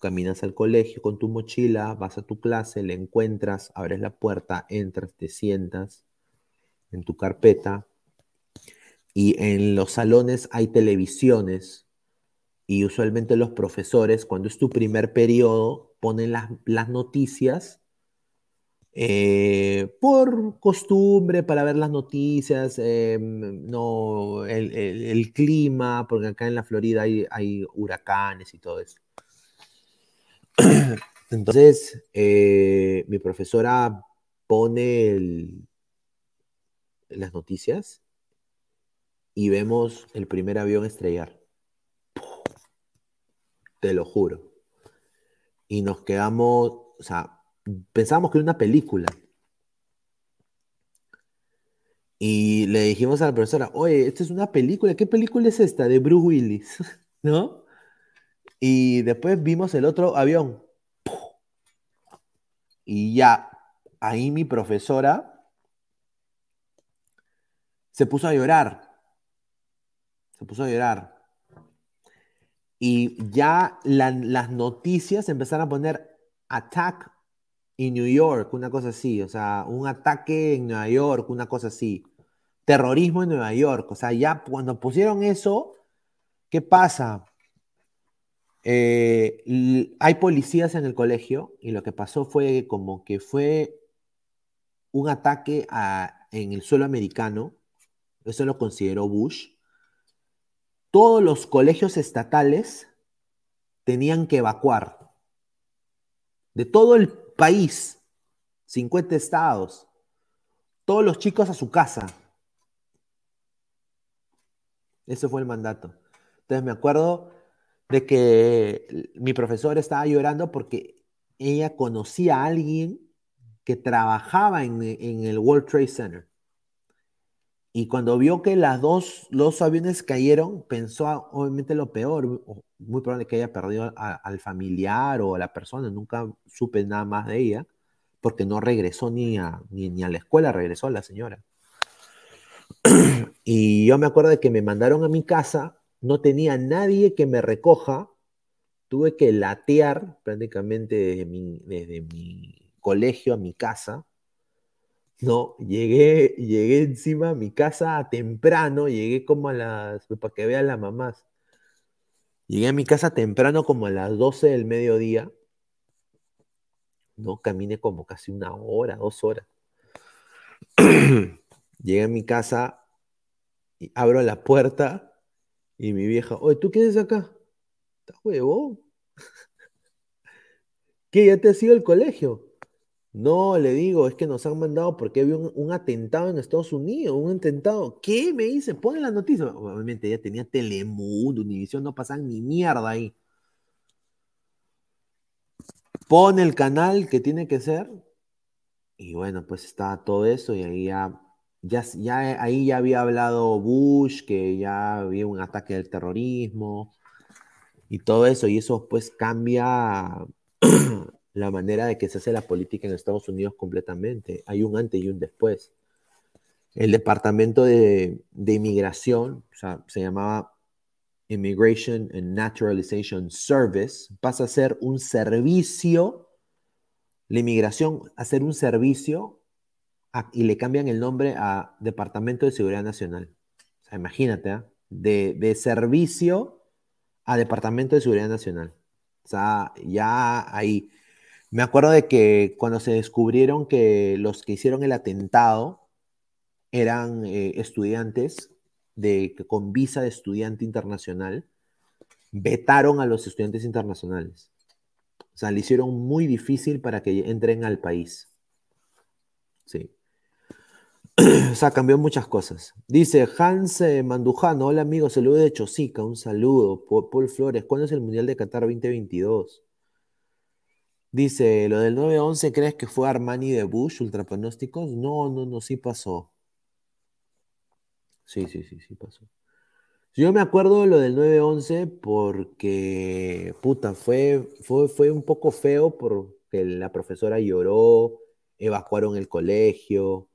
Speaker 3: caminas al colegio con tu mochila, vas a tu clase, le encuentras, abres la puerta, entras, te sientas en tu carpeta y en los salones hay televisiones y usualmente los profesores, cuando es tu primer periodo, ponen las, noticias eh, por costumbre para ver las noticias, em, no, el, clima, porque acá en la Florida hay, hay huracanes y todo eso. Entonces, eh, mi profesora pone las noticias y vemos el primer avión estrellar. Te lo juro. Y nos quedamos, o sea, pensamos que era una película. Y le dijimos a la profesora, oye, esta es una película, ¿qué película es esta? De Bruce Willis, ¿no? Y después vimos el otro avión. Y ya, ahí mi profesora se puso a llorar. Se puso a llorar. Y ya las noticias empezaron a poner attack en New York, una cosa así. O sea, un ataque en Nueva York, una cosa así. Terrorismo en Nueva York. O sea, ya cuando pusieron eso, ¿qué pasa? Eh, hay policías en el colegio y lo que pasó fue como que fue un ataque en el suelo americano, eso lo consideró Bush. Todos los colegios estatales tenían que evacuar de todo el país, 50 estados, todos los chicos a su casa. Ese fue el mandato. Entonces me acuerdo de que mi profesor estaba llorando porque ella conocía a alguien que trabajaba en, el World Trade Center. Y cuando vio que las dos, los aviones cayeron, pensó obviamente lo peor, muy probable que haya perdido al familiar o a la persona, nunca supe nada más de ella, porque no regresó ni a, ni, ni a la escuela, regresó la señora. y yo me acuerdo de que me mandaron a mi casa no tenía nadie que me recoja, tuve que latear prácticamente desde mi, colegio a mi casa. No, llegué, llegué encima a mi casa temprano, llegué como a las, para que vean las mamás. Llegué a mi casa temprano como a las 12 del mediodía. No, caminé como casi una hora, dos horas. Llegué a mi casa y abro la puerta y mi vieja, oye, ¿tú qué haces acá? ¿Estás huevo? ¿Qué? ¿Ya te has ido al colegio? No, le digo, es que nos han mandado porque había un, atentado en Estados Unidos, un atentado. ¿Qué? Me dice, pon la noticia. Obviamente ya tenía Telemundo, Univisión, no pasan ni mierda ahí. Pone el canal que tiene que ser. Y bueno, pues estaba todo eso y ahí ya ya, ya ahí ya había hablado Bush, que ya había un ataque del terrorismo y todo eso, y eso pues cambia la manera de que se hace la política en Estados Unidos completamente. Hay un antes y un después. El Departamento de, de Inmigración, o sea, se llamaba Immigration and Naturalization Service, pasa a ser un servicio, la inmigración a ser un servicio y le cambian el nombre a Departamento de Seguridad Nacional. O sea, imagínate, ¿ah? de, servicio a Departamento de Seguridad Nacional. O sea, ya ahí. Me acuerdo de que cuando se descubrieron que los que hicieron el atentado eran eh, estudiantes de, con visa de estudiante internacional, vetaron a los estudiantes internacionales. O sea, le hicieron muy difícil para que entren al país. Sí. o sea, cambió muchas cosas. Dice Hans eh, Mandujano, hola amigo, saludo de Chosica, un saludo. Paul Flores, ¿cuándo es el Mundial de Qatar 2022? Dice, lo del 9-11, ¿crees que fue Armani de Bush, ultrapronósticos? No, no, no, sí pasó. Sí, sí, sí, sí pasó. Yo me acuerdo de lo del 9-11 porque, puta, fue, fue, fue un poco feo porque la profesora lloró, evacuaron el colegio,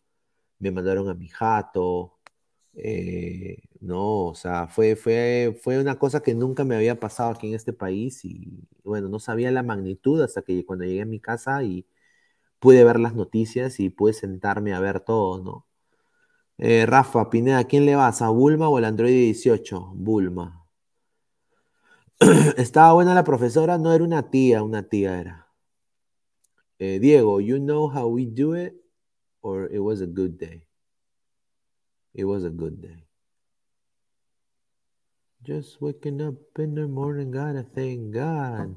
Speaker 3: me mandaron a mi jato, eh, no, o sea, fue, fue, fue una cosa que nunca me había pasado aquí en este país y bueno, no sabía la magnitud hasta que cuando llegué a mi casa y pude ver las noticias y pude sentarme a ver todo, ¿no? Eh, Rafa, Pineda, ¿a quién le vas? ¿A Bulma o al Android 18? Bulma. ¿Estaba buena la profesora? No era una tía, una tía era. Eh, Diego, you know how we do it? or it was a good day. It was a good day. Just waking up in the morning, gotta thank God.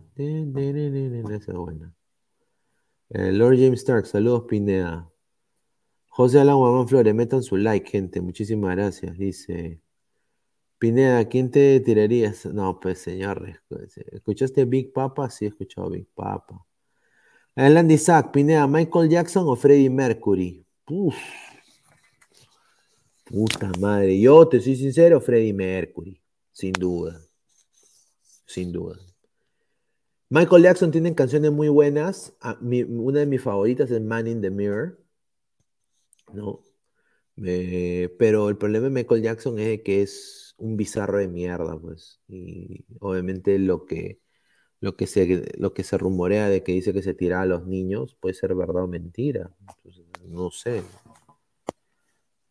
Speaker 3: Eh, Lord James Stark, saludos Pineda. José Alan Guamán Flores, metan su like, gente. Muchísimas gracias. Dice Pineda, ¿quién te tirarías? No, pues señor, ¿escuchaste Big Papa? Sí, he escuchado Big Papa. Alan Isaac, Pineda, Michael Jackson o Freddie Mercury. Uf. Puta madre. Yo te soy sincero, Freddie Mercury. Sin duda. Sin duda. Michael Jackson tiene canciones muy buenas. una de mis favoritas es Man in the Mirror. ¿no? Pero el problema de Michael Jackson es que es un bizarro de mierda, pues. Y obviamente lo que, lo que, se, lo que se rumorea de que dice que se tira a los niños puede ser verdad o mentira. no sé.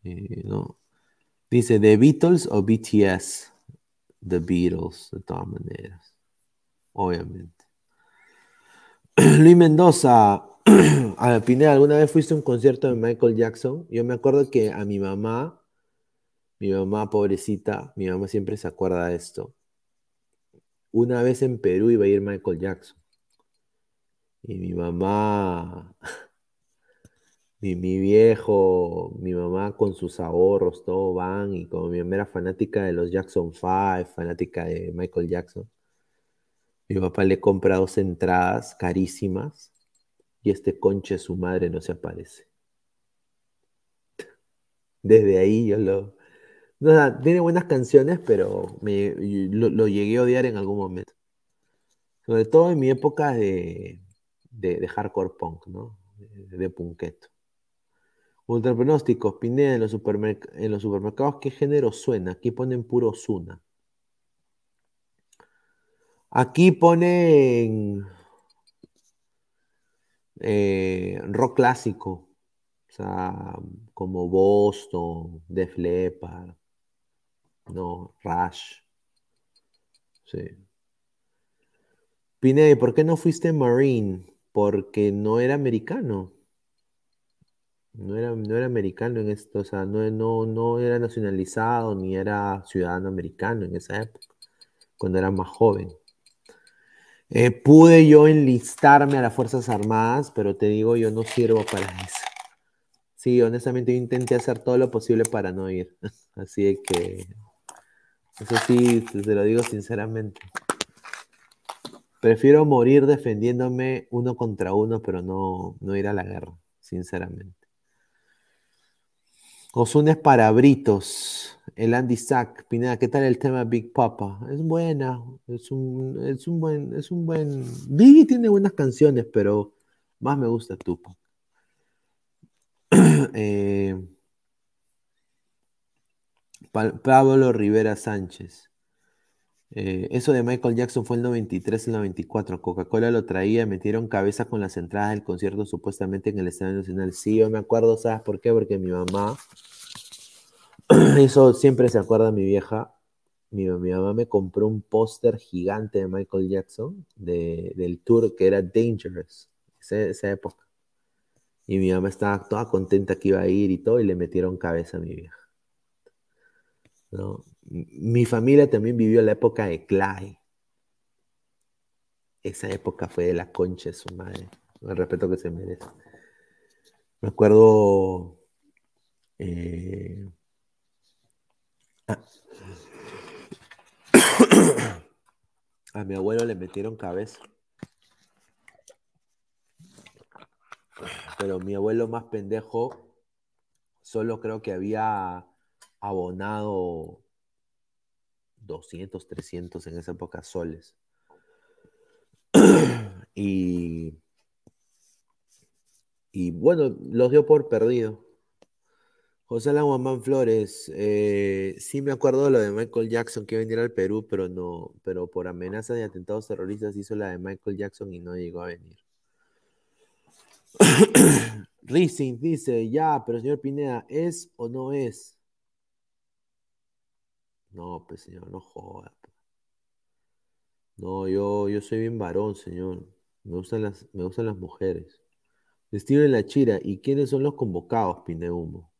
Speaker 3: Eh, no. Dice, ¿The Beatles o BTS? The Beatles, de todas maneras. Obviamente. Luis Mendoza, a Pineda, ¿alguna vez fuiste a un concierto de Michael Jackson? Yo me acuerdo que a mi mamá, mi mamá pobrecita, mi mamá siempre se acuerda de esto. Una vez en Perú iba a ir Michael Jackson. Y mi mamá, mi, mi viejo, mi mamá con sus ahorros, todo van. Y como mi mamá era fanática de los Jackson 5, fanática de Michael Jackson, mi papá le compra dos entradas carísimas y este conche su madre no se aparece. Desde ahí yo lo... tiene buenas canciones, pero me, lo, llegué a odiar en algún momento. Sobre todo en mi época de, de, hardcore punk, ¿no? De, de punketo. Ultrapronósticos, Pineda, en los, en los supermercados, ¿qué género suena? Aquí ponen puro Zuna. Aquí ponen eh, rock clásico, o sea, como Boston, Def Leppard, no, Rush. Sí. Pineda, ¿por qué no fuiste Marine? Porque no era americano. No era, no era americano en esto, o sea, no, no, no era nacionalizado ni era ciudadano americano en esa época, cuando era más joven. Eh, pude yo enlistarme a las Fuerzas Armadas, pero te digo, yo no sirvo para eso. Sí, honestamente yo intenté hacer todo lo posible para no ir. Así que, eso sí, te lo digo sinceramente. Prefiero morir defendiéndome uno contra uno, pero no, no ir a la guerra, sinceramente. Osunes para Britos. El Andy Sack. Pineda, ¿qué tal el tema Big Papa? Es buena. Es un, es un buen. Es un buen. Biggie tiene buenas canciones, pero más me gusta Tupac. eh, Pablo Rivera Sánchez. Eh, eso de Michael Jackson fue el 93 y el 94. Coca-Cola lo traía, metieron cabeza con las entradas del concierto supuestamente en el Estadio Nacional. Sí, yo me acuerdo, ¿sabes por qué? Porque mi mamá, eso siempre se acuerda mi vieja, mi, mamá me compró un póster gigante de Michael Jackson del tour que era Dangerous, esa, esa época. Y mi mamá estaba toda contenta que iba a ir y todo, y le metieron cabeza a mi vieja. ¿no? Mi familia también vivió la época de Clay. Esa época fue de la concha de su madre. El respeto que se merece. Me acuerdo. Eh, a mi abuelo le metieron cabeza. Pero mi abuelo más pendejo, solo creo que había abonado 200, 300 en esa época soles. y, y bueno, los dio por perdido. José Laguamán Flores, eh, sí me acuerdo de lo de Michael Jackson que iba a venir al Perú, pero no, pero por amenaza de atentados terroristas hizo la de Michael Jackson y no llegó a venir. Rising dice, ya, pero señor Pineda, ¿es o no es? No, pues señor, no joda. Pues. No, yo, yo soy bien varón, señor. Me gustan las, me gustan las mujeres. Steven La Chira, ¿y quiénes son los convocados, Pineumo?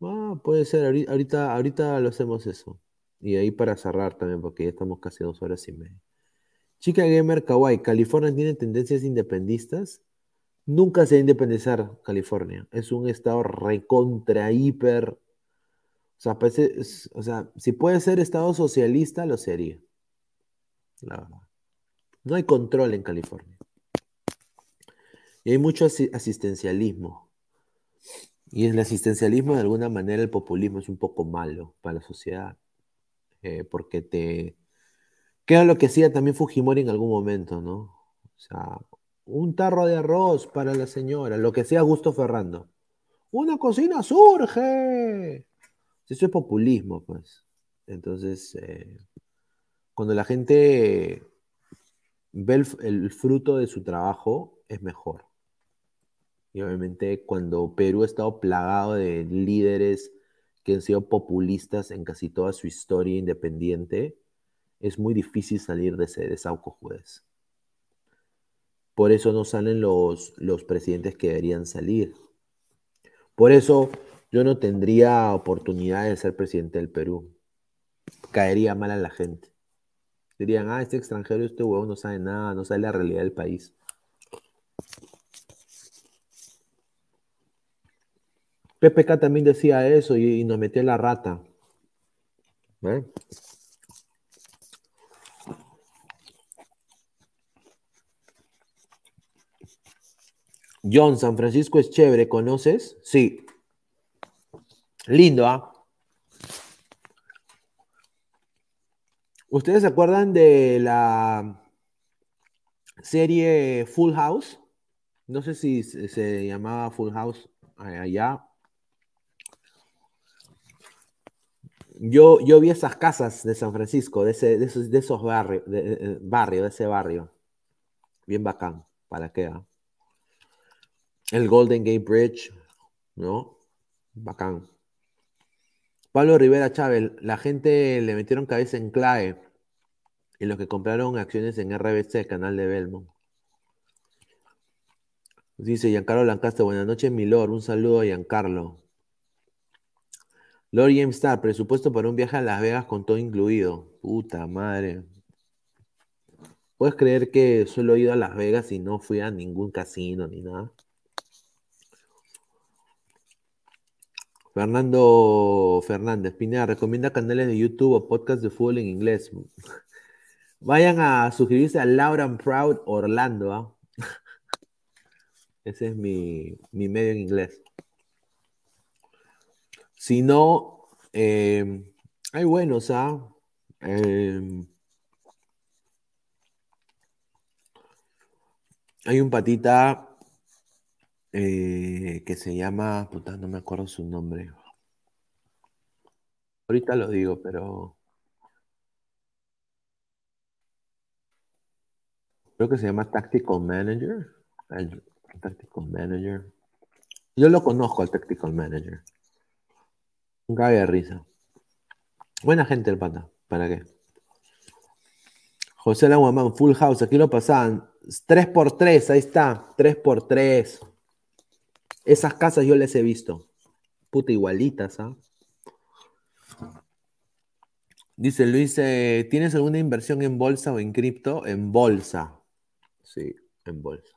Speaker 3: Ah, puede ser, ahorita, ahorita, lo hacemos eso. Y ahí para cerrar también, porque ya estamos casi dos horas y media. Chica Gamer Kawaii, ¿California tiene tendencias independistas? Nunca se va a independizar California. Es un estado recontra, hiper o sea, si puede ser Estado socialista, lo sería. La verdad. No hay control en California. Y hay mucho asistencialismo. Y el asistencialismo, de alguna manera, el populismo es un poco malo para la sociedad. Eh, porque te. ¿Qué era lo que hacía también Fujimori en algún momento, no? O sea, un tarro de arroz para la señora, lo que sea Gusto Ferrando. una cocina surge. Eso es populismo, pues. Entonces, eh, cuando la gente ve el, fruto de su trabajo, es mejor. Y obviamente cuando Perú ha estado plagado de líderes que han sido populistas en casi toda su historia independiente, es muy difícil salir de ese desauco juez. Por eso no salen los presidentes que deberían salir. Por eso yo no tendría oportunidad de ser presidente del Perú. Caería mal a la gente. Dirían, ah, este extranjero, este huevón no sabe nada, no sabe la realidad del país. PPK también decía eso y, nos metió la rata. ¿Eh? John, San Francisco es chévere, ¿conoces? Sí. Lindo, ¿ah? ¿Ustedes se acuerdan de la serie Full House? No sé si se llamaba Full House allá. Yo, yo vi esas casas de San Francisco, de, esos, de esos barrios, de, barrio, de ese barrio. Bien bacán, para qué. Ah? El Golden Gate Bridge, ¿no? Bacán. Pablo Rivera Chávez, la gente le metieron cabeza en clave en los que compraron acciones en RBC, canal de Belmont. Dice Giancarlo Lancaster, buenas noches, mi Lord. Un saludo a Giancarlo. Lord James Star, presupuesto para un viaje a Las Vegas con todo incluido. Puta madre. ¿Puedes creer que solo he ido a Las Vegas y no fui a ningún casino ni nada? Fernando Fernández, Pineda, recomienda canales de YouTube o podcast de fútbol en inglés. Vayan a suscribirse a Laura Proud Orlando. ¿ah? Ese es mi, medio en inglés. Si no, em, hay buenos, ¿ah? Em, hay un patita eh, que se llama, puta, no me acuerdo su nombre. Ahorita lo digo, pero creo que se llama Tactical Manager. Tactical Manager. Yo lo conozco al Tactical Manager. Un de risa. Buena gente el pata. ¿Para qué? José Laguamán, Full House. Aquí lo pasaban. 3x3, ahí está. 3x3. Esas casas yo les he visto. Puta igualitas, ¿ah? Dice Luis, eh, ¿tienes alguna inversión en bolsa o en cripto? En bolsa. Sí, en bolsa.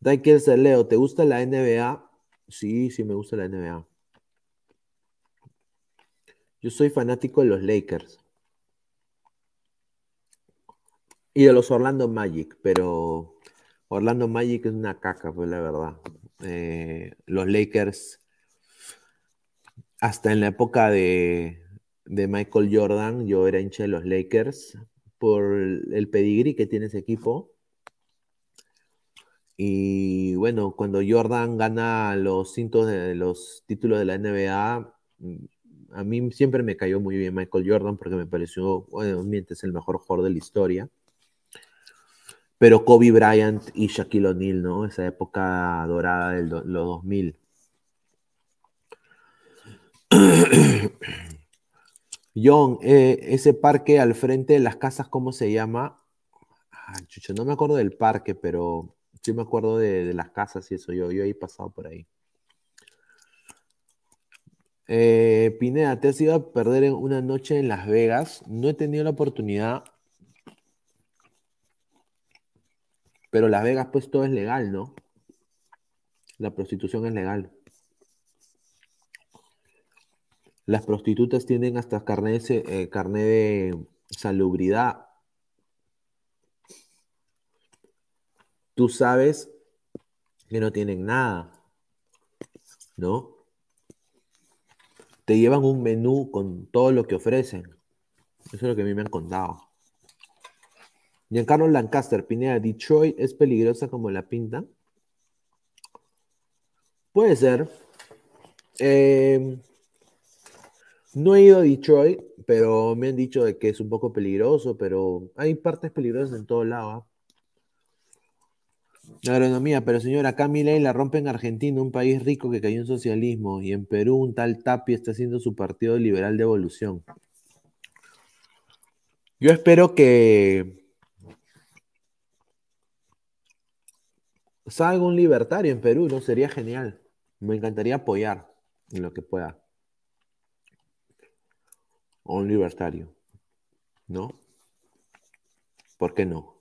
Speaker 3: Daiker Leo, ¿te gusta la NBA? Sí, sí me gusta la NBA. Yo soy fanático de los Lakers. Y de los Orlando Magic, pero Orlando Magic es una caca, pues la verdad. Eh, los Lakers, hasta en la época de, Michael Jordan, yo era hincha de los Lakers por el pedigrí que tiene ese equipo y bueno, cuando Jordan gana los, de, los títulos de la NBA, mm, a mí siempre me cayó muy bien Michael Jordan porque me pareció, bueno, es el mejor jugador de la historia. Pero Kobe Bryant y Shaquille O'Neal, ¿no? Esa época dorada de los 2000. John, eh, ese parque al frente de las casas, ¿cómo se llama? Ah, chucho, no me acuerdo del parque, pero Sí me acuerdo de, las casas y eso, yo, yo he pasado por ahí. Eh, Pineda, ¿te has ido a perder una noche en Las Vegas? No he tenido la oportunidad. Pero Las Vegas, pues todo es legal, ¿no? La prostitución es legal. Las prostitutas tienen hasta carnet eh, carnet de salubridad tú sabes que no tienen nada, ¿no? Te llevan un menú con todo lo que ofrecen. Eso es lo que a mí me han contado. Giancarlo Lancaster, Pineda, ¿Detroit es peligrosa como la pinta? Puede ser, Eh, no he ido a Detroit, pero me han dicho de que es un poco peligroso, pero hay partes peligrosas en todo lado. ¿ah? Agronomía, pero señora, acá ley la rompe en Argentina, un país rico que cayó en socialismo, y en Perú un tal Tapi está haciendo su partido liberal de evolución. Yo espero que salga un libertario en Perú, ¿no? Sería genial. Me encantaría apoyar en lo que pueda. O un libertario, ¿no? ¿Por qué no?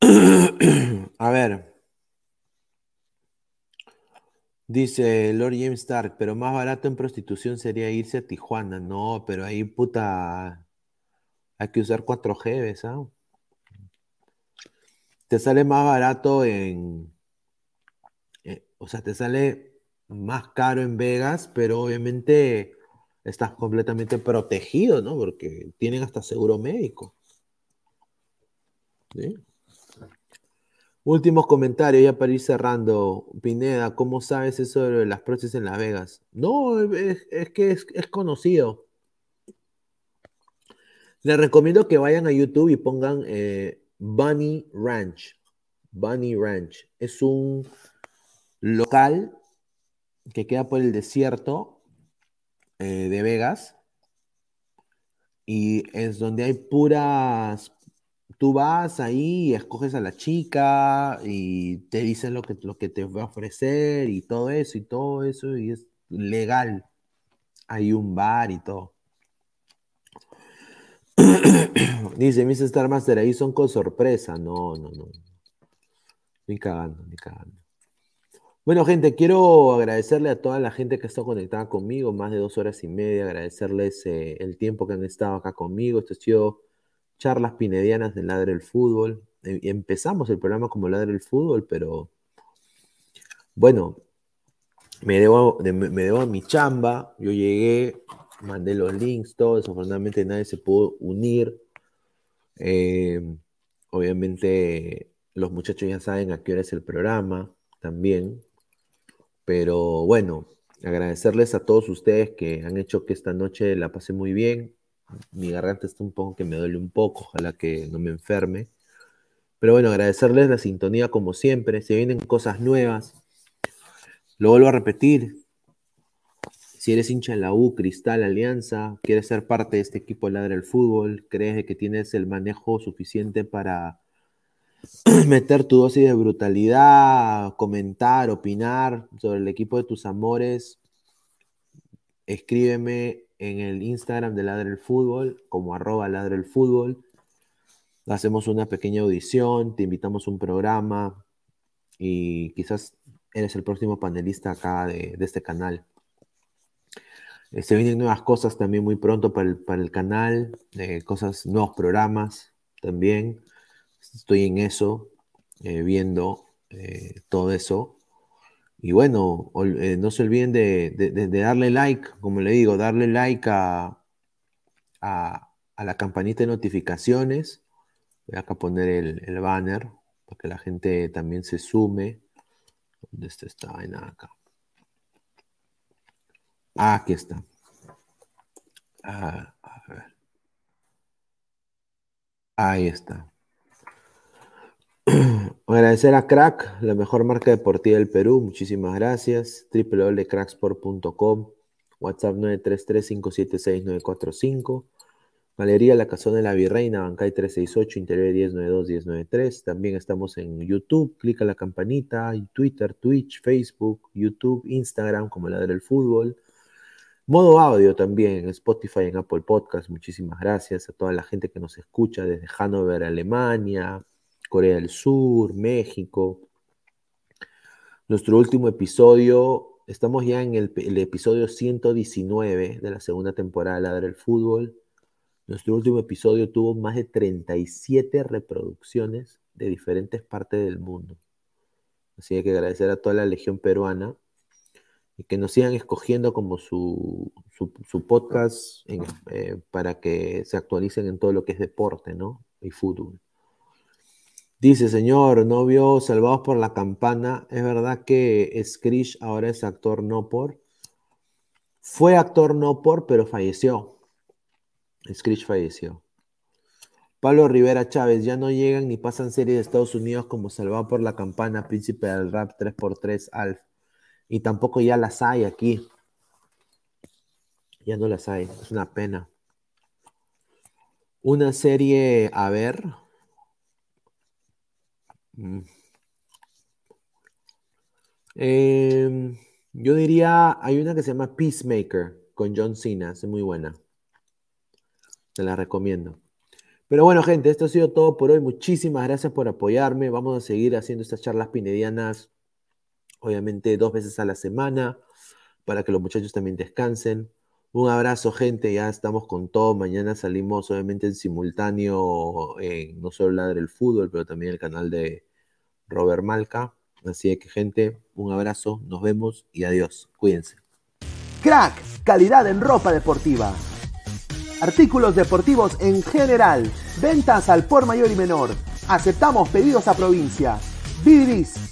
Speaker 3: A ver. Dice Lord James Stark, pero más barato en prostitución sería irse a Tijuana. No, pero ahí puta. Hay que usar 4G, ¿sabes? Te sale más barato en. Eh, o sea, te sale más caro en Vegas, pero obviamente estás completamente protegido, ¿no? Porque tienen hasta seguro médico. ¿Sí? Últimos comentarios ya para ir cerrando. Pineda, ¿cómo sabes eso de las prótesis en Las Vegas? No, es, que es, conocido. Les recomiendo que vayan a YouTube y pongan eh, Bunny Ranch. Bunny Ranch. Es un local que queda por el desierto eh, de Vegas. Y es donde hay puras tú vas ahí y escoges a la chica y te dicen lo que, lo que te va a ofrecer y todo eso y todo eso y es legal. Hay un bar y todo. Dice Miss Star Master, ahí son con sorpresa. No, no, no. Ni cagando, ni cagando. Bueno, gente, quiero agradecerle a toda la gente que está conectada conmigo, más de dos horas y media, agradecerles eh, el tiempo que han estado acá conmigo. Esto ha sido charlas pinedianas de Ladre el Fútbol. Eh, empezamos el programa como Ladre el Fútbol, pero bueno, me debo, me debo a mi chamba. Yo llegué, mandé los links, todo. Desafortunadamente nadie se pudo unir. Eh, obviamente los muchachos ya saben a qué hora es el programa también. Pero bueno, agradecerles a todos ustedes que han hecho que esta noche la pasé muy bien mi garganta está un poco que me duele un poco, ojalá que no me enferme. Pero bueno, agradecerles la sintonía como siempre. Se vienen cosas nuevas. Lo vuelvo a repetir. Si eres hincha en la U, Cristal, Alianza, quieres ser parte de este equipo Ladra el Fútbol, crees que tienes el manejo suficiente para meter tu dosis de brutalidad, comentar, opinar sobre el equipo de tus amores, escríbeme en el Instagram de Ladre el Fútbol, como arroba Ladre el Fútbol. Hacemos una pequeña audición, te invitamos a un programa y quizás eres el próximo panelista acá de, este canal. Eh, se vienen nuevas cosas también muy pronto para el, canal, eh, cosas, nuevos programas también. Estoy en eso, eh, viendo todo eso. Y bueno, eh, no se olviden de, darle like, como le digo, darle like a, la campanita de notificaciones. Voy acá a poner el, banner para que la gente también se sume. ¿Dónde está esta acá? Ah, aquí está. Ah. Ahí está. Agradecer a Crack, la mejor marca deportiva del Perú. Muchísimas gracias. www.cracksport.com, WhatsApp 933-576-945. Galería La Cazón de la Virreina, Bancay 368, Interior 1092-1093. También estamos en YouTube, clica la campanita, Twitter, Twitch, Facebook, YouTube, Instagram, como la del fútbol. Modo audio también, Spotify, en Apple Podcast. Muchísimas gracias a toda la gente que nos escucha desde Hannover, Alemania, Corea del Sur, México. Nuestro último episodio, estamos ya en el, episodio 119 de la segunda temporada de Ladra el Fútbol. Nuestro último episodio tuvo más de 37 reproducciones de diferentes partes del mundo. Así que agradecer a toda la legión peruana que nos sigan escogiendo como su, podcast eh, para que se actualicen en todo lo que es deporte ¿no? y fútbol. Dice, señor, no vio Salvados por la Campana. Es verdad que Screech ahora es actor no por. Fue actor no por, pero falleció. Screech falleció. Pablo Rivera Chávez, ya no llegan ni pasan series de Estados Unidos como Salvado por la Campana, Príncipe del Rap 3x3, Alf. Y tampoco ya las hay aquí. Ya no las hay, es una pena. Una serie, a ver. Mm. Em, yo diría, hay una que se llama Peacemaker con John Cena, es muy buena. Te la recomiendo. Pero bueno, gente, esto ha sido todo por hoy. Muchísimas gracias por apoyarme. Vamos a seguir haciendo estas charlas pinedianas, obviamente dos veces a la semana, para que los muchachos también descansen. Un abrazo, gente. Ya estamos con todo. Mañana salimos, obviamente, en simultáneo, en no solo Ladre el Fútbol, pero también el canal de Robert Malca. Así que, gente, un abrazo. Nos vemos y adiós. Cuídense.
Speaker 2: Crack, calidad en ropa deportiva artículos deportivos en general, ventas al por mayor y menor. Aceptamos pedidos a provincia. Bidris,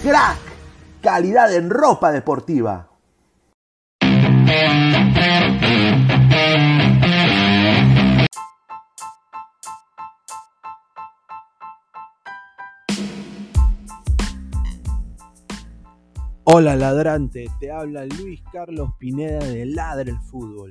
Speaker 2: Crack, calidad en ropa deportiva.
Speaker 1: Hola ladrante, te habla Luis Carlos Pineda de Ladre el Fútbol.